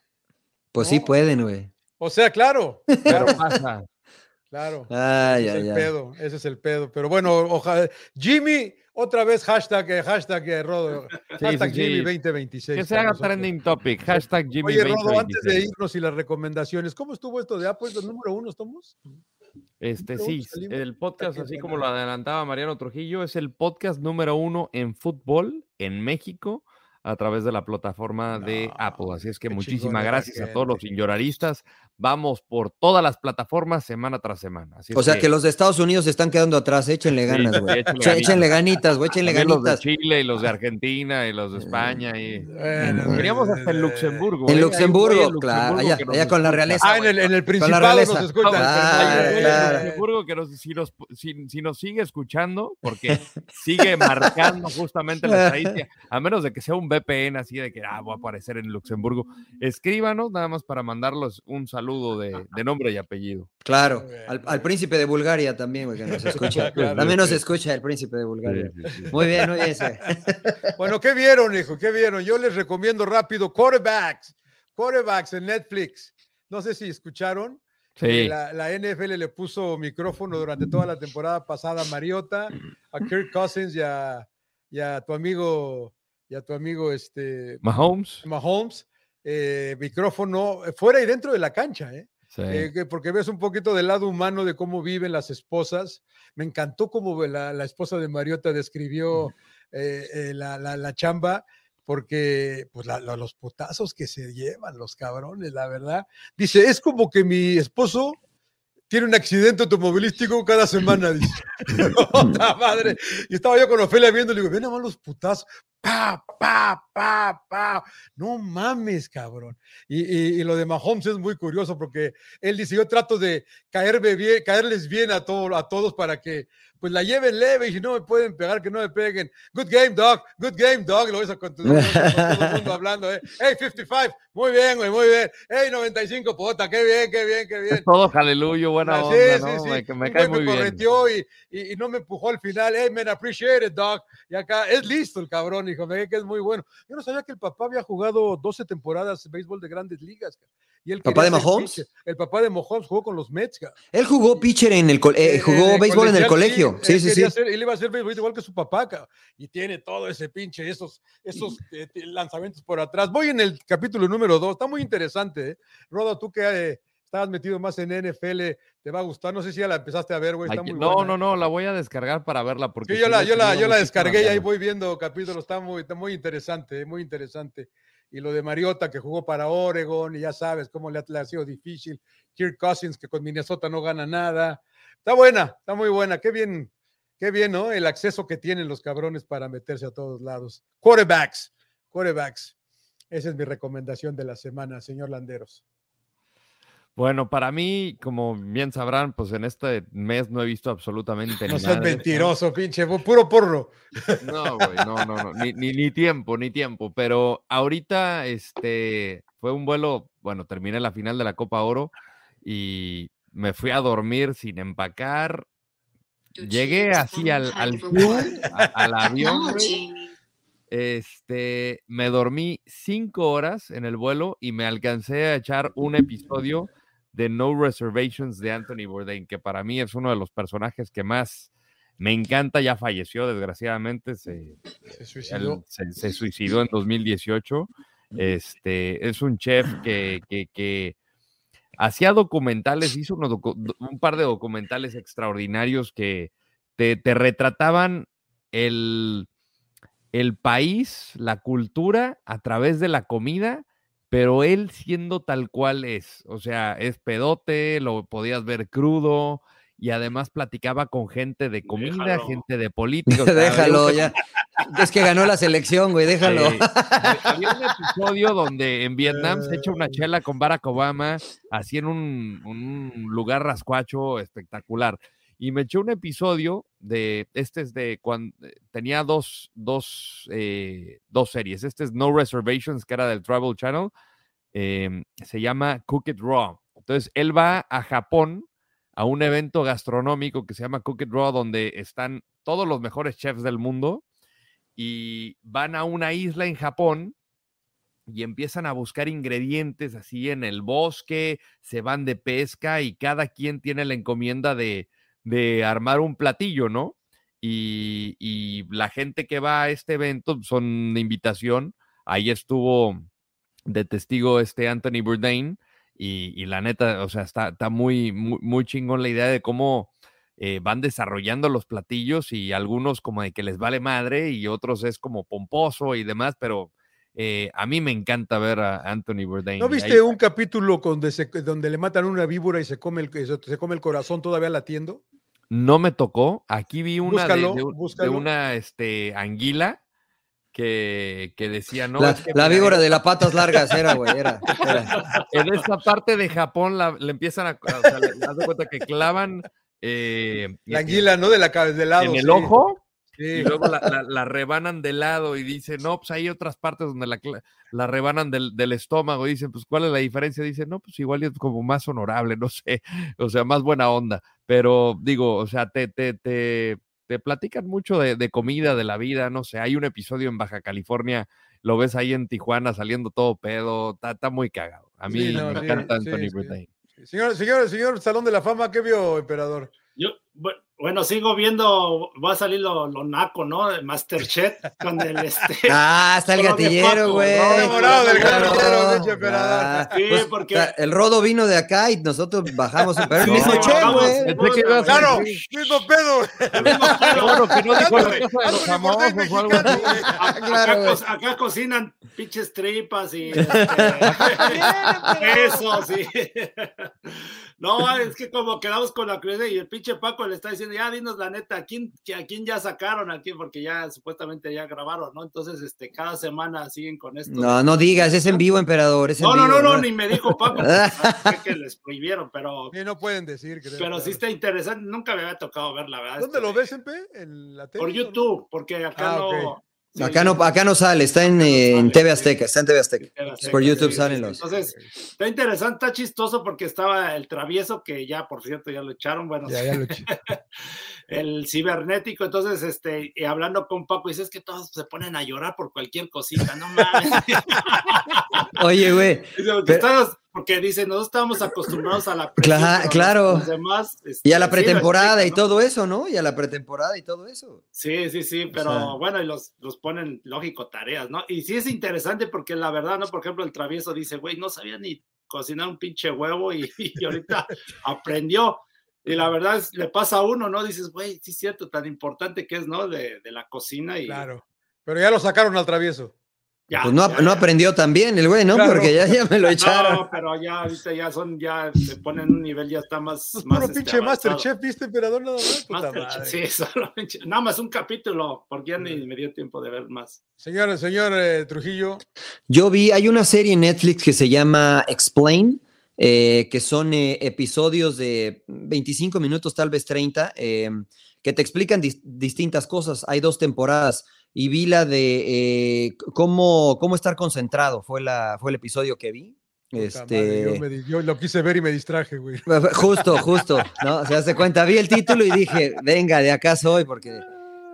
[SPEAKER 3] Pues sí pueden, güey.
[SPEAKER 2] O sea, claro. Claro
[SPEAKER 4] pasa.
[SPEAKER 2] Claro. ese es el pedo, ese es el pedo. Pero bueno, ojalá. Jimmy, otra vez hashtag, eh, hashtag eh, Rodo, hashtag Jimmy 2026.
[SPEAKER 4] Que se haga trending topic, hashtag Jimmy
[SPEAKER 2] Oye, Rodo, antes de irnos y las recomendaciones, ¿cómo estuvo esto de Apple? ¿El número uno estamos?
[SPEAKER 4] Este sí, el podcast, así como lo adelantaba Mariano Trujillo, es el podcast número uno en fútbol en México a través de la plataforma de Apple. Así es que muchísimas gracias a todos los señoraristas. Vamos por todas las plataformas semana tras semana.
[SPEAKER 3] o sea que... los de Estados Unidos se están quedando atrás. Échenle ganas, güey. échenle, ganitas, güey. Échenle ganitas.
[SPEAKER 4] Los de Chile y los de Argentina y los de España. Y... Bueno, hasta en Luxemburgo.
[SPEAKER 3] En ¿eh? Luxemburgo, claro. Allá, allá, con la realeza.
[SPEAKER 2] Ah, en el, en el Principado nos escuchan.
[SPEAKER 4] Claro, Luxemburgo que si, nos, si, nos sigue escuchando, porque sigue marcando justamente la estadística, a menos de que sea un VPN así de que ah, voy a aparecer en Luxemburgo, escríbanos nada más para mandarlos un saludo de, nombre y apellido.
[SPEAKER 3] Claro, al, príncipe de Bulgaria también, porque nos escucha. también nos escucha el príncipe de Bulgaria. Muy bien, muy bien.
[SPEAKER 2] bueno, ¿qué vieron, hijo? ¿Qué vieron? Yo les recomiendo rápido quarterbacks, quarterbacks en Netflix. No sé si escucharon.
[SPEAKER 4] Sí.
[SPEAKER 2] La, la, NFL le puso micrófono durante toda la temporada pasada a Mariota, a Kirk Cousins y a, y a tu amigo y a tu amigo este,
[SPEAKER 4] Mahomes.
[SPEAKER 2] Mahomes, eh, micrófono eh, fuera y dentro de la cancha, ¿eh? ¿eh? porque ves un poquito del lado humano de cómo viven las esposas. Me encantó cómo la, la esposa de Mariota describió la, la, chamba, porque pues los putazos que se llevan los cabrones, la verdad. Dice, es como que mi esposo tiene un accidente automovilístico cada semana, dice. madre! Y estaba yo con Ofelia viendo, le digo, ven a los putazos, pa, pa, pa, pa. No mames, cabrón. Y, lo de Mahomes es muy curioso porque él dice, yo trato de caerme bien, caerles bien a, todo, a todos para que pues la lleven leve y si no me pueden pegar, que no me peguen. Good game, dog. Good game, dog. Lo ves con, todo el mundo hablando, ¿eh? Hey, 55. Muy bien, güey, muy bien. Hey, 95, puta. Qué bien, qué bien, qué bien.
[SPEAKER 4] todo aleluya, buena onda, sí, sí, sí. Me, me cae muy
[SPEAKER 2] correteó y, y, no me empujó al final. Hey, man, appreciate it, dog. Y acá es listo el cabrón, hijo. Me que es muy bueno. Yo no sabía que el papá había jugado 12 temporadas de béisbol de grandes ligas.
[SPEAKER 3] Y el papá de Mahomes.
[SPEAKER 2] El papá de Mahomes jugó con los Mets.
[SPEAKER 3] Él jugó pitcher en el eh, jugó béisbol en el colegio. Sí, sí, sí.
[SPEAKER 2] él iba a ser béisbol igual que su papá. Y tiene todo ese pinche, esos, esos eh, lanzamientos por atrás. Voy en el capítulo número 2. Está muy interesante. ¿eh? Roda, tú que eh, estabas metido más en NFL, te va a gustar. No sé si ya la empezaste a ver, güey.
[SPEAKER 4] no, no, no, la voy a descargar para verla. Porque
[SPEAKER 2] yo, la, yo, la, yo la descargué y ahí voy viendo capítulos. Está muy, está muy interesante, muy interesante y lo de Mariota que jugó para Oregon y ya sabes cómo le ha, sido difícil. Kirk Cousins que con Minnesota no gana nada. Está buena, está muy buena. Qué bien, qué bien, ¿no? El acceso que tienen los cabrones para meterse a todos lados. Quarterbacks, quarterbacks. Esa es mi recomendación de la semana, señor Landeros.
[SPEAKER 4] Bueno, para mí, como bien sabrán, pues en este mes no he visto absolutamente
[SPEAKER 2] nada. No seas mentiroso, pinche, puro porro.
[SPEAKER 4] No, güey, no, no, no, ni, ni, tiempo, ni tiempo. Pero ahorita, este, fue un vuelo, bueno, terminé la final de la Copa Oro y me fui a dormir sin empacar. Llegué así al, al al avión, Este, me dormí cinco horas en el vuelo y me alcancé a echar un episodio de No Reservations de Anthony Bourdain, que para mí es uno de los personajes que más me encanta. Ya falleció, desgraciadamente, se, suicidó. se, suicidó en 2018. Este, es un chef que, que, hacía documentales, hizo un par de documentales extraordinarios que te, te retrataban el, el país, la cultura a través de la comida pero él siendo tal cual es, o sea, es pedote, lo podías ver crudo y además platicaba con gente de comida, gente de política.
[SPEAKER 3] déjalo, ya. Es que ganó la selección, güey, déjalo.
[SPEAKER 4] había un episodio donde en Vietnam se echa una chela con Barack Obama, así en un, un lugar rascuacho espectacular. Y me eché un episodio de, este es de cuando tenía dos, dos, eh, dos series. Este es No Reservations, que era del Travel Channel. Em, se llama Cook It Raw. Entonces, él va a Japón a un evento gastronómico que se llama Cook It Raw, donde están todos los mejores chefs del mundo y van a una isla en Japón y empiezan a buscar ingredientes así en el bosque, se van de pesca y cada quien tiene la encomienda de, de armar un platillo, ¿no? Y, y, la gente que va a este evento son de invitación. Ahí estuvo de testigo este Anthony Bourdain y, y la neta, o sea, está, está muy, muy, chingón la idea de cómo eh, van desarrollando los platillos y algunos como de que les vale madre y otros es como pomposo y demás, pero eh, a mí me encanta ver a Anthony Bourdain.
[SPEAKER 2] ¿No viste un capítulo donde, se, donde le matan una víbora y se come, el, se come el corazón todavía latiendo?
[SPEAKER 4] No me tocó. Aquí vi una de, de, una este, anguila que, que, decía, no.
[SPEAKER 3] La, la víbora de las patas largas era, güey, era, era,
[SPEAKER 4] En esta parte de Japón la, le empiezan a. O sea, le das cuenta que clavan. Eh,
[SPEAKER 2] la anguila, ¿no? De la del lado.
[SPEAKER 4] En el sí. ojo y luego la, la, la, rebanan de lado y dicen, no, pues hay otras partes donde la, la rebanan del, del, estómago. Y dicen, pues, ¿cuál es la diferencia? Dicen, no, pues igual es como más honorable, no sé, o sea, más buena onda. Pero digo, o sea, te, te, te, te platican mucho de, de, comida, de la vida, no sé. Hay un episodio en Baja California, lo ves ahí en Tijuana saliendo todo pedo, está, está muy cagado. A mí sí, no, me sí, encanta Anthony sí.
[SPEAKER 2] Señor, señor, señor Salón de la Fama, ¿qué vio, emperador?
[SPEAKER 1] Yo, bueno, sigo viendo, va a salir lo, lo naco, ¿no? De Masterchef con el este.
[SPEAKER 3] Ah, está el gatillero, güey.
[SPEAKER 2] No, enamorado del gatillero,
[SPEAKER 3] ah, Sí, pues, porque. El rodo vino de acá y nosotros bajamos. Pero el no, mismo güey.
[SPEAKER 2] Claro, mismo pedo. El mismo pedo.
[SPEAKER 4] Que no dijo la cosa de los famosos o algo así.
[SPEAKER 1] Acá, acá cocinan pinches tripas y. Este, eso, sí. No, es que como quedamos con la cruz y el pinche Paco le está diciendo, ya dinos la neta, ¿a quién, a quién ya sacaron aquí? Porque ya supuestamente ya grabaron, ¿no? Entonces, este, cada semana siguen con esto.
[SPEAKER 3] No, no digas, es en vivo, emperador. Es en
[SPEAKER 1] no,
[SPEAKER 3] vivo,
[SPEAKER 1] no, no, no, ni me dijo Paco, que les prohibieron, pero.
[SPEAKER 2] Sí, no pueden decir.
[SPEAKER 1] Creo, pero claro. sí está interesante, nunca me había tocado ver, la verdad.
[SPEAKER 2] ¿Dónde
[SPEAKER 1] este,
[SPEAKER 2] lo ves, MP? ¿En la tele?
[SPEAKER 1] Por YouTube, porque acá ah, no. Okay.
[SPEAKER 3] Sí, acá, no, acá no sale, está en, eh, en TV Azteca, está en TV Azteca. TV Azteca por YouTube
[SPEAKER 1] sí,
[SPEAKER 3] salen los.
[SPEAKER 1] Entonces, está interesante, está chistoso porque estaba el travieso, que ya, por cierto, ya lo echaron, bueno,
[SPEAKER 2] ya, ya lo
[SPEAKER 1] el cibernético, entonces, este, y hablando con Paco, dices que todos se ponen a llorar por cualquier cosita, no mames.
[SPEAKER 3] Oye, güey.
[SPEAKER 1] Pero... Porque dice, nosotros estábamos acostumbrados a la
[SPEAKER 3] claro, claro.
[SPEAKER 1] Los demás, este,
[SPEAKER 3] y a la pretemporada sí, y todo eso, ¿no? Y a la pretemporada y todo eso.
[SPEAKER 1] Sí, sí, sí, pero o sea... bueno, y los, los ponen, lógico, tareas, ¿no? Y sí es interesante porque la verdad, ¿no? Por ejemplo, el travieso dice, güey, no sabía ni cocinar un pinche huevo y, y ahorita aprendió. Y la verdad es, le pasa a uno, ¿no? Dices, güey, sí es cierto, tan importante que es, ¿no? De, de la cocina y...
[SPEAKER 2] Claro, pero ya lo sacaron al travieso.
[SPEAKER 3] Ya, pues no, ya, no aprendió tan bien el güey, ¿no? Claro. Porque ya, ya me lo echaron.
[SPEAKER 1] No, pero ya ahorita ya son, ya se ponen un nivel, ya está más. Más
[SPEAKER 2] puro pinche Masterchef, ¿viste, emperador? Nada más.
[SPEAKER 1] Masterchef, sí, solamente. Nada más un capítulo, porque ya ni me dio tiempo de ver más.
[SPEAKER 2] Señor, señor eh, Trujillo.
[SPEAKER 3] Yo vi, hay una serie en Netflix que se llama Explain. Eh, que son eh, episodios de 25 minutos, tal vez 30, eh, que te explican dis distintas cosas. Hay dos temporadas y vi la de eh, cómo, cómo estar concentrado, fue, la, fue el episodio que vi. Este...
[SPEAKER 2] Madre, yo, me, yo, lo quise ver y me distraje, güey.
[SPEAKER 3] Justo, justo, ¿no? Se hace cuenta, vi el título y dije, venga, de acá soy, porque...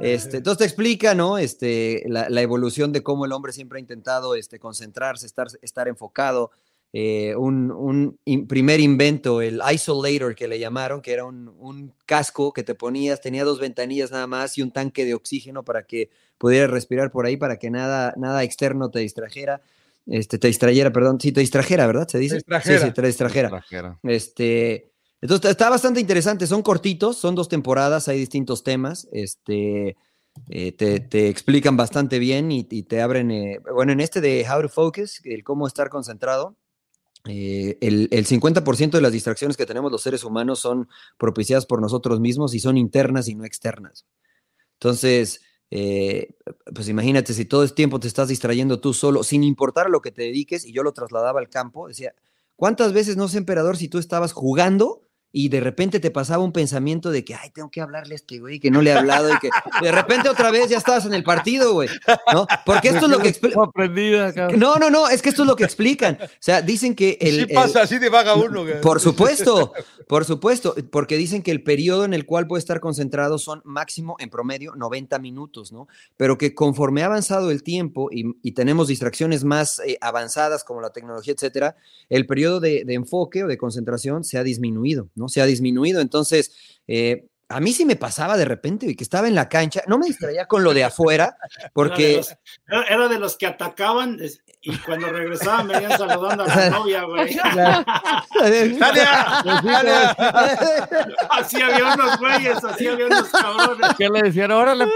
[SPEAKER 3] Este, entonces te explica, ¿no? Este, la, la, evolución de cómo el hombre siempre ha intentado este, concentrarse, estar, estar enfocado. Eh, un, un in, primer invento, el isolator que le llamaron, que era un, un, casco que te ponías, tenía dos ventanillas nada más y un tanque de oxígeno para que pudieras respirar por ahí, para que nada, nada externo te distrajera. Este, te distrayera, perdón, sí, te distrajera, ¿verdad? ¿Se dice?
[SPEAKER 2] Distrajera.
[SPEAKER 3] Sí, sí, te distrajera. distrajera. Este, entonces está bastante interesante, son cortitos, son dos temporadas, hay distintos temas, este, eh, te, te, explican bastante bien y, y te abren, eh, bueno, en este de How to Focus, el cómo estar concentrado, eh, el, el, 50% de las distracciones que tenemos los seres humanos son propiciadas por nosotros mismos y son internas y no externas. Entonces, eh, pues imagínate si todo el tiempo te estás distrayendo tú solo, sin importar a lo que te dediques, y yo lo trasladaba al campo, decía, ¿cuántas veces, no sé, emperador, si tú estabas jugando y de repente te pasaba un pensamiento de que, ay, tengo que hablarle a este güey, que no le he hablado y que de repente otra vez ya estabas en el partido, güey, ¿no? Porque esto es lo que explica. No, no, no, es que esto es lo que explican. O sea, dicen que el...
[SPEAKER 2] Sí pasa, así de vaga uno. Güey.
[SPEAKER 3] Por supuesto, por supuesto, porque dicen que el periodo en el cual puede estar concentrado son máximo, en promedio, 90 minutos, ¿no? Pero que conforme ha avanzado el tiempo y, tenemos distracciones más eh, avanzadas como la tecnología, etcétera, el periodo de, de enfoque o de concentración se ha disminuido. ¿No? Se ha disminuido. Entonces, eh, a mí sí me pasaba de repente que estaba en la cancha, no me distraía con lo de afuera, porque...
[SPEAKER 1] Era de los, que atacaban y cuando regresaban venían saludando a la novia, güey. así había unos güeyes, así había unos cabrones.
[SPEAKER 4] ¿Qué le decían? Órale,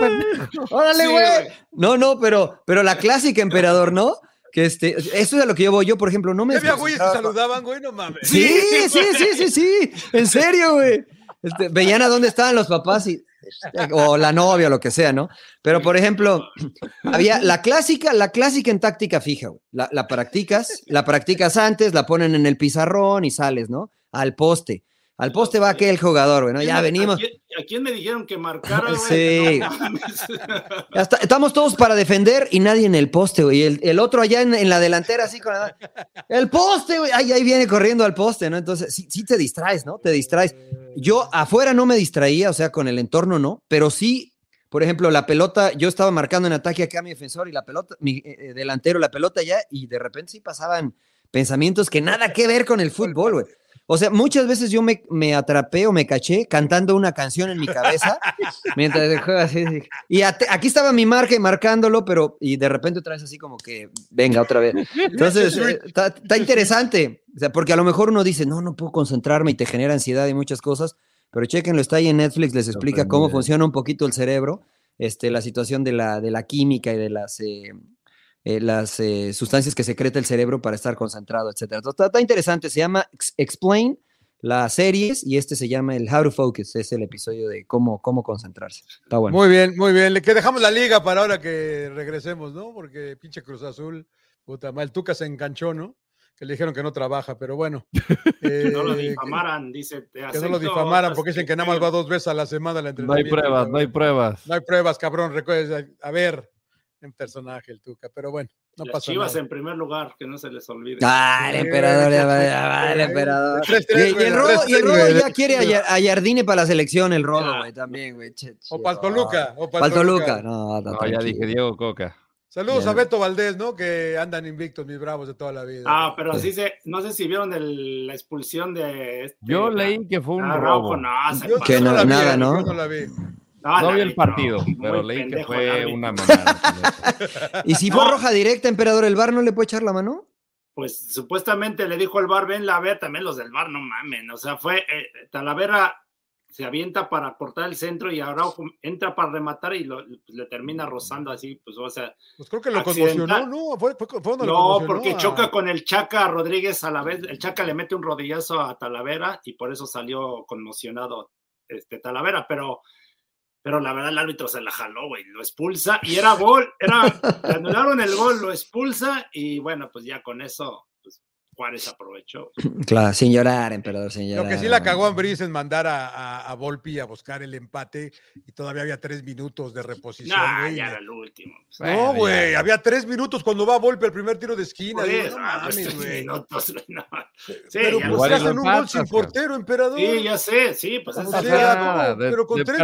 [SPEAKER 3] Órale, güey. no, no, pero, pero la clásica, emperador, ¿no? Que este, eso es a lo que llevo yo, por ejemplo, no me...
[SPEAKER 2] Había güeyes que saludaban, güey, no mames.
[SPEAKER 3] Sí, sí, sí, sí, sí, en serio, güey. Este, veían a dónde estaban los papás y, o la novia o lo que sea, ¿no? Pero, por ejemplo, había la clásica, la clásica en táctica fija, güey. La, la practicas, la practicas antes, la ponen en el pizarrón y sales, ¿no? Al poste. Al poste va aquel jugador, bueno, ya venimos.
[SPEAKER 1] ¿A quién, me dijeron que marcara, güey?
[SPEAKER 3] Sí. estamos todos para defender y nadie en el poste, güey. El, el otro allá en, la delantera, así con la... El poste, güey. Ahí, ahí viene corriendo al poste, ¿no? Entonces, sí, sí te distraes, ¿no? Te distraes. Yo afuera no me distraía, o sea, con el entorno no, pero sí, por ejemplo, la pelota, yo estaba marcando en ataque acá a mi defensor y la pelota, mi eh, eh, delantero, la pelota ya, y de repente sí pasaban pensamientos que nada que ver con el fútbol, güey. O sea, muchas veces yo me, me, atrapé o me caché cantando una canción en mi cabeza mientras así. Y aquí estaba mi marca y marcándolo, pero y de repente otra vez así como que venga otra vez. Entonces, eh, está, interesante. O sea, porque a lo mejor uno dice, no, no puedo concentrarme y te genera ansiedad y muchas cosas, pero chequenlo, está ahí en Netflix, les explica cómo funciona un poquito el cerebro, este, la situación de la, de la química y de las eh, eh, las eh, sustancias que secreta el cerebro para estar concentrado, etcétera. Está, interesante, se llama Explain las series y este se llama el How to Focus, es el episodio de cómo, cómo concentrarse. Está bueno.
[SPEAKER 2] Muy bien, muy bien. Que dejamos la liga para ahora que regresemos, ¿no? Porque pinche Cruz Azul, puta mal, Tuca se enganchó, ¿no? Que le dijeron que no trabaja, pero bueno.
[SPEAKER 1] que no lo eh, difamaran, dice.
[SPEAKER 2] Que no lo difamaran porque dicen que nada más va dos veces a la semana la entrenamiento.
[SPEAKER 4] No hay pruebas, no hay pruebas.
[SPEAKER 2] No hay pruebas, cabrón. Recuerda, a ver, en personaje el Tuca, pero bueno, no
[SPEAKER 1] Las
[SPEAKER 2] pasa
[SPEAKER 1] Chivas en primer lugar, que no se les olvide.
[SPEAKER 3] Ah, el emperador, el emperador. y, el Rodo, y el Rodo ya quiere a, Yardine para la selección, el Rodo, güey, también, güey.
[SPEAKER 2] O Paltoluca. O
[SPEAKER 3] Paltoluca. No,
[SPEAKER 4] no, no ya dije Diego Coca.
[SPEAKER 2] Saludos a Beto Valdés, ¿no? Que andan invictos mis bravos de toda la vida.
[SPEAKER 1] Ah, pero sí se, no sé si vieron la expulsión de este,
[SPEAKER 4] Yo leí que fue un ah, robo.
[SPEAKER 1] No,
[SPEAKER 3] que no, nada, ¿no?
[SPEAKER 2] Yo no la vi.
[SPEAKER 4] No, vi el partido, pero leí que fue una mamada.
[SPEAKER 3] ¿Y si fue roja directa, emperador, el bar no le puede echar la mano?
[SPEAKER 1] Pues supuestamente le dijo el bar, ven la ver, también los del bar, no mamen. O sea, fue eh, Talavera se avienta para cortar el centro y Araujo entra para rematar y lo, pues, le termina rozando así, pues o sea.
[SPEAKER 2] Pues creo que lo conmocionó, ¿no? Fue,
[SPEAKER 1] no, porque choca con el Chaca Rodríguez a la vez, el Chaca le mete un rodillazo a Talavera y por eso salió conmocionado este Talavera, pero pero la verdad el árbitro se la jaló, güey, lo expulsa y era gol, era, anularon el gol, lo expulsa y bueno, pues ya con eso Juárez aprovechó.
[SPEAKER 3] Claro, sin llorar, emperador, sin llorar.
[SPEAKER 2] Lo que sí la cagó Ambris en mandar a, a, Volpi a buscar el empate y todavía había tres minutos de reposición.
[SPEAKER 1] No, ya era el último.
[SPEAKER 2] No, güey, había tres minutos cuando va Volpi al primer tiro de esquina.
[SPEAKER 1] Pues, no mames, güey.
[SPEAKER 2] Sí, pero pues hacen un gol sin portero, emperador.
[SPEAKER 1] Sí, ya sé, sí, pues
[SPEAKER 2] o sea, pero con tres,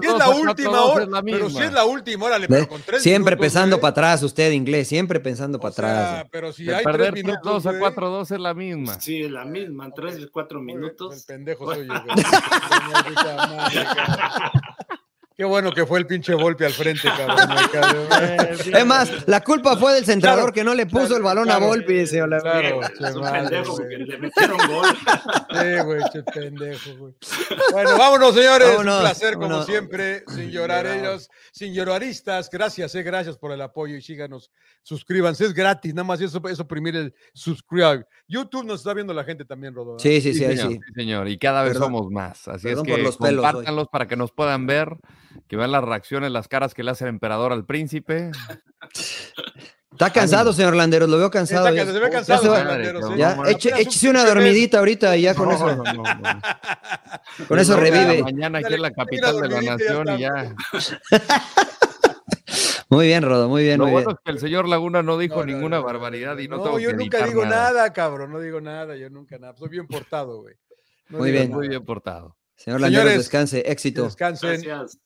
[SPEAKER 2] si es la última hora, pero si es la última, órale, pero con tres
[SPEAKER 3] Siempre pensando para atrás usted, inglés, siempre pensando para atrás.
[SPEAKER 2] Pero si hay tres minutos.
[SPEAKER 4] a cuatro dos es la misma.
[SPEAKER 1] Sí, la misma, tres y cuatro minutos.
[SPEAKER 2] El pendejo soy yo. Qué bueno que fue el pinche golpe al frente, cabrón.
[SPEAKER 3] es más, la culpa fue del centrador que no le puso el balón a Volpi. Dice,
[SPEAKER 1] claro, es un pendejo porque le metieron gol.
[SPEAKER 2] Sí, güey, che pendejo, güey. Bueno, vámonos, señores. un placer, como siempre. Sin llorar ellos, sin lloraristas. Gracias, eh, gracias por el apoyo y síganos. Suscríbanse, es gratis. Nada más eso, eso oprimir el subscribe. YouTube nos está viendo la gente también, Rodolfo.
[SPEAKER 3] Sí, sí, sí,
[SPEAKER 4] sí, señor, sí. señor. Y cada vez somos más. Así es que compártanlos para que nos puedan ver que vean las reacciones, las caras que le hace el emperador al príncipe.
[SPEAKER 3] Está cansado, señor Landeros, lo veo cansado.
[SPEAKER 2] Está cansado, se ve cansado, señor. Landeros,
[SPEAKER 3] échese una dormidita ahorita y ya con
[SPEAKER 4] No,
[SPEAKER 3] eso,
[SPEAKER 4] no,
[SPEAKER 3] con eso revive.
[SPEAKER 4] Mañana aquí en la capital de la nación y ya.
[SPEAKER 3] Muy bien, Rodo, muy bien,
[SPEAKER 4] Lo
[SPEAKER 3] muy bien.
[SPEAKER 4] bueno es que el señor Laguna no dijo
[SPEAKER 2] No, no,
[SPEAKER 4] ninguna
[SPEAKER 2] no, no,
[SPEAKER 4] barbaridad y no,
[SPEAKER 2] No,
[SPEAKER 4] tengo
[SPEAKER 2] yo
[SPEAKER 4] que
[SPEAKER 2] nunca digo nada. cabrón, no digo nada, yo nunca nada. Soy bien portado, güey. No
[SPEAKER 3] Muy bien.
[SPEAKER 2] nada.
[SPEAKER 4] Muy bien portado.
[SPEAKER 3] Señor Landeros,
[SPEAKER 2] Señores,
[SPEAKER 3] descanse, éxito.
[SPEAKER 2] descansen.
[SPEAKER 1] Gracias.